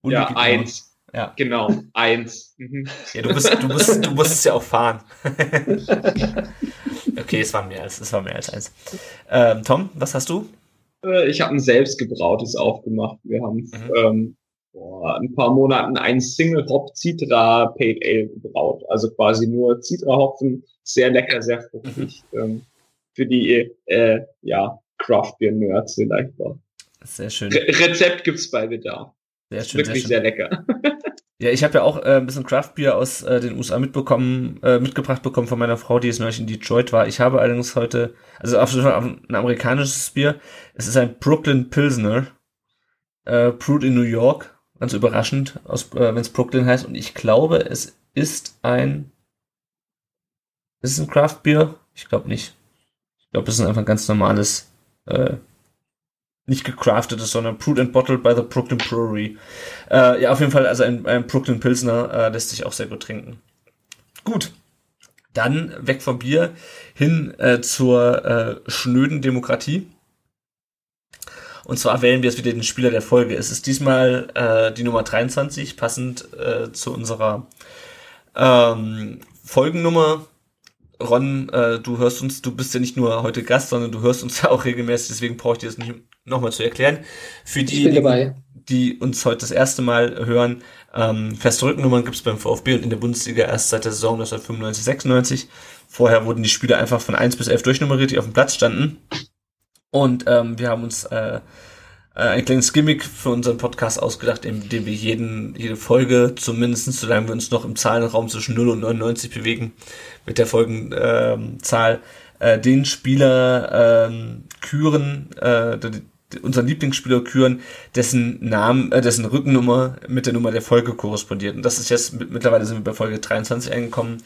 Wulle ja, eins. Ja. Genau, eins. Mhm. Ja, du bist, du bist, du musst es ja auch fahren. okay, es war mehr als, es war mehr als eins. Ähm, Tom, was hast du? Äh, ich habe ein selbstgebrautes aufgemacht. Wir haben mhm. ähm, vor ein paar Monaten ein Single Hop Citra Pale Ale gebraut. Also quasi nur Citra Hopfen, sehr lecker, sehr fruchtig. Mhm. Ähm, für die äh, ja Craft Beer Nerds vielleicht war. Sehr schön. Re Rezept gibt's bei Bedarf. Sehr schön, Wirklich sehr, sehr lecker. Ja, ich habe ja auch äh, ein bisschen Craft Beer aus äh, den USA mitbekommen, äh, mitgebracht bekommen von meiner Frau, die jetzt neulich in Detroit war. Ich habe allerdings heute, also auf jeden Fall ein amerikanisches Bier. Es ist ein Brooklyn Pilsner, äh, brewed in New York Ganz überraschend, äh, wenn es Brooklyn heißt. Und ich glaube, es ist ein. Ist es ein Craft Beer? Ich glaube nicht. Ich glaube, es ist einfach ein ganz normales, äh, nicht gecraftetes, sondern brewed and bottled by the Brooklyn Brewery. Äh, ja, auf jeden Fall, also ein, ein Brooklyn Pilsner äh, lässt sich auch sehr gut trinken. Gut. Dann weg vom Bier hin äh, zur äh, schnöden Demokratie. Und zwar wählen wir jetzt wieder den Spieler der Folge. Es ist diesmal äh, die Nummer 23, passend äh, zu unserer ähm, Folgennummer. Ron, äh, du hörst uns, du bist ja nicht nur heute Gast, sondern du hörst uns ja auch regelmäßig, deswegen brauche ich dir das nicht nochmal zu erklären. Für die, die, die uns heute das erste Mal hören, ähm, feste Rückennummern gibt es beim VfB und in der Bundesliga erst seit der Saison 1995, 96. Vorher wurden die Spieler einfach von 1 bis 11 durchnummeriert, die auf dem Platz standen. Und ähm, wir haben uns äh, äh, ein kleines Gimmick für unseren Podcast ausgedacht, in dem wir jeden, jede Folge, zumindest solange wir uns noch im Zahlenraum zwischen 0 und 99 bewegen, mit der Folgenzahl, äh, den Spieler ähm, küren, äh, unseren Lieblingsspieler küren, dessen Namen, äh, dessen Rückennummer mit der Nummer der Folge korrespondiert. Und das ist jetzt, mittlerweile sind wir bei Folge 23 eingekommen,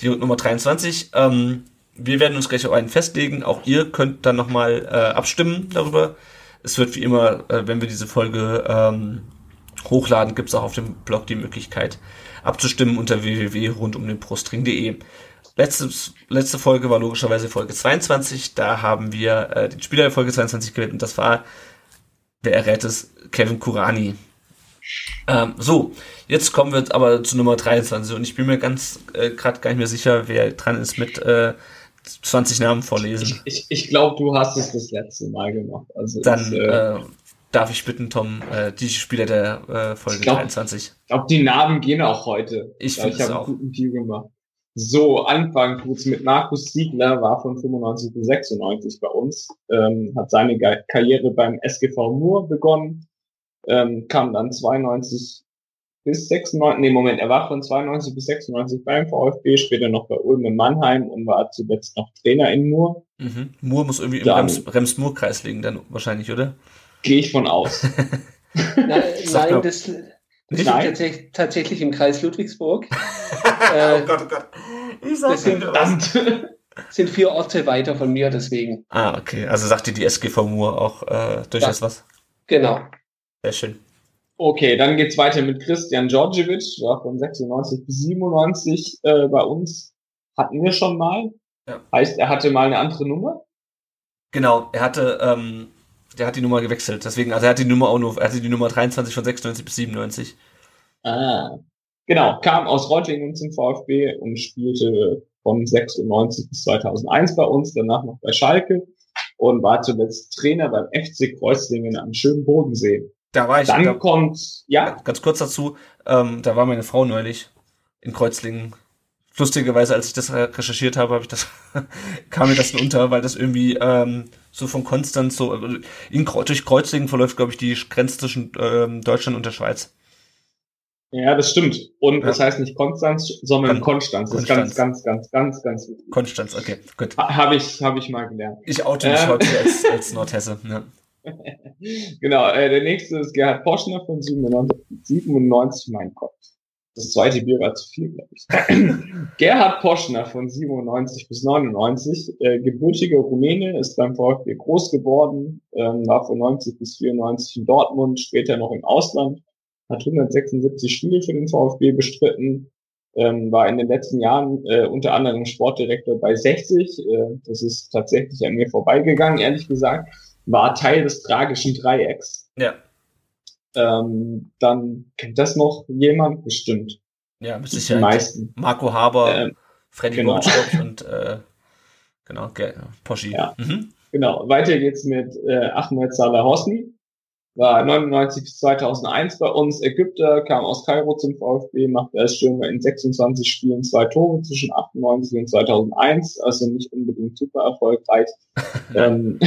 die Nummer 23. Ähm, wir werden uns gleich auf einen festlegen. Auch ihr könnt dann nochmal äh, abstimmen darüber. Es wird wie immer, äh, wenn wir diese Folge ähm, hochladen, gibt es auch auf dem Blog die Möglichkeit abzustimmen unter www.rundumdenbrustring.de. Letzte, letzte Folge war logischerweise Folge 22. Da haben wir äh, den Spieler der Folge 22 gewählt und das war, wer errät es, Kevin Kurani. Ähm, so, jetzt kommen wir aber zu Nummer 23 und ich bin mir ganz äh, gerade gar nicht mehr sicher, wer dran ist mit äh, 20 Namen vorlesen. Ich, ich, ich glaube, du hast es das letzte Mal gemacht. Also Dann ist, äh, äh, darf ich bitten, Tom, äh, die Spieler der äh, Folge ich glaub, 23. Ich glaube, die Namen gehen auch heute. Ich es auch. einen guten Deal gemacht. So, Anfang kurz mit Markus Siegler, war von 95 bis 96 bei uns, ähm, hat seine Karriere beim SGV Mur begonnen, ähm, kam dann 92 bis 96, nee, Moment, er war von 92 bis 96 beim VfB, später noch bei Ulm in Mannheim und war zuletzt noch Trainer in Mur. Mhm. Mur muss irgendwie im Rems, Rems-Mur-Kreis liegen, dann wahrscheinlich, oder? Gehe ich von aus. nein, nein das liegt tatsächlich, tatsächlich im Kreis Ludwigsburg. äh, oh Gott, oh Gott. Ich sag das sind, sind vier Orte weiter von mir, deswegen. Ah, okay. Also sagte die SGV Mur auch äh, durchaus ja. was? Genau. Sehr schön. Okay, dann geht's weiter mit Christian Djordjevic, war von 96 bis 97 äh, bei uns. Hatten wir schon mal. Ja. Heißt, er hatte mal eine andere Nummer? Genau, er hatte, ähm, der hat die Nummer gewechselt. Deswegen, also er hat die Nummer auch nur, er hatte die Nummer 23 von 96 bis 97. Ah. Genau, kam aus Reutlingen zum VfB und spielte von 96 bis 2001 bei uns, danach noch bei Schalke und war zuletzt Trainer beim FC Kreuzlingen am schönen Bodensee. Da war ich. Dann da, kommt, ja. Ganz kurz dazu, ähm, da war meine Frau neulich in Kreuzlingen. Lustigerweise, als ich das recherchiert habe, habe ich das, kam mir das unter, weil das irgendwie ähm, so von Konstanz so also in, durch Kreuzlingen verläuft, glaube ich, die Grenze zwischen ähm, Deutschland und der Schweiz. Ja, das stimmt. Und das heißt nicht Konstanz, sondern Kon Konstanz. Das Konstanz. ist ganz, ganz, ganz, ganz, ganz wichtig. Konstanz, okay, gut. Ha- Habe ich, habe ich mal gelernt. Ich oute mich Ähm. heute als, als Nordhesse. Ja. Genau, äh, der nächste ist Gerhard Poschner von 97, 97, mein Gott. Das zweite Bier war zu viel, glaube ich. Gerhard Poschner von 97 bis 99, äh, gebürtiger Rumäne, ist beim VfB groß geworden, ähm, war von 90 bis 94 in Dortmund, später noch im Ausland, hat 176 Spiele für den VfB bestritten, ähm, war in den letzten Jahren äh, unter anderem Sportdirektor bei 60. Äh, das ist tatsächlich an mir vorbeigegangen, ehrlich gesagt. War Teil des tragischen Dreiecks. ja, Ähm, dann kennt das noch jemand bestimmt. ja, mit Die Sicherheit. meisten. Marco Haber, Ähm, Freddy genau. ich, und äh, genau, ge- Poschi. Ja. Mhm. Genau, weiter geht's mit äh, Ahmed Salah Hosni. War 99 bis 2001 bei uns Ägypter, kam aus Kairo zum VfB, machte als Stürmer in 26 Spielen zwei Tore zwischen 98 und 2001, also nicht unbedingt super erfolgreich. ähm,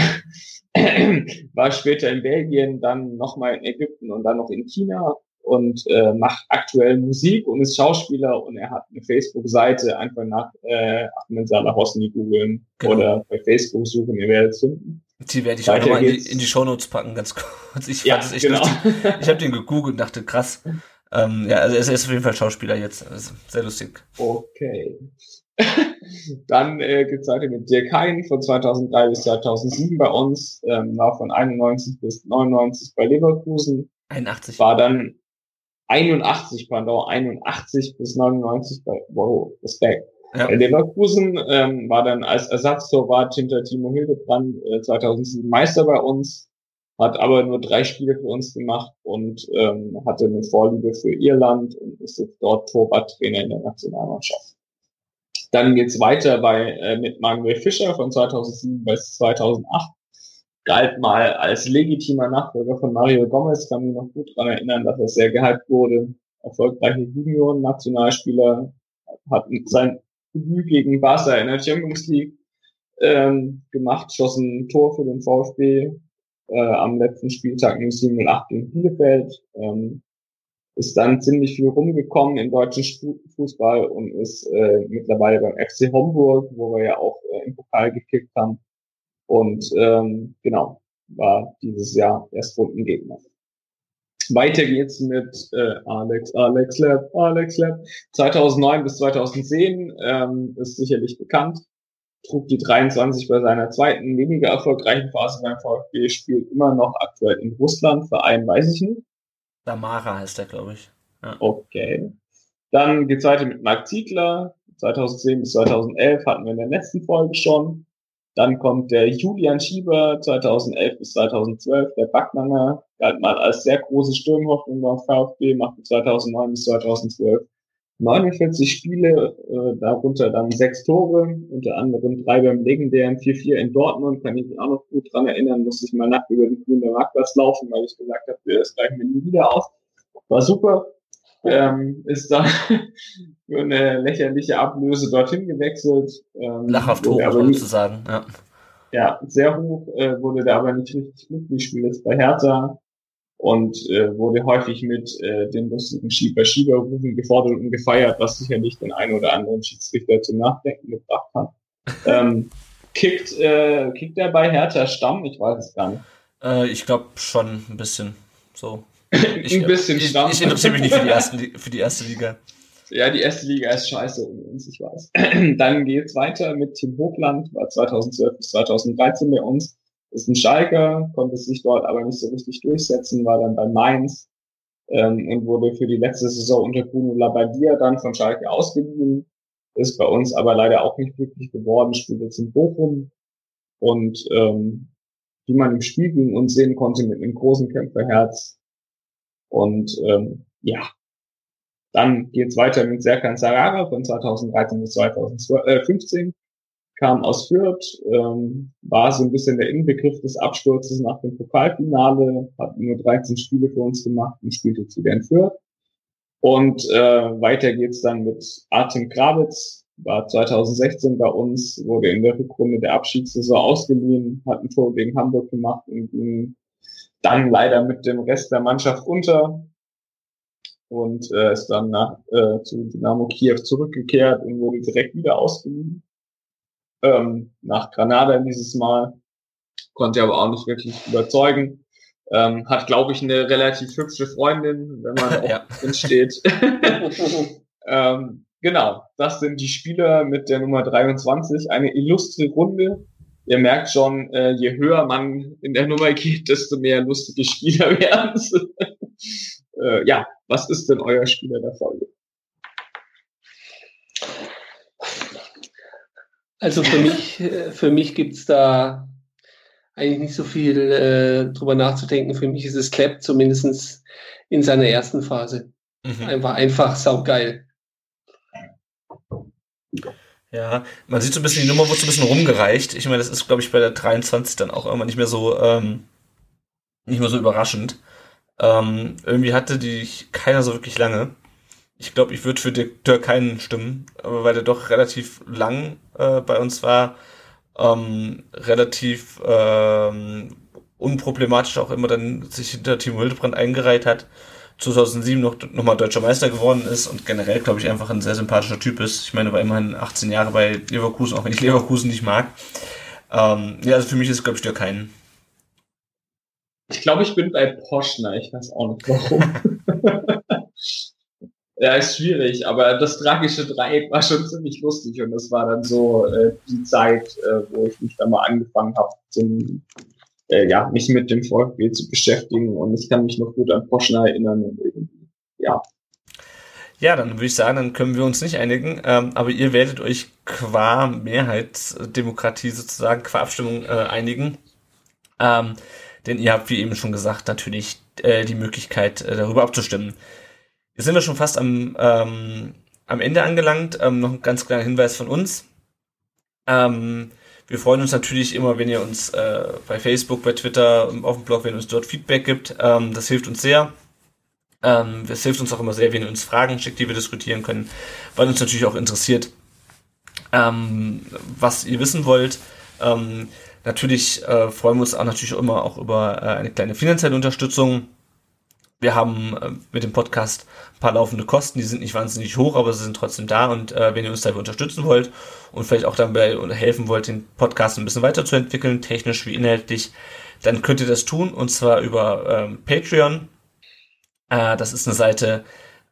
war später in Belgien, dann nochmal in Ägypten und dann noch in China und äh, macht aktuell Musik und ist Schauspieler und er hat eine Facebook-Seite, einfach nach äh, Ahmed Salah Hosni googeln Genau. oder bei Facebook suchen, ihr werdet es finden. Die werde ich auch nochmal in in die Shownotes packen, ganz kurz. Ich Ja, fand es echt genau. lustig. Ich habe den gegoogelt und dachte, krass. Ähm, ja, also er ist- auf jeden Fall Schauspieler jetzt. Ist sehr lustig. Okay. Dann äh, geht's weiter mit Dirk Hein von 2003 bis 2007 bei uns, ähm, war von 91 bis 99 bei Leverkusen, 81. war dann 81, pardon, 81 bis 99 bei, wow, Respekt. Ja. Leverkusen ähm, war dann als Ersatztorwart hinter Timo Hildebrand äh, 2007 Meister bei uns, hat aber nur drei Spiele für uns gemacht und ähm, hatte eine Vorliebe für Irland und ist jetzt dort Torwarttrainer in der Nationalmannschaft. Dann geht's weiter bei äh, mit Manuel Fischer von 2007 bis 2008. Galt mal als legitimer Nachfolger von Mario Gomez, kann mich noch gut daran erinnern, dass er sehr gehypt wurde. Erfolgreiche Junioren-Nationalspieler, hat sein gegen Barca in der Champions League ähm, gemacht, schoss ein Tor für den VfB äh, am letzten Spieltag 0708 gegen Bielefeld. Ähm, ist dann ziemlich viel rumgekommen im deutschen Fu- Fußball und ist äh, mittlerweile beim FC Homburg, wo wir ja auch äh, im Pokal gekickt haben. Und ähm, genau, war dieses Jahr erst Rundengegner. Weiter geht's mit äh, Alex, Alex Lab, Alex Lab. 2009 bis 2010 ähm, ist sicherlich bekannt. Trug die 23 bei seiner zweiten, weniger erfolgreichen Phase beim VfB, spielt immer noch aktuell in Russland. Verein weiß ich nicht. Damara heißt der, glaube ich. Okay. Dann geht's weiter mit Marc Ziegler. 2010 bis 2011 hatten wir in der letzten Folge schon. Dann kommt der Julian Schieber 2011 bis 2012, der Backnanger, galt mal als sehr große Sturmhoffnung beim VfB, machte 2009 bis 2012 49 Spiele, äh, darunter dann sechs Tore, unter anderem drei beim legendären 4-4 in Dortmund, kann ich mich auch noch gut dran erinnern, musste ich mal nackt über den grünen Marktplatz laufen, weil ich gesagt habe, das gleichen wir nie wieder aus. War super. Ähm, ist dann für eine lächerliche Ablöse dorthin gewechselt. Ähm, Lachhaft hoch, aber nicht, zu sagen. Ja. ja, sehr hoch, äh, wurde da aber nicht richtig glücklich, spielt jetzt bei Hertha und äh, wurde häufig mit äh, den lustigen Schieber-Schieber-Rufen gefordert und gefeiert, was sicherlich den einen oder anderen Schiedsrichter zum Nachdenken gebracht hat. ähm, kickt, äh, kickt er bei Hertha Stamm? Ich weiß es gar nicht. Äh, ich glaube schon ein bisschen. So. Ich, Ein bisschen ich, Stamm. Ich interessiere mich nicht für die, ersten, für die erste Liga. Ja, die erste Liga ist scheiße übrigens, ich weiß. Dann geht's weiter mit Tim Hochland, war 2012 bis 2013 bei uns. Ist ein Schalker, konnte sich dort aber nicht so richtig durchsetzen, war dann bei Mainz ähm, und wurde für die letzte Saison unter Bruno Labbadia dann von Schalke ausgeliehen. Ist bei uns aber leider auch nicht glücklich geworden, spielt jetzt in Bochum und ähm, wie man im Spiel gegen uns sehen konnte, mit einem großen Kämpferherz. Und ähm, ja, dann geht's weiter mit Serkan Sarara von 2013 bis 2015. Kam aus Fürth, ähm, war so ein bisschen der Inbegriff des Absturzes nach dem Pokalfinale, hat nur 13 Spiele für uns gemacht und spielte zu in Fürth. Und äh, weiter geht's dann mit Artem Kravitz, war 2016 bei uns, wurde in der Rückrunde der Abschiedssaison ausgeliehen, hat ein Tor gegen Hamburg gemacht und ging dann leider mit dem Rest der Mannschaft unter und äh, ist dann nach, äh, zu Dynamo Kiew zurückgekehrt und wurde direkt wieder ausgeliehen. Ähm, nach Granada dieses Mal. Konnte aber auch nicht wirklich überzeugen. Ähm, hat, glaube ich, eine relativ hübsche Freundin, wenn man Ja. auch drin steht. ähm, genau, das sind die Spieler mit der Nummer 23. Eine illustre Runde. Ihr merkt schon, äh, je höher man in der Nummer geht, desto mehr lustige Spieler werden es. äh, ja, was ist denn euer Spieler der Folge? Also für mich, äh, für mich gibt's da eigentlich nicht so viel äh, drüber nachzudenken. Für mich ist es Klepp zumindestens in seiner ersten Phase. Mhm. Einfach, einfach saugeil. Ja, man sieht so ein bisschen, die Nummer wird so ein bisschen rumgereicht. Ich meine, das ist, glaube ich, bei der 23 dann auch irgendwann nicht mehr so, ähm, nicht mehr so überraschend. Ähm, irgendwie hatte die keiner so wirklich lange. Ich glaube, ich würde für Dirk keinen stimmen, aber weil der doch relativ lang äh, bei uns war, ähm, relativ ähm, unproblematisch auch immer dann sich hinter Timo Hildebrand eingereiht hat, 2007 noch nochmal deutscher Meister geworden ist und generell, glaube ich, einfach ein sehr sympathischer Typ ist. Ich meine, war immerhin 18 Jahre bei Leverkusen, auch wenn ich Leverkusen nicht mag. Ähm, ja, also für mich ist, glaube ich, Dirk kein. Ich glaube, ich bin bei Poschner. Ich weiß auch nicht warum. ja, ist schwierig, aber das tragische Dreieck war schon ziemlich lustig und das war dann so äh, die Zeit, äh, wo ich mich da mal angefangen habe, zum, äh, ja, mich mit dem VfB zu beschäftigen und ich kann mich noch gut an Poschner erinnern und irgendwie, ja. Ja, dann würde ich sagen, dann können wir uns nicht einigen, ähm, aber ihr werdet euch qua Mehrheitsdemokratie sozusagen, qua Abstimmung äh, einigen. Ähm, denn ihr habt, wie eben schon gesagt, natürlich äh, die Möglichkeit, äh, darüber abzustimmen. Jetzt sind wir schon fast am, ähm, am Ende angelangt. Ähm, noch ein ganz kleiner Hinweis von uns. Ähm, wir freuen uns natürlich immer, wenn ihr uns äh, bei Facebook, bei Twitter, auf dem Blog, wenn ihr uns dort Feedback gibt. Ähm, das hilft uns sehr. Ähm, es hilft uns auch immer sehr, wenn ihr uns Fragen schickt, die wir diskutieren können, weil uns natürlich auch interessiert, ähm, was ihr wissen wollt. Ähm, natürlich äh, freuen wir uns auch natürlich immer auch über äh, eine kleine finanzielle Unterstützung. Wir haben äh, mit dem Podcast ein paar laufende Kosten, die sind nicht wahnsinnig hoch, aber sie sind trotzdem da und äh, wenn ihr uns dabei unterstützen wollt und vielleicht auch dabei helfen wollt, den Podcast ein bisschen weiterzuentwickeln, technisch wie inhaltlich, dann könnt ihr das tun und zwar über ähm, Patreon. Äh, das ist eine Seite,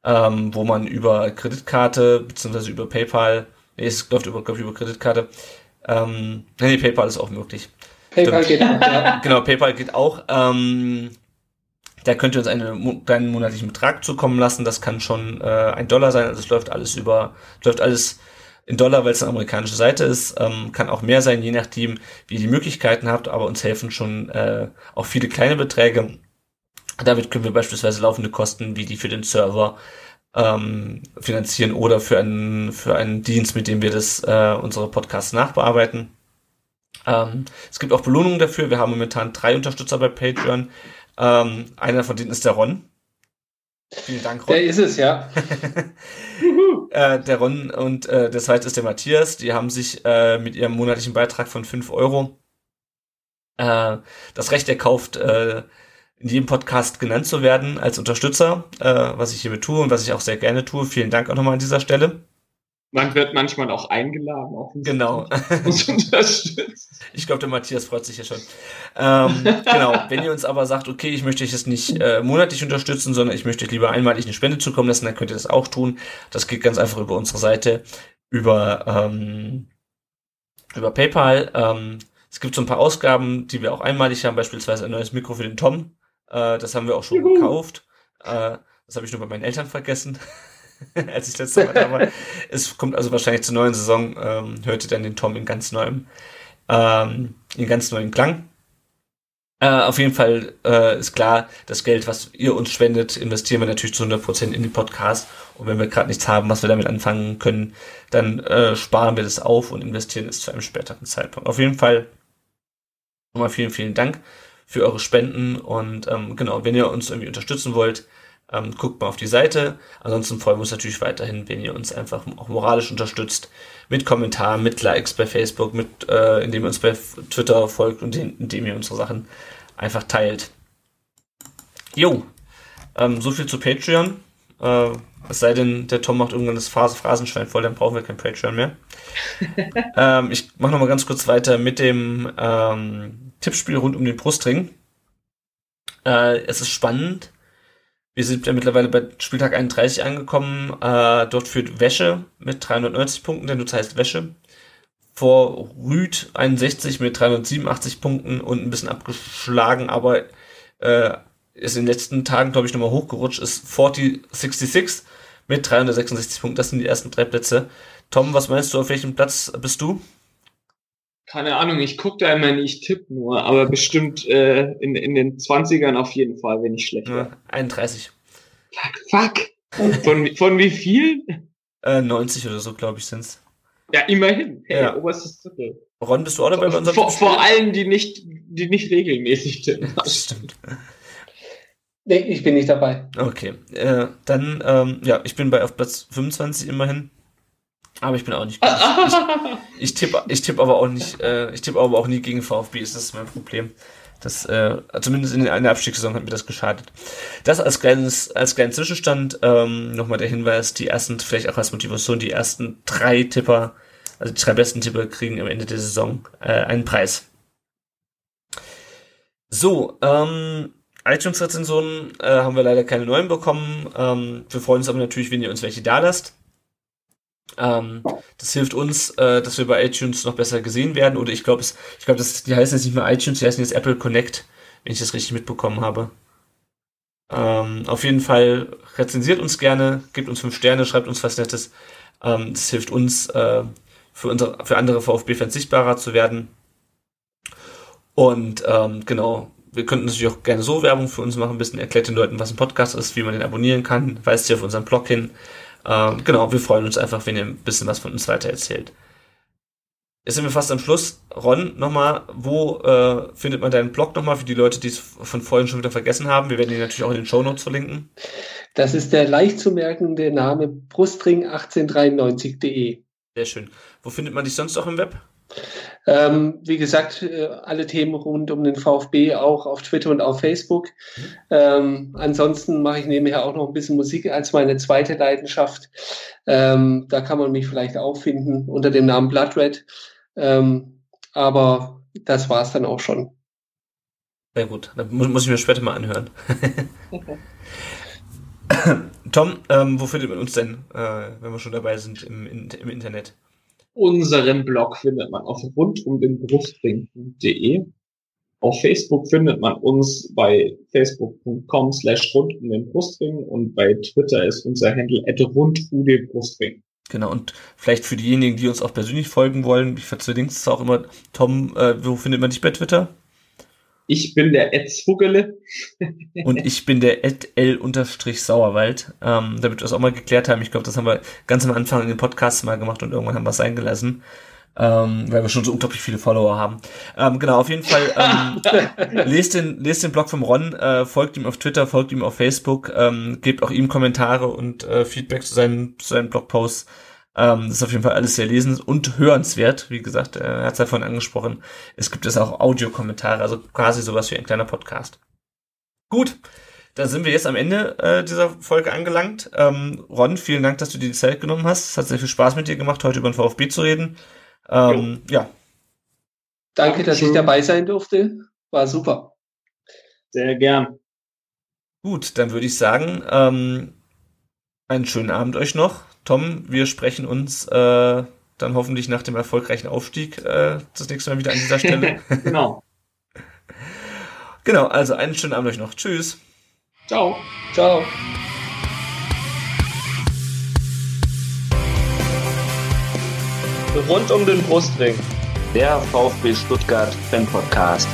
ähm, wo man über Kreditkarte beziehungsweise über PayPal, nee, es läuft über, glaub ich, über Kreditkarte, ähm, nee, nee, PayPal ist auch möglich. PayPal Stimmt. geht auch, ja. Genau, PayPal geht auch. Ähm, da könnt ihr uns einen kleinen monatlichen Betrag zukommen lassen. Das kann schon äh, ein Dollar sein. Also es läuft alles über, läuft alles in Dollar, weil es eine amerikanische Seite ist. Ähm, kann auch mehr sein, je nachdem, wie ihr die Möglichkeiten habt. Aber uns helfen schon äh, auch viele kleine Beträge. Damit können wir beispielsweise laufende Kosten wie die für den Server ähm, finanzieren oder für einen, für einen Dienst, mit dem wir das, äh, unsere Podcasts nachbearbeiten. Ähm, es gibt auch Belohnungen dafür. Wir haben momentan drei Unterstützer bei Patreon. Ähm, einer von denen ist der Ron. Vielen Dank, Ron. Der ist es, ja. äh, der Ron und äh, der zweite ist der Matthias. Die haben sich äh, mit ihrem monatlichen Beitrag von 5 Euro äh, das Recht erkauft, äh, in jedem Podcast genannt zu werden als Unterstützer, äh, was ich hiermit tue und was ich auch sehr gerne tue. Vielen Dank auch nochmal an dieser Stelle. Man wird manchmal auch eingeladen, auch Genau. Ich glaube, der Matthias freut sich ja schon. Ähm, genau, wenn ihr uns aber sagt, okay, ich möchte euch jetzt nicht äh, monatlich unterstützen, sondern ich möchte euch lieber einmalig eine Spende zukommen lassen, dann könnt ihr das auch tun. Das geht ganz einfach über unsere Seite, über, ähm, über PayPal. Ähm, es gibt so ein paar Ausgaben, die wir auch einmalig haben, beispielsweise ein neues Mikro für den Tom. Äh, das haben wir auch schon Juhu. gekauft. Äh, das habe ich nur bei meinen Eltern vergessen, als ich letztes Mal da war. Es kommt also wahrscheinlich zur neuen Saison, ähm, hört ihr dann den Tom in ganz neuem ähm, in ganz neuen Klang. Äh, auf jeden Fall äh, ist klar, das Geld, was ihr uns spendet, investieren wir natürlich zu 100% in den Podcast. Und wenn wir gerade nichts haben, was wir damit anfangen können, dann äh, sparen wir das auf und investieren es zu einem späteren Zeitpunkt. Auf jeden Fall nochmal vielen, vielen Dank für eure Spenden. Und ähm, genau, wenn ihr uns irgendwie unterstützen wollt, ähm, guckt mal auf die Seite. Ansonsten freuen wir uns natürlich weiterhin, wenn ihr uns einfach auch moralisch unterstützt. Mit Kommentaren, mit Likes bei Facebook, mit, äh, indem ihr uns bei Twitter folgt und indem ihr unsere Sachen einfach teilt. Jo, ähm, so viel zu Patreon. Äh, es sei denn, der Tom macht irgendwann das Phrasenschwein voll, dann brauchen wir kein Patreon mehr. ähm, ich mache nochmal ganz kurz weiter mit dem ähm, Tippspiel rund um den Brustring. Äh, es ist spannend. Wir sind ja mittlerweile bei Spieltag 31 angekommen. Äh, dort führt Wäsche mit 390 Punkten, der Nutzer heißt Wäsche. Vor Rüd 61 mit 387 Punkten und ein bisschen abgeschlagen, aber äh, ist in den letzten Tagen, glaube ich, nochmal hochgerutscht, ist 4066 mit 366 Punkten. Das sind die ersten drei Plätze. Tom, was meinst du, auf welchem Platz bist du? Keine Ahnung, ich gucke da immer nicht, tipp nur, aber bestimmt äh, in, in den 20ern auf jeden Fall, wenn ich schlecht ja, 31. Fuck, fuck. Von, von wie viel? Äh, 90 oder so, glaube ich, sind's. Ja, immerhin. Hey, ja. oberstes Drittel. Ron, bist du auch dabei bei unserem vor, vor allen, die nicht, die nicht regelmäßig tippen. Das stimmt. Nee, ich bin nicht dabei. Okay. Äh, dann, ähm, ja, ich bin bei auf Platz 25 immerhin. Aber ich bin auch nicht gut. Ich, ich tippe ich tipp aber auch nicht, äh, ich tippe aber auch nie gegen VfB, ist das mein Problem. Das, äh, zumindest in einer Abstiegssaison hat mir das geschadet. Das als kleines, als kleinen Zwischenstand, ähm, nochmal der Hinweis, die ersten, vielleicht auch als Motivation, die ersten drei Tipper, also die drei besten Tipper kriegen am Ende der Saison äh, einen Preis. So, ähm, iTunes-Rezensionen äh, haben wir leider keine neuen bekommen. Ähm, wir freuen uns aber natürlich, wenn ihr uns welche da lasst. Ähm, das hilft uns, äh, dass wir bei iTunes noch besser gesehen werden. Oder ich glaube, ich glaube, die heißen jetzt nicht mehr iTunes, die heißen jetzt Apple Connect, wenn ich das richtig mitbekommen habe. Ähm, auf jeden Fall rezensiert uns gerne, gebt uns fünf Sterne, schreibt uns was Nettes. Ähm, das hilft uns, äh, für, unsere, für andere VfB-Fans sichtbarer zu werden. Und ähm, genau, wir könnten natürlich auch gerne so Werbung für uns machen, ein bisschen erklärt den Leuten, was ein Podcast ist, wie man den abonnieren kann, weist ihr auf unseren Blog hin. Ähm, genau, wir freuen uns einfach, wenn ihr ein bisschen was von uns weiter erzählt. Jetzt sind wir fast am Schluss. Ron, nochmal, wo äh, findet man deinen Blog nochmal für die Leute, die es von vorhin schon wieder vergessen haben? Wir werden ihn natürlich auch in den Show Notes verlinken. Das ist der leicht zu merkende Name brustring1893.de. Sehr schön. Wo findet man dich sonst auch im Web? Ähm, wie gesagt, äh, alle Themen rund um den VfB auch auf Twitter und auf Facebook. Ähm, ansonsten mache ich nebenher auch noch ein bisschen Musik als meine zweite Leidenschaft. Ähm, da kann man mich vielleicht auch finden unter dem Namen Blood Red. Ähm, aber das war es dann auch schon. Sehr gut, dann muss ich mir später mal anhören. Tom, ähm, wo findet man uns denn, äh, wenn wir schon dabei sind im, in, im Internet? Unseren Blog findet man auf rundumdenbrustring.de. Auf Facebook findet man uns bei facebook.com slash rund um den Brustring und bei Twitter ist unser Handle at rund um den Brustring. Genau, und vielleicht für diejenigen, die uns auch persönlich folgen wollen, ich verlinke es auch immer, Tom, äh, wo findet man dich bei Twitter? Ich bin der Ed Zwuggele. und ich bin der Ed L-Sauerwald. Ähm, damit wir das auch mal geklärt haben. Ich glaube, das haben wir ganz am Anfang in den Podcasts mal gemacht und irgendwann haben wir es eingelassen. Ähm, weil wir schon so unglaublich viele Follower haben. Ähm, genau, auf jeden Fall ähm, lest, den, lest den Blog vom Ron, äh, folgt ihm auf Twitter, folgt ihm auf Facebook, ähm, gebt auch ihm Kommentare und äh, Feedback zu seinen, zu seinen Blogposts. Ähm, das ist auf jeden Fall alles sehr lesens und hörenswert. Wie gesagt, äh, er hat es davon angesprochen. Es gibt es auch Audiokommentare, also quasi sowas wie ein kleiner Podcast. Gut, da sind wir jetzt am Ende äh, dieser Folge angelangt. Ähm, Ron, vielen Dank, dass du dir die Zeit genommen hast. Es hat sehr viel Spaß mit dir gemacht, heute über den VfB zu reden. Ähm, ja. Danke, dass ich dabei sein durfte. War super. Sehr gern. Gut, dann würde ich sagen, ähm, einen schönen Abend euch noch. Tom, wir sprechen uns äh, dann hoffentlich nach dem erfolgreichen Aufstieg äh, das nächste Mal wieder an dieser Stelle. genau. genau, also einen schönen Abend euch noch. Tschüss. Ciao. Ciao. Rund um den Brustring. Der VfB Stuttgart Fan Podcast.